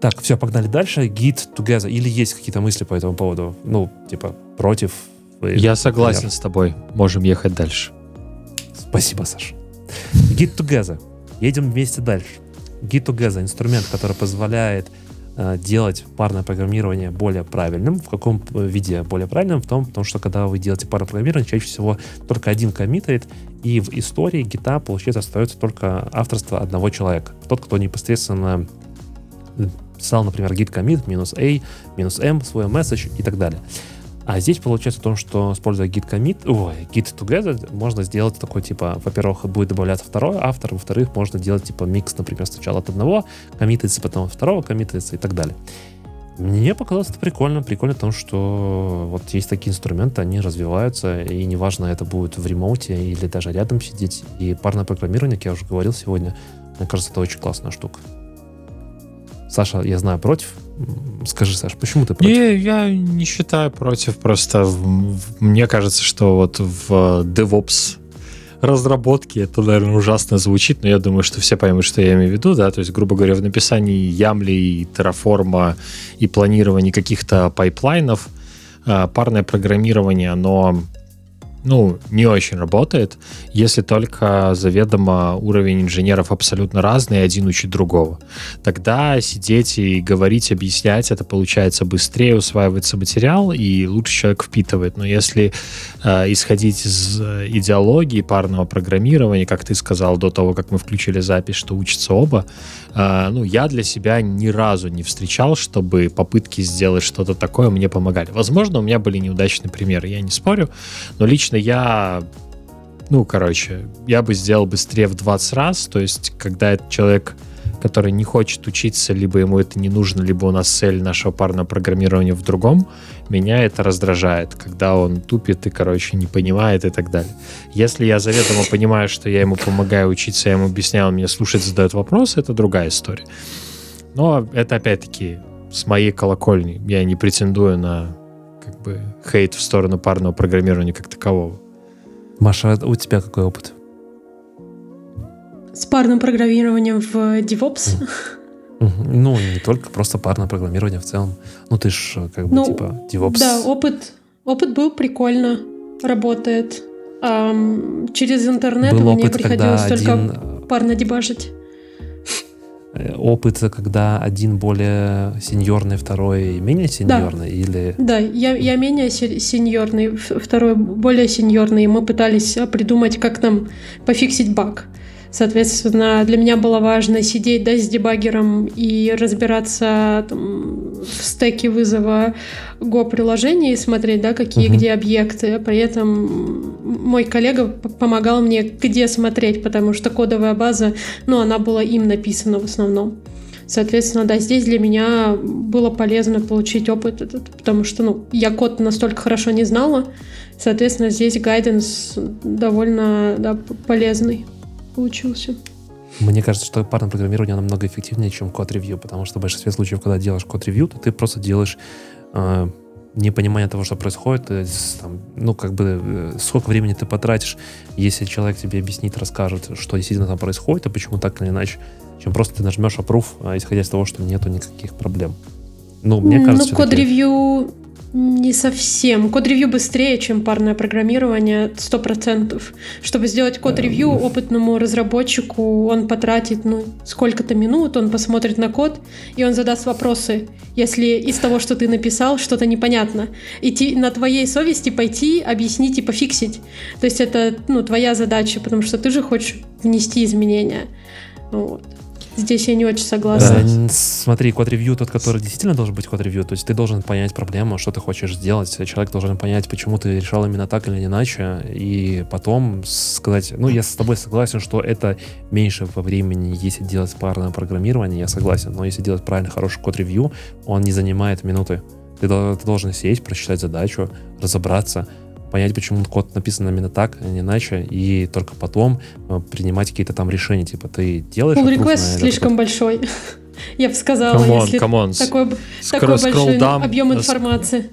S1: Так, все, погнали дальше. Git together. Или есть какие-то мысли по этому поводу? Ну, типа, против,
S3: я согласен пример. с тобой. Можем ехать дальше.
S1: Спасибо, Саша. Git Together. Едем вместе дальше. Git Together — инструмент, который позволяет э, делать парное программирование более правильным. В каком э, виде более правильным? В том, потому что когда вы делаете парное программирование, чаще всего только один коммитает, и в истории гита, получается, остается только авторство одного человека. Тот, кто непосредственно писал, например, git commit минус a, минус m, свой месседж и так далее. А здесь получается то, что используя git commit, ой, git together, можно сделать такой, типа, во-первых, будет добавляться второй автор, во-вторых, можно делать, типа, микс, например, сначала от одного коммитается, потом от второго коммитается и так далее. Мне показалось это прикольно. Прикольно в том, что вот есть такие инструменты, они развиваются, и неважно, это будет в ремоуте или даже рядом сидеть. И парное программирование, как я уже говорил сегодня, мне кажется, это очень классная штука. Саша, я знаю, против. Скажи, Саша, почему ты против?
S3: Не, я не считаю против. Просто мне кажется, что вот в DevOps разработке это, наверное, ужасно звучит, но я думаю, что все поймут, что я имею в виду, да, то есть, грубо говоря, в написании ямли и терраформа и планировании каких-то пайплайнов а, парное программирование, оно ну, не очень работает, если только заведомо уровень инженеров абсолютно разный, один учит другого. Тогда сидеть и говорить, объяснять, это получается быстрее, усваивается материал, и лучше человек впитывает. Но если э, исходить из идеологии парного программирования, как ты сказал до того, как мы включили запись, что учатся оба, э, ну, я для себя ни разу не встречал, чтобы попытки сделать что-то такое мне помогали. Возможно, у меня были неудачные примеры, я не спорю, но лично я ну, короче, я бы сделал быстрее в 20 раз. То есть, когда этот человек, который не хочет учиться, либо ему это не нужно, либо у нас цель нашего парного программирования в другом, меня это раздражает, когда он тупит и, короче, не понимает и так далее. Если я заведомо понимаю, что я ему помогаю учиться, я ему объясняю, он мне слушает, задает вопросы, это другая история. Но это, опять-таки, с моей колокольни. Я не претендую на бы хейт в сторону парного программирования как такового.
S1: Маша, у тебя какой опыт?
S2: С парным программированием в DevOps?
S1: Ну, не только просто парное программирование в целом. Ну, ты ж как бы
S2: ну,
S1: типа DevOps.
S2: Да, опыт, Опыт был прикольно, работает. Эм, через интернет
S1: Был
S2: мне
S1: опыт,
S2: приходилось
S1: когда
S2: только
S1: один,
S2: парно дебажить.
S1: Э, опыт, когда один более сеньорный, второй менее сеньорный, или
S2: Да, я, я менее се- сеньорный, второй более сеньорный, и мы пытались а, придумать, как нам пофиксить баг. Соответственно, для меня было важно сидеть да, с дебаггером и разбираться там, в стеке вызова Go-приложения и смотреть, да, какие
S1: Мгм.
S2: где объекты. При этом мой коллега помогал мне, где смотреть, потому что кодовая база, ну, она была им написана в основном. Соответственно, да, здесь для меня было полезно получить опыт этот, потому что, ну, я код настолько хорошо не знала, соответственно, здесь гайденс довольно да, полезный получился.
S1: Мне кажется, что парное программирование намного эффективнее, чем код-ревью, потому что в большинстве случаев, когда делаешь код-ревью, то ты просто делаешь э, непонимание того, что происходит, есть, там, ну, как бы, э, сколько времени ты потратишь, если человек тебе объяснит, расскажет, что действительно там происходит, и почему так или иначе, чем просто ты нажмешь approve, а, исходя из того, что нету никаких проблем. Ну, мне кажется,
S2: ну, код-ревью не совсем. Код-ревью быстрее, чем парное программирование, 100%. Чтобы сделать код-ревью опытному разработчику, он потратит ну, сколько-то минут, он посмотрит на код, и он задаст вопросы, если из того, что ты написал, что-то непонятно. Идти на твоей совести пойти, объяснить и пофиксить. То есть это ну, твоя задача, потому что ты же хочешь внести изменения. Вот. Здесь я не очень согласна.
S1: Н- Смотри, код-ревью тот, который действительно должен быть код-ревью, то есть ты должен понять проблему, что ты хочешь сделать, человек должен понять, почему ты решал именно так или иначе, и потом сказать, ну, я с тобой согласен, что это меньше по времени, если делать парное программирование, я согласен, но если делать правильно хороший код-ревью, он не занимает минуты. Ты, ты должен сесть, прочитать задачу, разобраться, понять, почему код написан именно так, а не иначе, и только потом э, принимать какие-то там решения, типа ты делаешь...
S2: Pull request
S1: этот
S2: слишком большой. [laughs] Я бы сказала,
S3: Камон,
S2: если
S3: камон.
S2: такой, б-
S3: Скро-
S2: такой большой
S3: down,
S2: объем
S3: э,
S2: информации.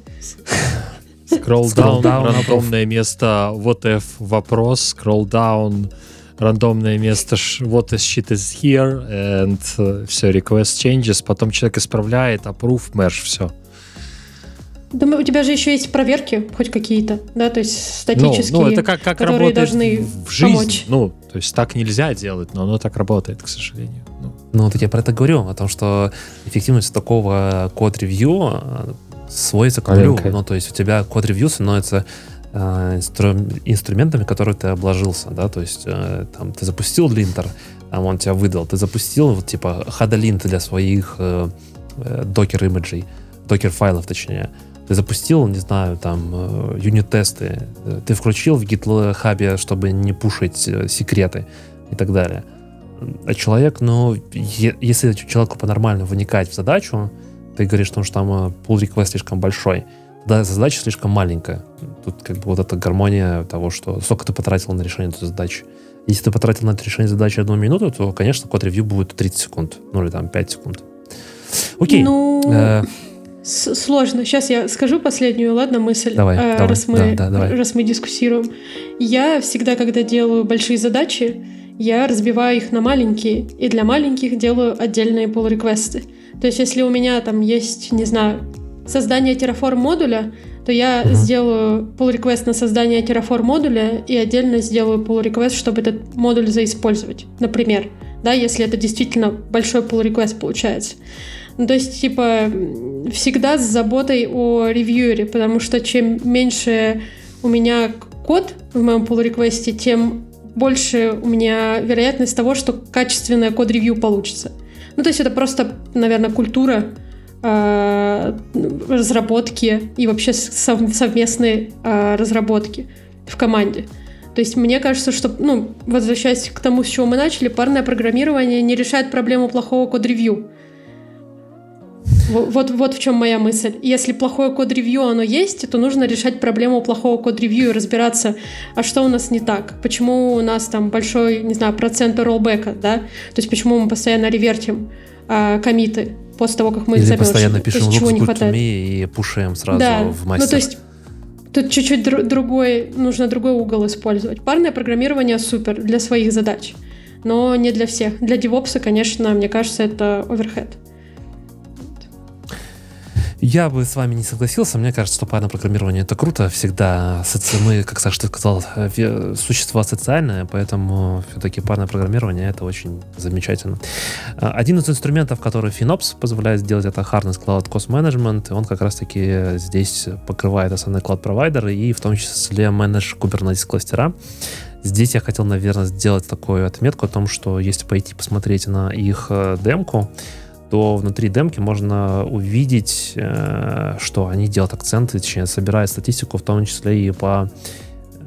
S3: Scroll down, рандомное место what if вопрос, scroll down, рандомное место what is shit is here, and все, request changes, потом человек исправляет, approve, merge, все.
S2: Мы- у тебя же еще есть проверки, хоть какие-то, да, то есть
S3: Ну,
S2: статические.
S3: ну, это как, как
S2: которые должны
S3: в жизни.
S2: помочь.
S3: Ну, то есть так нельзя делать, но оно так работает, к сожалению. Ну,
S1: Ну, вот я про это говорю, о том, что эффективность такого код-ревью э, сводится к нулю. Ну, то есть у тебя код-ревью становится э, инстру- инструментами, которые ты обложился, да, то есть э, там ты запустил линтер, там он тебя выдал, ты запустил вот типа хадалинт для своих э, докер-имиджей, докер-файлов точнее, ты запустил, не знаю, там, э, юнит-тесты, ты включил в GitHub, чтобы не пушить э, секреты и так далее. А человек, ну, е- если человеку по-нормальному вникать в задачу, ты говоришь, что там э, pull request слишком большой, тогда задача слишком маленькая. Тут как бы вот эта гармония того, что сколько ты потратил на решение этой задачи. Если ты потратил на это решение задачи одну минуту, то, конечно, код-ревью будет 30 секунд, ну или там 5 секунд. Окей.
S2: Ну,
S1: Э,
S2: сложно. Сейчас я скажу последнюю, ладно, мысль,
S1: Давай,
S2: э,
S1: давай,
S2: раз, мы,
S1: да, да, давай.
S2: раз мы дискуссируем. Я всегда, когда делаю большие задачи, я разбиваю их на маленькие, и для маленьких делаю отдельные pull реквесты То есть, если у меня там есть, не знаю, создание Terraform модуля, то я
S1: Мгм.
S2: сделаю pull request на создание Terraform модуля и отдельно сделаю pull request, чтобы этот модуль заиспользовать, например. Да, если это действительно большой pull request получается. Ну, то есть, типа, всегда с заботой о ревьюере, потому что чем меньше у меня код в моем pull реквесте тем больше у меня вероятность того, что качественное код-ревью получится. Ну, то есть это просто, наверное, культура э, разработки и вообще сов- совместной э, разработки в команде. То есть мне кажется, что, ну, возвращаясь к тому, с чего мы начали, парное программирование не решает проблему плохого код-ревью. Во- Вот, вот в чем моя мысль. Если плохое код-ревью оно есть, то нужно решать проблему плохого код-ревью и разбираться, а что у нас не так, почему у нас там большой, не знаю, процент роллбека, да, то есть почему мы постоянно ревертим а, комиты после того, как мы их
S1: Или постоянно
S2: То есть
S1: пишем
S2: чего не хватает.
S1: и пушаем сразу
S2: Да,
S1: в мастер.
S2: ну то есть тут чуть-чуть дру- другой, нужно другой угол использовать. Парное программирование супер для своих задач, но не для всех. Для девопса, конечно, мне кажется, это оверхед.
S1: Я бы с вами не согласился. Мне кажется, что парное программирование это круто. Всегда мы, как Саша сказал, существо социальное, поэтому все-таки парное программирование это очень замечательно. А, один из инструментов, который FinOps позволяет сделать, это Harness Cloud Cost Management. Он как раз-таки здесь покрывает основные cloud-провайдеры и в том числе менедж Kubernetes кластера. Здесь я хотел, наверное, сделать такую отметку о том, что если пойти посмотреть на их э, демку, то внутри демки можно увидеть, э, что они делают акценты, точнее, собирают статистику, в том числе и по...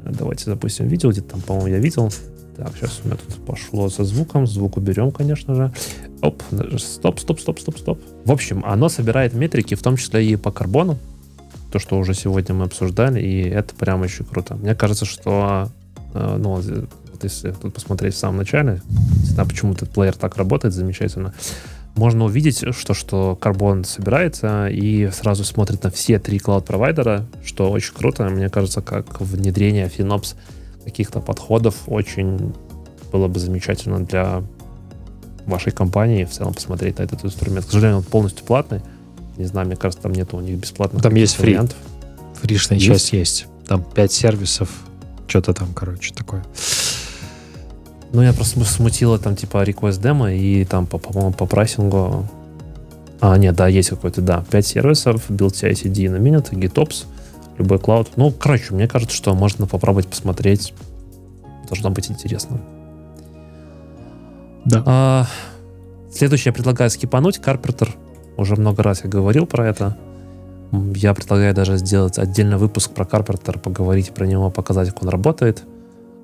S1: Э, давайте запустим видео, где-то там, по-моему, я видел. Так, сейчас у меня тут пошло со звуком. Звук уберем, конечно же. Оп, стоп, стоп, стоп, стоп, стоп. В общем, оно собирает метрики, в том числе и по карбону. То, что уже сегодня мы обсуждали, и это прям очень круто. Мне кажется, что, э, ну, вот если тут посмотреть в самом начале, знаю, почему этот плеер так работает замечательно, можно увидеть, что, что Carbon собирается и сразу смотрит на все три клауд-провайдера, что очень круто. Мне кажется, как внедрение FinOps каких-то подходов очень было бы замечательно для вашей компании в целом посмотреть на этот инструмент. К сожалению, он полностью платный. Не знаю, мне кажется, там нет у них бесплатных
S3: Там есть фри. вариантов. Фришная есть? часть есть. Там 5 сервисов, что-то там, короче, такое.
S1: Ну, я просто смутила там, типа, request демо и там, по, по-моему, по прайсингу... А, нет, да, есть какой-то, да. 5 сервисов, build CI-CD на minute, GitOps, любой клауд. Ну, короче, мне кажется, что можно попробовать посмотреть. Должно быть интересно.
S3: Да.
S1: А, следующее я предлагаю скипануть. Carpenter. Уже много раз я говорил про это. Я предлагаю даже сделать отдельный выпуск про Carpenter, поговорить про него, показать, как он работает.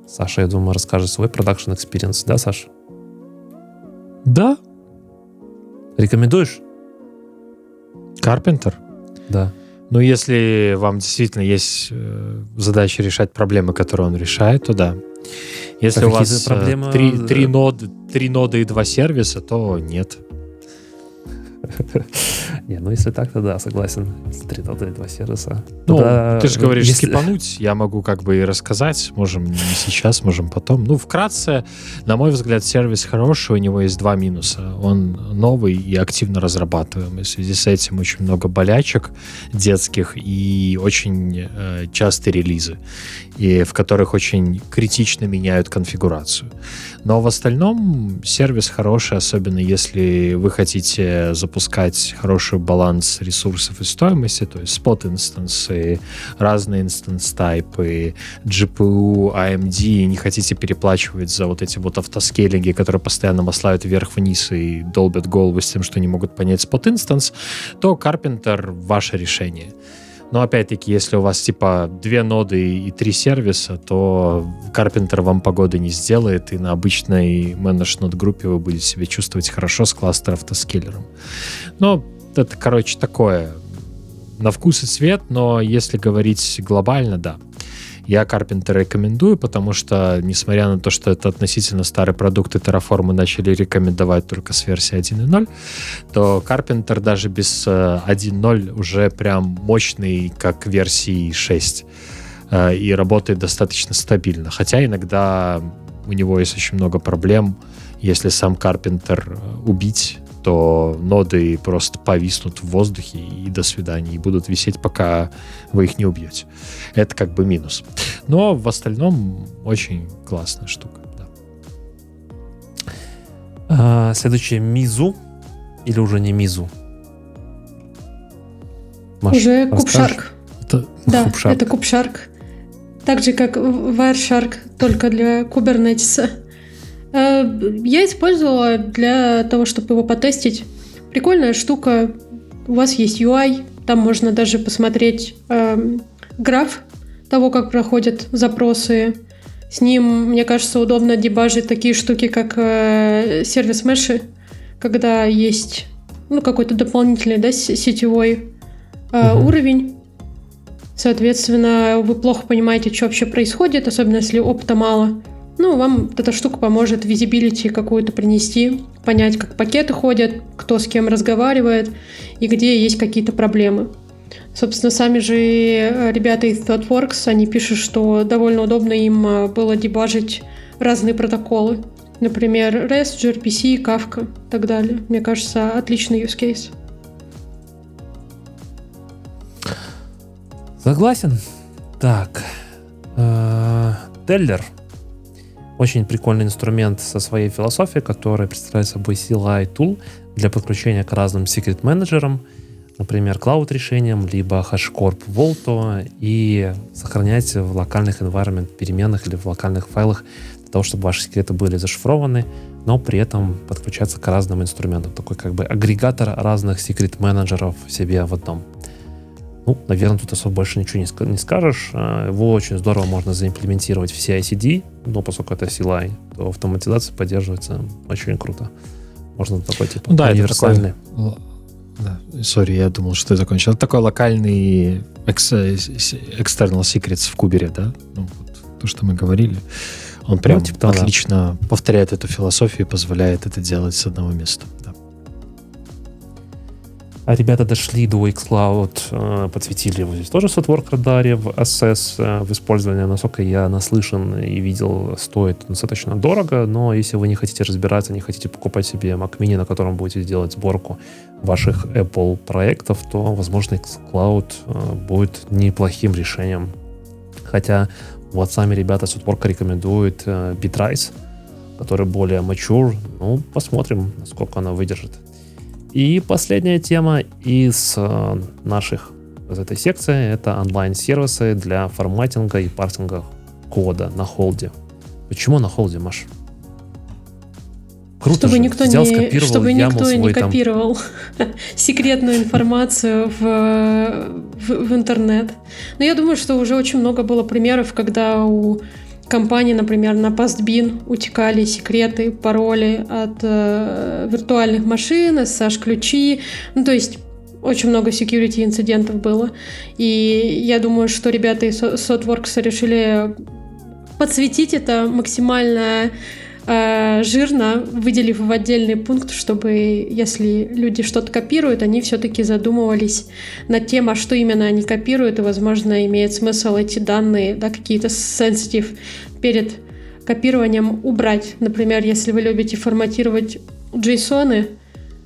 S1: Саша, я думаю, расскажет свой продакшн experience, да, Саша?
S3: Да.
S1: Рекомендуешь?
S3: Карпентер?
S1: Да.
S3: Ну, если вам действительно есть э, задача решать проблемы, которые он решает, то да. Если так у вас э, проблемы... три, три, ноды, три ноды и два сервиса, то нет. [laughs]
S1: Не, ну если так, то да, согласен. Три ноды и два сервиса.
S3: Ну, ты же говоришь, если... скипануть, я могу как бы и рассказать. Можем не сейчас, можем потом. Ну, вкратце, на мой взгляд, сервис хороший, у него есть два минуса. Он новый и активно разрабатываемый. В связи с этим очень много болячек детских и очень э, частые релизы, и в которых очень критично меняют конфигурацию. Но в остальном сервис хороший, особенно если вы хотите запускать хороший баланс ресурсов и стоимости, то есть спот-инстансы, разные instance type'ы, GPU, AMD, не хотите переплачивать за вот эти вот автоскейлинги, которые постоянно маслают вверх-вниз и долбят голову с тем, что не могут понять спот-инстанс, то Karpenter — ваше решение. Но опять-таки, если у вас типа две ноды и три сервиса, то Carpenter вам погоды не сделает, и на обычной managed нод группе вы будете себя чувствовать хорошо с кластер автоскейлером. Но это, короче, такое на вкус и цвет, но если говорить глобально, да. Я Carpenter рекомендую, потому что, несмотря на то, что это относительно старый продукт, и Terraform начали рекомендовать только с версии 1.0, то Carpenter даже без 1.0 э, уже прям мощный, как версии 6 э, и работает достаточно стабильно. Хотя иногда у него есть очень много проблем. Если сам Carpenter э, убить, то ноды просто повиснут в воздухе и до свидания, и будут висеть, пока вы их не убьете. Это как бы минус. Но в остальном очень классная штука. Да.
S1: А, следующее Мизу или уже не Мизу?
S2: Маш, уже Кубшарк. Это да, Кубшарк. это Кубшарк. Так же, как Wireshark, только для Kubernetes. Э, я использовала для того, чтобы его потестить. Прикольная штука. У вас есть UI, там можно даже посмотреть э, граф того, как проходят запросы. С ним, мне кажется, удобно дебажить такие штуки, как э, сервис меши, когда есть ну, какой-то дополнительный да, сетевой э, угу. уровень. Соответственно, вы плохо понимаете, что вообще происходит, особенно если опыта мало. Ну, вам эта штука поможет визибилити какую-то принести, понять, как пакеты ходят, кто с кем разговаривает и где есть какие-то проблемы. Собственно, сами же э, ребята из ThoughtWorks, они пишут, что довольно удобно им э, было дебажить разные протоколы. Например, REST, gRPC, Kafka и так далее. Мне кажется, отличный use case.
S1: Согласен. Так. Теллер. Очень прикольный инструмент со своей философией, который представляет собой CLI tool для подключения к разным secret менеджерам, например, cloud решениям, либо HashiCorp Vault, и сохранять в локальных environment переменных или в локальных файлах для того, чтобы ваши секреты были зашифрованы, но при этом подключаться к разным инструментам. Такой как бы агрегатор разных секрет менеджеров себе в одном. Ну, наверное, тут особо больше ничего не, не скажешь. А, его очень здорово можно заимплементировать в CI-CD, но поскольку это CLI, то автоматизация поддерживается очень круто. Можно такой типа
S3: да, универсальный. Это такой, сори, я думал, что ты закончил. Это такой локальный external secrets в кубере, да? Ну, вот то, что мы говорили. Он прям ну, типа, отлично да. повторяет эту философию и позволяет это делать с одного места.
S1: А ребята дошли до xCloud, э, подсветили его здесь тоже сотворк радаре в SS э, в использовании. Насколько я наслышан и видел, стоит достаточно дорого, но если вы не хотите разбираться, не хотите покупать себе Mac Mini, на котором будете делать сборку ваших Apple проектов, то, возможно, xCloud э, будет неплохим решением. Хотя вот сами ребята с Upwork рекомендуют Bitrise, который более mature. Ну, посмотрим, насколько она выдержит. И последняя тема из э, наших из этой секции это онлайн-сервисы для форматинга и парсинга кода на холде. Почему на холде, Маш?
S2: Круто чтобы же. никто Взял, не, чтобы никто не копировал там... [laughs] секретную информацию в, в, в интернет. Но я думаю, что уже очень много было примеров, когда у компании, например, на Pastbin утекали секреты, пароли от э, виртуальных машин, SSH-ключи. Ну, то есть очень много security инцидентов было. И я думаю, что ребята из SOTWORKS решили подсветить это максимально жирно, выделив в отдельный пункт, чтобы если люди что-то копируют, они все-таки задумывались над тем, а что именно они копируют, и, возможно, имеет смысл эти данные, да, какие-то sensitive перед копированием убрать. Например, если вы любите форматировать JSON,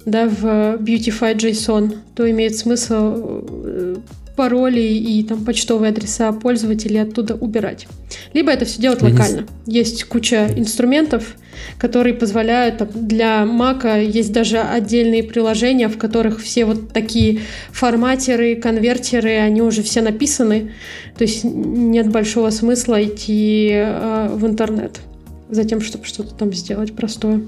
S2: да, в Beautify JSON, то имеет смысл э, пароли и там почтовые адреса пользователей оттуда убирать. Либо это все делать локально. Есть куча инструментов, которые позволяют там, для Mac есть даже отдельные приложения, в которых все вот такие форматеры, конвертеры, они уже все написаны. То есть нет большого смысла идти э, в интернет за тем, чтобы что-то там сделать простое.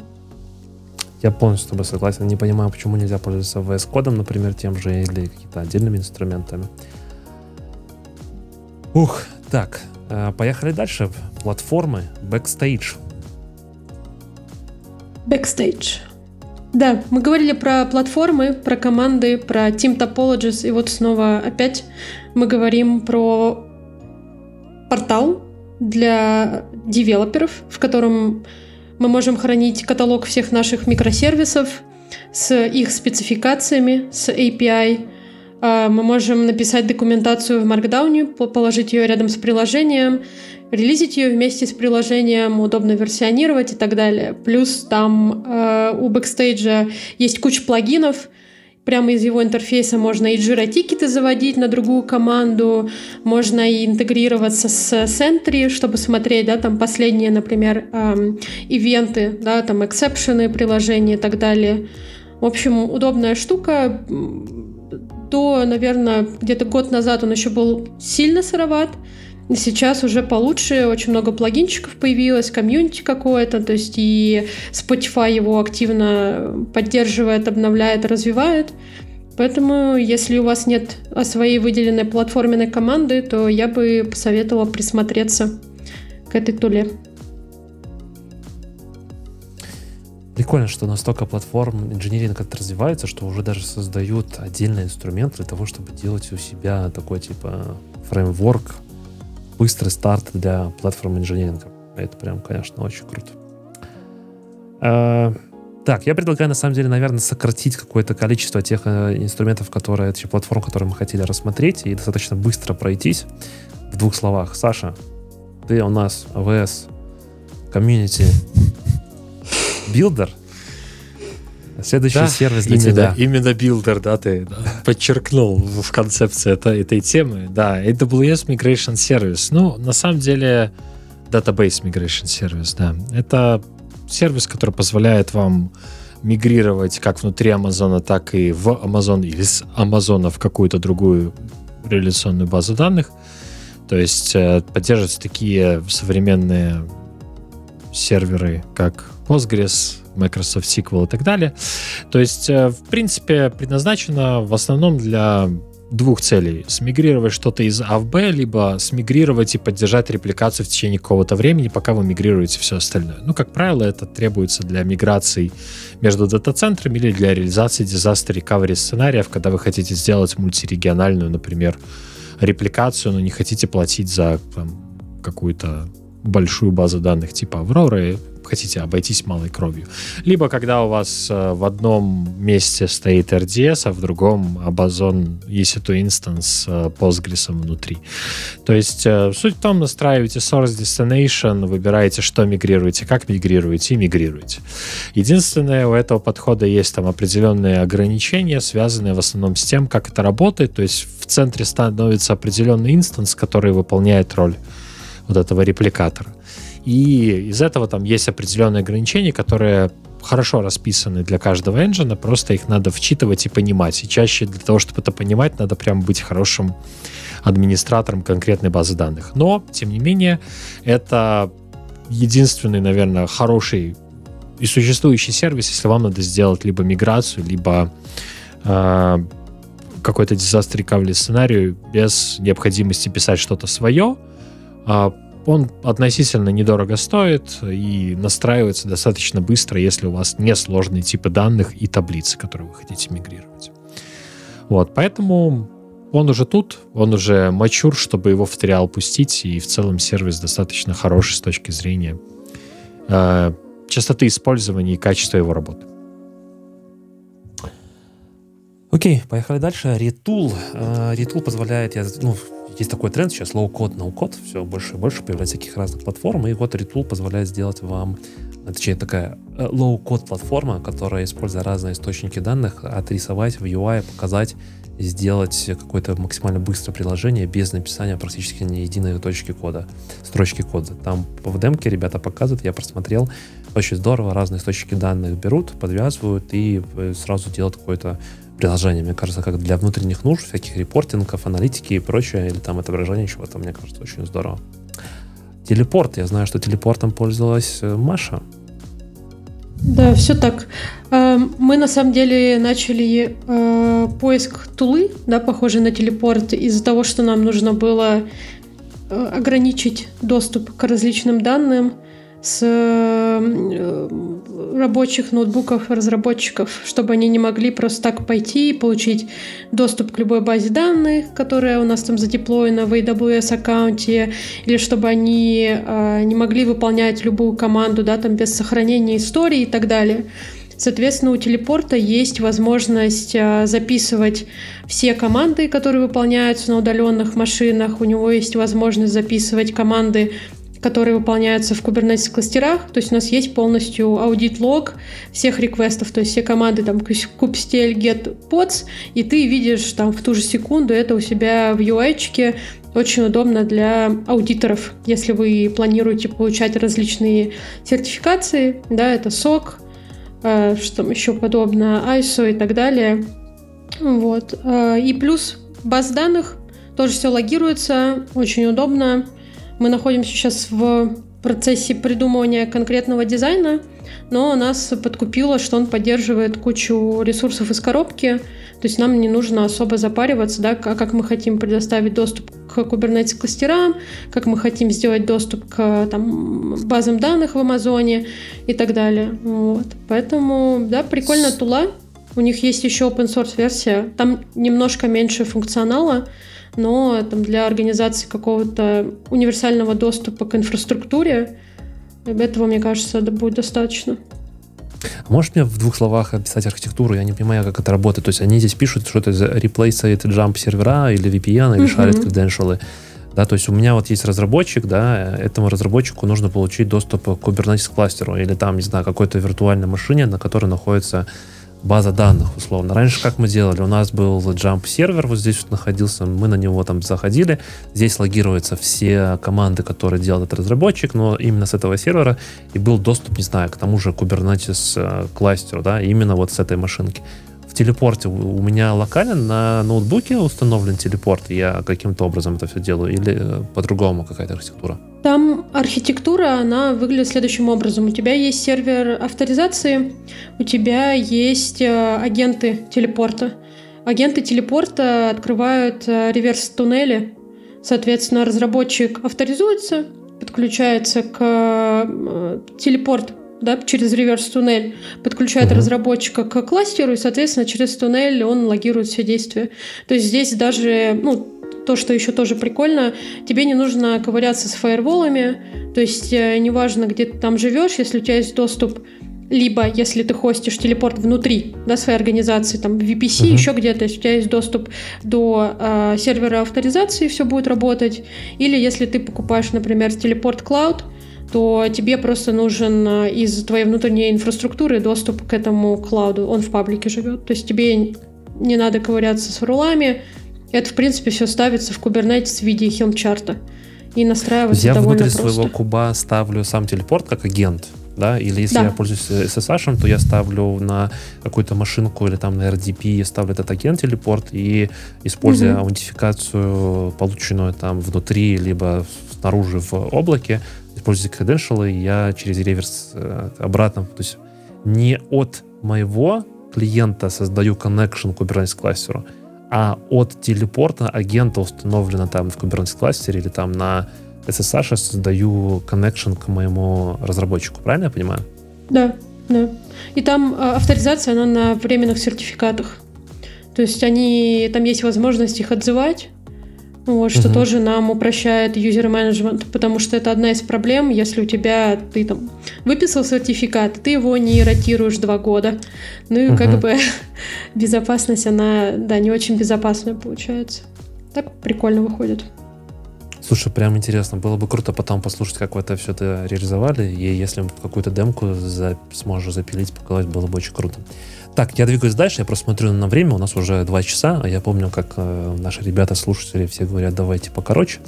S1: Я полностью с тобой согласен. Не понимаю, почему нельзя пользоваться VS кодом, например, тем же или какими-то отдельными инструментами. Ух, так, э, поехали дальше. Платформы Backstage.
S2: Backstage. Да, мы говорили про платформы, про команды, про Team Topologies, и вот снова опять мы говорим про портал для девелоперов, в котором мы можем хранить каталог всех наших микросервисов с их спецификациями, с API. А, мы можем написать документацию в Markdown, положить ее рядом с приложением, релизить ее вместе с приложением, удобно версионировать и так далее. Плюс там э, у Backstage есть куча плагинов, Прямо из его интерфейса можно и Jira-тикеты заводить на другую команду, можно и интегрироваться с Sentry, чтобы смотреть, да, там последние, например, эм, ивенты, да, там эксепшены приложения и так далее. В общем, удобная штука. До, наверное, где-то год назад он еще был сильно сыроват, Сейчас уже получше, очень много плагинчиков появилось, комьюнити какое-то, то есть и Spotify его активно поддерживает, обновляет, развивает. Поэтому, если у вас нет своей выделенной платформенной команды, то я бы посоветовала присмотреться к этой туле.
S1: Прикольно, что настолько платформ инженеринг как развивается, что уже даже создают отдельный инструмент для того, чтобы делать у себя такой типа фреймворк быстрый старт для platform engineering а. Это прям, конечно, очень круто. А, так, я предлагаю, на самом деле, наверное, сократить какое-то количество тех э, инструментов, которые, тех платформ, которые мы хотели рассмотреть, и достаточно быстро пройтись. В двух словах. Саша, ты у нас AWS Community Builder. Следующий
S3: Да,
S1: сервис для
S3: именно,
S1: тебя.
S3: Именно билдер, да, ты да, подчеркнул в в концепции это- этой темы. Да, AWS Migration Service. Ну, на самом деле, Database Migration Service, да. Это сервис, который позволяет вам мигрировать как внутри Амазона, так и в Амазон или с Амазона в какую-то другую реляционную базу данных. То есть э, поддерживаются такие современные серверы, как Postgres, Microsoft SQL и так далее. То есть, э, в принципе, предназначено в основном для двух целей. Смигрировать что-то из А в Б, либо смигрировать и поддержать репликацию в течение какого-то времени, пока вы мигрируете все остальное. Ну, как правило, это требуется для миграций между дата-центрами или для реализации disaster recovery сценариев, когда вы хотите сделать мультирегиональную, например, репликацию, но не хотите платить за какую-то большую базу данных типа Авроры, хотите обойтись малой кровью. Либо когда у вас э, в одном месте стоит RDS, а в другом Amazon EC2 Instance с э, Postgres внутри. То есть э, суть в том, настраиваете source destination, выбираете, что мигрируете, как мигрируете и мигрируете. Единственное, у этого подхода есть там определенные ограничения, связанные в основном с тем, как это работает. То есть в центре становится определенный инстанс, который выполняет роль вот этого репликатора. И из этого там есть определенные ограничения, которые хорошо расписаны для каждого энджина, просто их надо вчитывать и понимать. И чаще для того, чтобы это понимать, надо прям быть хорошим администратором конкретной базы данных. Но, тем не менее, это единственный, наверное, хороший и существующий сервис, если вам надо сделать либо миграцию, либо э, какой-то disaster recovery сценарий без необходимости писать что-то свое. А он относительно недорого стоит и настраивается достаточно быстро, если у вас не сложные типы данных и таблицы, которые вы хотите мигрировать. Вот, поэтому он уже тут, он уже мачур, чтобы его в триал пустить, и в целом сервис достаточно хороший с точки зрения э, частоты использования и качества его работы.
S1: Окей, поехали дальше. Retool. Э, Retool позволяет, я, ну, есть такой тренд сейчас, low-code, no-code, все больше и больше появляется всяких разных платформ, и вот Retool позволяет сделать вам, э, точнее, такая э, low-code платформа, которая, используя разные источники данных, отрисовать в UI, показать, сделать какое-то максимально быстрое приложение без написания практически ни единой точки кода, строчки кода. Там в демке ребята показывают, я просмотрел, очень здорово, разные источники данных берут, подвязывают и э, сразу делают какое-то приложение, мне кажется, как для внутренних нужд, всяких репортингов, аналитики и прочее, или там отображение чего-то, мне кажется, очень здорово. Телепорт. Я знаю, что телепортом пользовалась э, Маша.
S2: Да, все так. Э, Мы на самом деле начали э, поиск тулы, да, похожий на телепорт, из-за того, что нам нужно было э, ограничить доступ к различным данным с рабочих ноутбуков разработчиков, чтобы они не могли просто так пойти и получить доступ к любой базе данных, которая у нас там задеплоена в AWS аккаунте, или чтобы они э, не могли выполнять любую команду, да, там без сохранения истории и так далее. Соответственно, у телепорта есть возможность а, записывать все команды, которые выполняются на удаленных машинах. У него есть возможность записывать команды которые выполняются в Kubernetes кластерах. То есть у нас есть полностью аудит-лог всех реквестов, то есть все команды там kubectl, get, pods, и ты видишь там в ту же секунду это у себя в UI-чике. Очень удобно для аудиторов, если вы планируете получать различные сертификации, да, это SOC, э, что еще подобно, ISO и так далее. Вот. Э, и плюс баз данных тоже все логируется, очень удобно. Мы находимся сейчас в процессе придумывания конкретного дизайна, но нас подкупило, что он поддерживает кучу ресурсов из коробки, то есть нам не нужно особо запариваться, да, как мы хотим предоставить доступ к Kubernetes кластерам, как мы хотим сделать доступ к там, базам данных в Амазоне и так далее. Вот. Поэтому, да, прикольная тула. У них есть еще open source версия, там немножко меньше функционала, но там, для организации какого-то универсального доступа к инфраструктуре этого, мне кажется, будет достаточно.
S1: Можешь мне в двух словах описать архитектуру? Я не понимаю, как это работает. То есть они здесь пишут, что это replace jump сервера или VPN, или uh-huh. шарит credentials. Да, то есть у меня вот есть разработчик, да, этому разработчику нужно получить доступ к Kubernetes кластеру или там, не знаю, какой-то виртуальной машине, на которой находится база данных, условно. Раньше как мы делали? У нас был jump сервер, вот здесь вот находился, мы на него там заходили, здесь логируются все команды, которые делает этот разработчик, но именно с этого сервера и был доступ, не знаю, к тому же Kubernetes э, кластеру, да, именно вот с этой машинки в телепорте у меня локально на ноутбуке установлен телепорт, я каким-то образом это все делаю, или э, по-другому какая-то архитектура?
S2: Там архитектура, она выглядит следующим образом. У тебя есть сервер авторизации, у тебя есть э, агенты телепорта. Агенты телепорта открывают э, реверс-туннели. Соответственно, разработчик авторизуется, подключается к телепорт да, через реверс-туннель, подключает разработчика к кластеру, и, соответственно, через туннель он логирует все действия. То есть здесь даже, ну, то, что еще тоже прикольно, тебе не нужно ковыряться с фаерволами, то есть э, неважно, где ты там живешь, если у тебя есть доступ либо если ты хостишь телепорт внутри да, своей организации, там VPC, uh-huh. еще где-то, если у тебя есть доступ до э, сервера авторизации, все будет работать. Или если ты покупаешь, например, телепорт Cloud, то тебе просто нужен э, из твоей внутренней инфраструктуры доступ к этому клауду. Он в паблике живет. То есть тебе не надо ковыряться с рулами. Это, в принципе, все ставится в Kubernetes в виде хелм-чарта. И настраивается
S1: Я
S2: довольно
S1: внутри
S2: просто.
S1: своего куба ставлю сам телепорт как агент. Да? Или если
S2: Да.
S1: я пользуюсь SSH, то я ставлю на какую-то машинку или там на RDP, ставлю этот агент телепорт и используя
S2: Мгм.
S1: аутентификацию, полученную там внутри, либо снаружи в облаке, используя credential, я через реверс э, обратно, то есть не от моего клиента создаю connection к Kubernetes кластеру, а от телепорта агента, установлено там в Kubernetes кластере или там на SSH, создаю connection к моему разработчику. Правильно я понимаю?
S2: Да, да. И там э, авторизация, она на временных сертификатах. То есть они, там есть возможность их отзывать, вот, что
S1: Мгм.
S2: тоже нам упрощает юзер менеджмент, потому что это одна из проблем, если у тебя ты там выписал сертификат, ты его не ротируешь два года. Ну и как
S1: Мгм.
S2: бы [laughs] безопасность, она, да, не очень безопасная получается. Так прикольно выходит.
S1: Слушай, прям интересно. Было бы круто потом послушать, как вы это все это реализовали. И если какую-то демку за- сможешь запилить, показать, было бы очень круто. Так, я двигаюсь дальше. Я просто смотрю на время. У нас уже два часа. А я помню, как э, наши ребята, слушатели, все говорят, давайте покороче.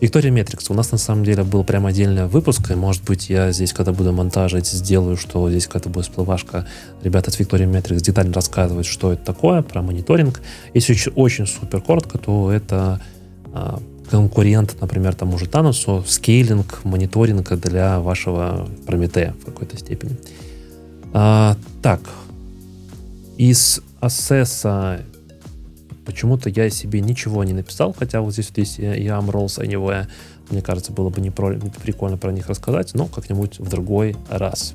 S1: Виктория Метрикс. У нас на самом деле был прям отдельный выпуск. И, может быть, я здесь, когда буду монтажить, сделаю, что здесь какая-то будет всплывашка. Ребята с Викторией Метрикс детально рассказывают, что это такое, про мониторинг. Если очень, супер коротко, то это а, конкурент, например, тому же Танусу, скейлинг, мониторинг для вашего Прометея в какой-то степени. А, так, из Assess почему-то я себе ничего не написал, хотя вот здесь вот есть и AMRoles Anywhere. Мне кажется, было бы не про- прикольно про них рассказать, но как-нибудь в другой раз.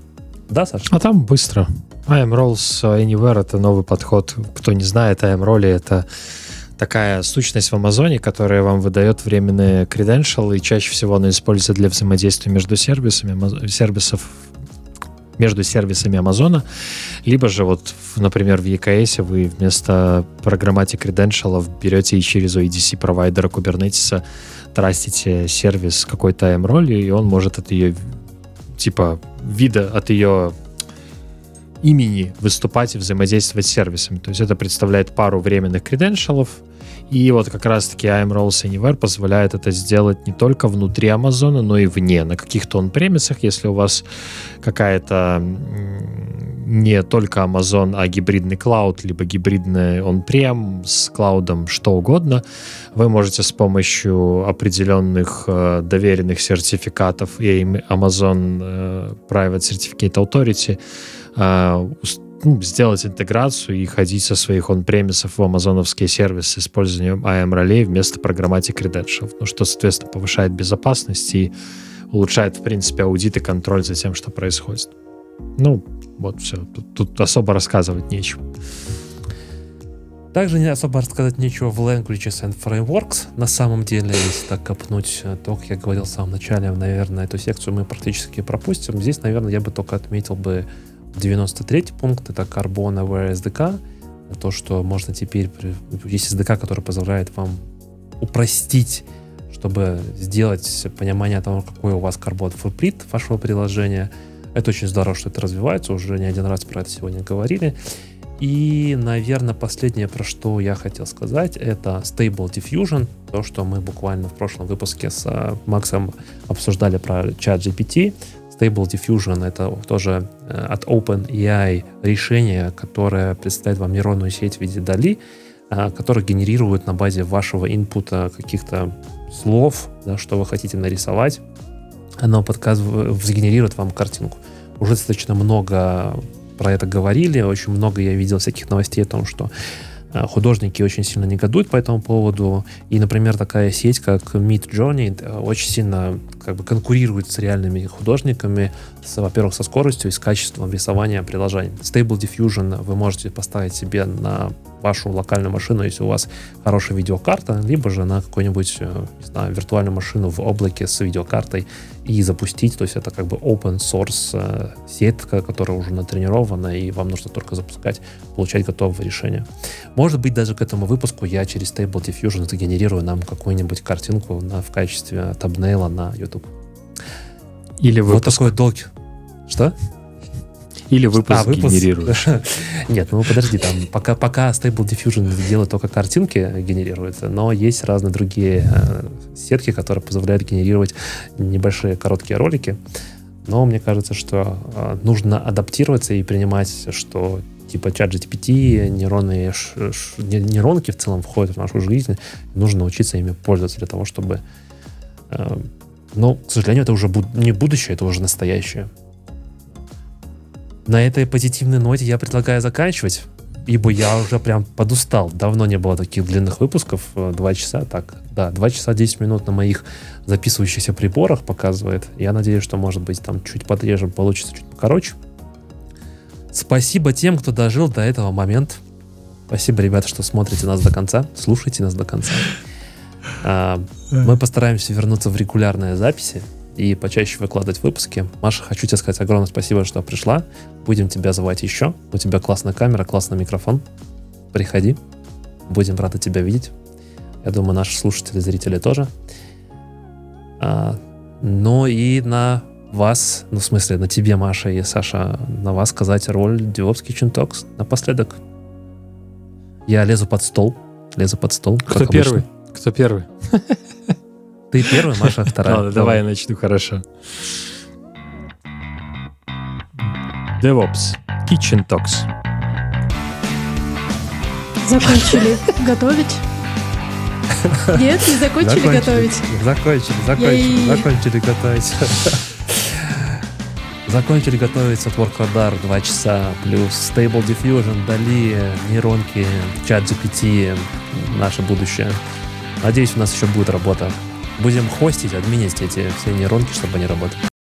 S1: Да, Саша?
S3: А там быстро. IAM Roles Anywhere — это новый подход. Кто не знает, IAM роли — это такая сущность в Амазоне, которая вам выдает временные credential, и чаще всего она используется для взаимодействия между сервисами, сервисов между сервисами Амазона, либо же вот, например, в EKS вы вместо программатик credential берете и через OEDC провайдера Kubernetes трастите сервис какой-то IAM роли, и он может от ее типа вида, от ее имени выступать и взаимодействовать с сервисами. То есть это представляет пару временных креденшалов, и вот как раз-таки IAM Roles Anywhere позволяет это сделать не только внутри Амазона, но и вне, на каких-то он-премисах, если у вас какая-то не только Amazon, а гибридный клауд, либо гибридный он-прем с клаудом, что угодно, вы можете с помощью определенных э, доверенных сертификатов и Amazon э, Private Certificate Authority э, ну, сделать интеграцию и ходить со своих он-премисов в амазоновские сервисы с использованием IAM ролей вместо программатик credentials, ну, что, соответственно, повышает безопасность и улучшает, в принципе, аудит и контроль за тем, что происходит. Ну, вот все. Тут, тут особо рассказывать нечего.
S1: Также не особо рассказать нечего в Languages and Frameworks. На самом деле, если так копнуть, э, то, как я говорил в самом начале, наверное, эту секцию мы практически пропустим. Здесь, наверное, я бы только отметил бы 93 пункт, это Aware SDK. То, что можно теперь... Есть SDK, который позволяет вам упростить, чтобы сделать понимание того, какой у вас Carbon Footprint вашего приложения. Это очень здорово, что это развивается. Уже не один раз про это сегодня говорили. И, наверное, последнее, про что я хотел сказать, это Stable Diffusion. То, что мы буквально в прошлом выпуске с э, Максом обсуждали про чат GPT. Stable Diffusion — это тоже э, от OpenAI решение, которое представляет вам нейронную сеть в виде DALI, э, которая генерирует на базе вашего инпута каких-то слов, да, что вы хотите нарисовать, оно подсказывает, сгенерирует вам картинку. Уже достаточно много про это говорили, очень много я видел всяких новостей о том, что художники очень сильно негодуют по этому поводу. И, например, такая сеть, как Mid Journey, э, очень сильно как бы конкурирует с реальными художниками, с, во-первых, со скоростью и с качеством рисования приложений. Stable Diffusion вы можете поставить себе на вашу локальную машину, если у вас хорошая видеокарта, либо же на какую-нибудь, э, не знаю, виртуальную машину в облаке с видеокартой и запустить. То есть это как бы open source э, сетка, которая уже натренирована, и вам нужно только запускать, получать готовое решение. Может быть, даже к этому выпуску я через Stable Diffusion сгенерирую нам какую-нибудь картинку на, в качестве табнейла на YouTube.
S3: Или выпуск.
S1: Вот такой долгий. Что?
S3: Или выпуск, а, выпуск генерируешь. [laughs]
S1: Нет, ну подожди, там пока, пока Stable Diffusion делает только картинки, генерируется, но есть разные другие э, сетки, которые позволяют генерировать небольшие короткие ролики. Но мне кажется, что э, нужно адаптироваться и принимать, что типа чат GPT, нейронные ш, ш, нейронки в целом входят в нашу жизнь. Нужно научиться ими пользоваться для того, чтобы... Э, но, к сожалению, это уже буд- не будущее, это уже настоящее. На этой позитивной ноте я предлагаю заканчивать, ибо я уже прям подустал. Давно не было таких длинных выпусков. Э, два часа, так, да, два часа 10 минут на моих записывающихся приборах показывает. Я надеюсь, что, может быть, там чуть подрежем, получится чуть покороче. Спасибо тем, кто дожил до этого момента. Спасибо, ребята, что смотрите нас до конца, слушайте нас до конца. А, мы постараемся вернуться в регулярные записи и почаще выкладывать выпуски. Маша, хочу тебе сказать огромное спасибо, что пришла. Будем тебя звать еще. У тебя классная камера, классный микрофон. Приходи. Будем рады тебя видеть. Я думаю, наши слушатели, зрители тоже. А, ну и на вас, ну в смысле на тебе, Маша и Саша, на вас сказать роль DevOps Kitchen Talks напоследок. Я лезу под стол. Лезу под стол.
S3: Кто первый? Кто первый? [laughs]
S1: Ты первый, Маша [laughs] вторая.
S3: Ладно, давай я начну, хорошо. DevOps. Kitchen Talks.
S2: Закончили [laughs] готовить? Нет, не закончили, закончили готовить?
S1: Закончили, закончили, Я закончили готовить. Закончили готовить от WorkRadar 2 часа, плюс Stable Diffusion, Dali, нейронки, чат GPT, наше будущее. Надеюсь, у нас еще будет работа. Будем хостить, админить эти все нейронки, чтобы они работали.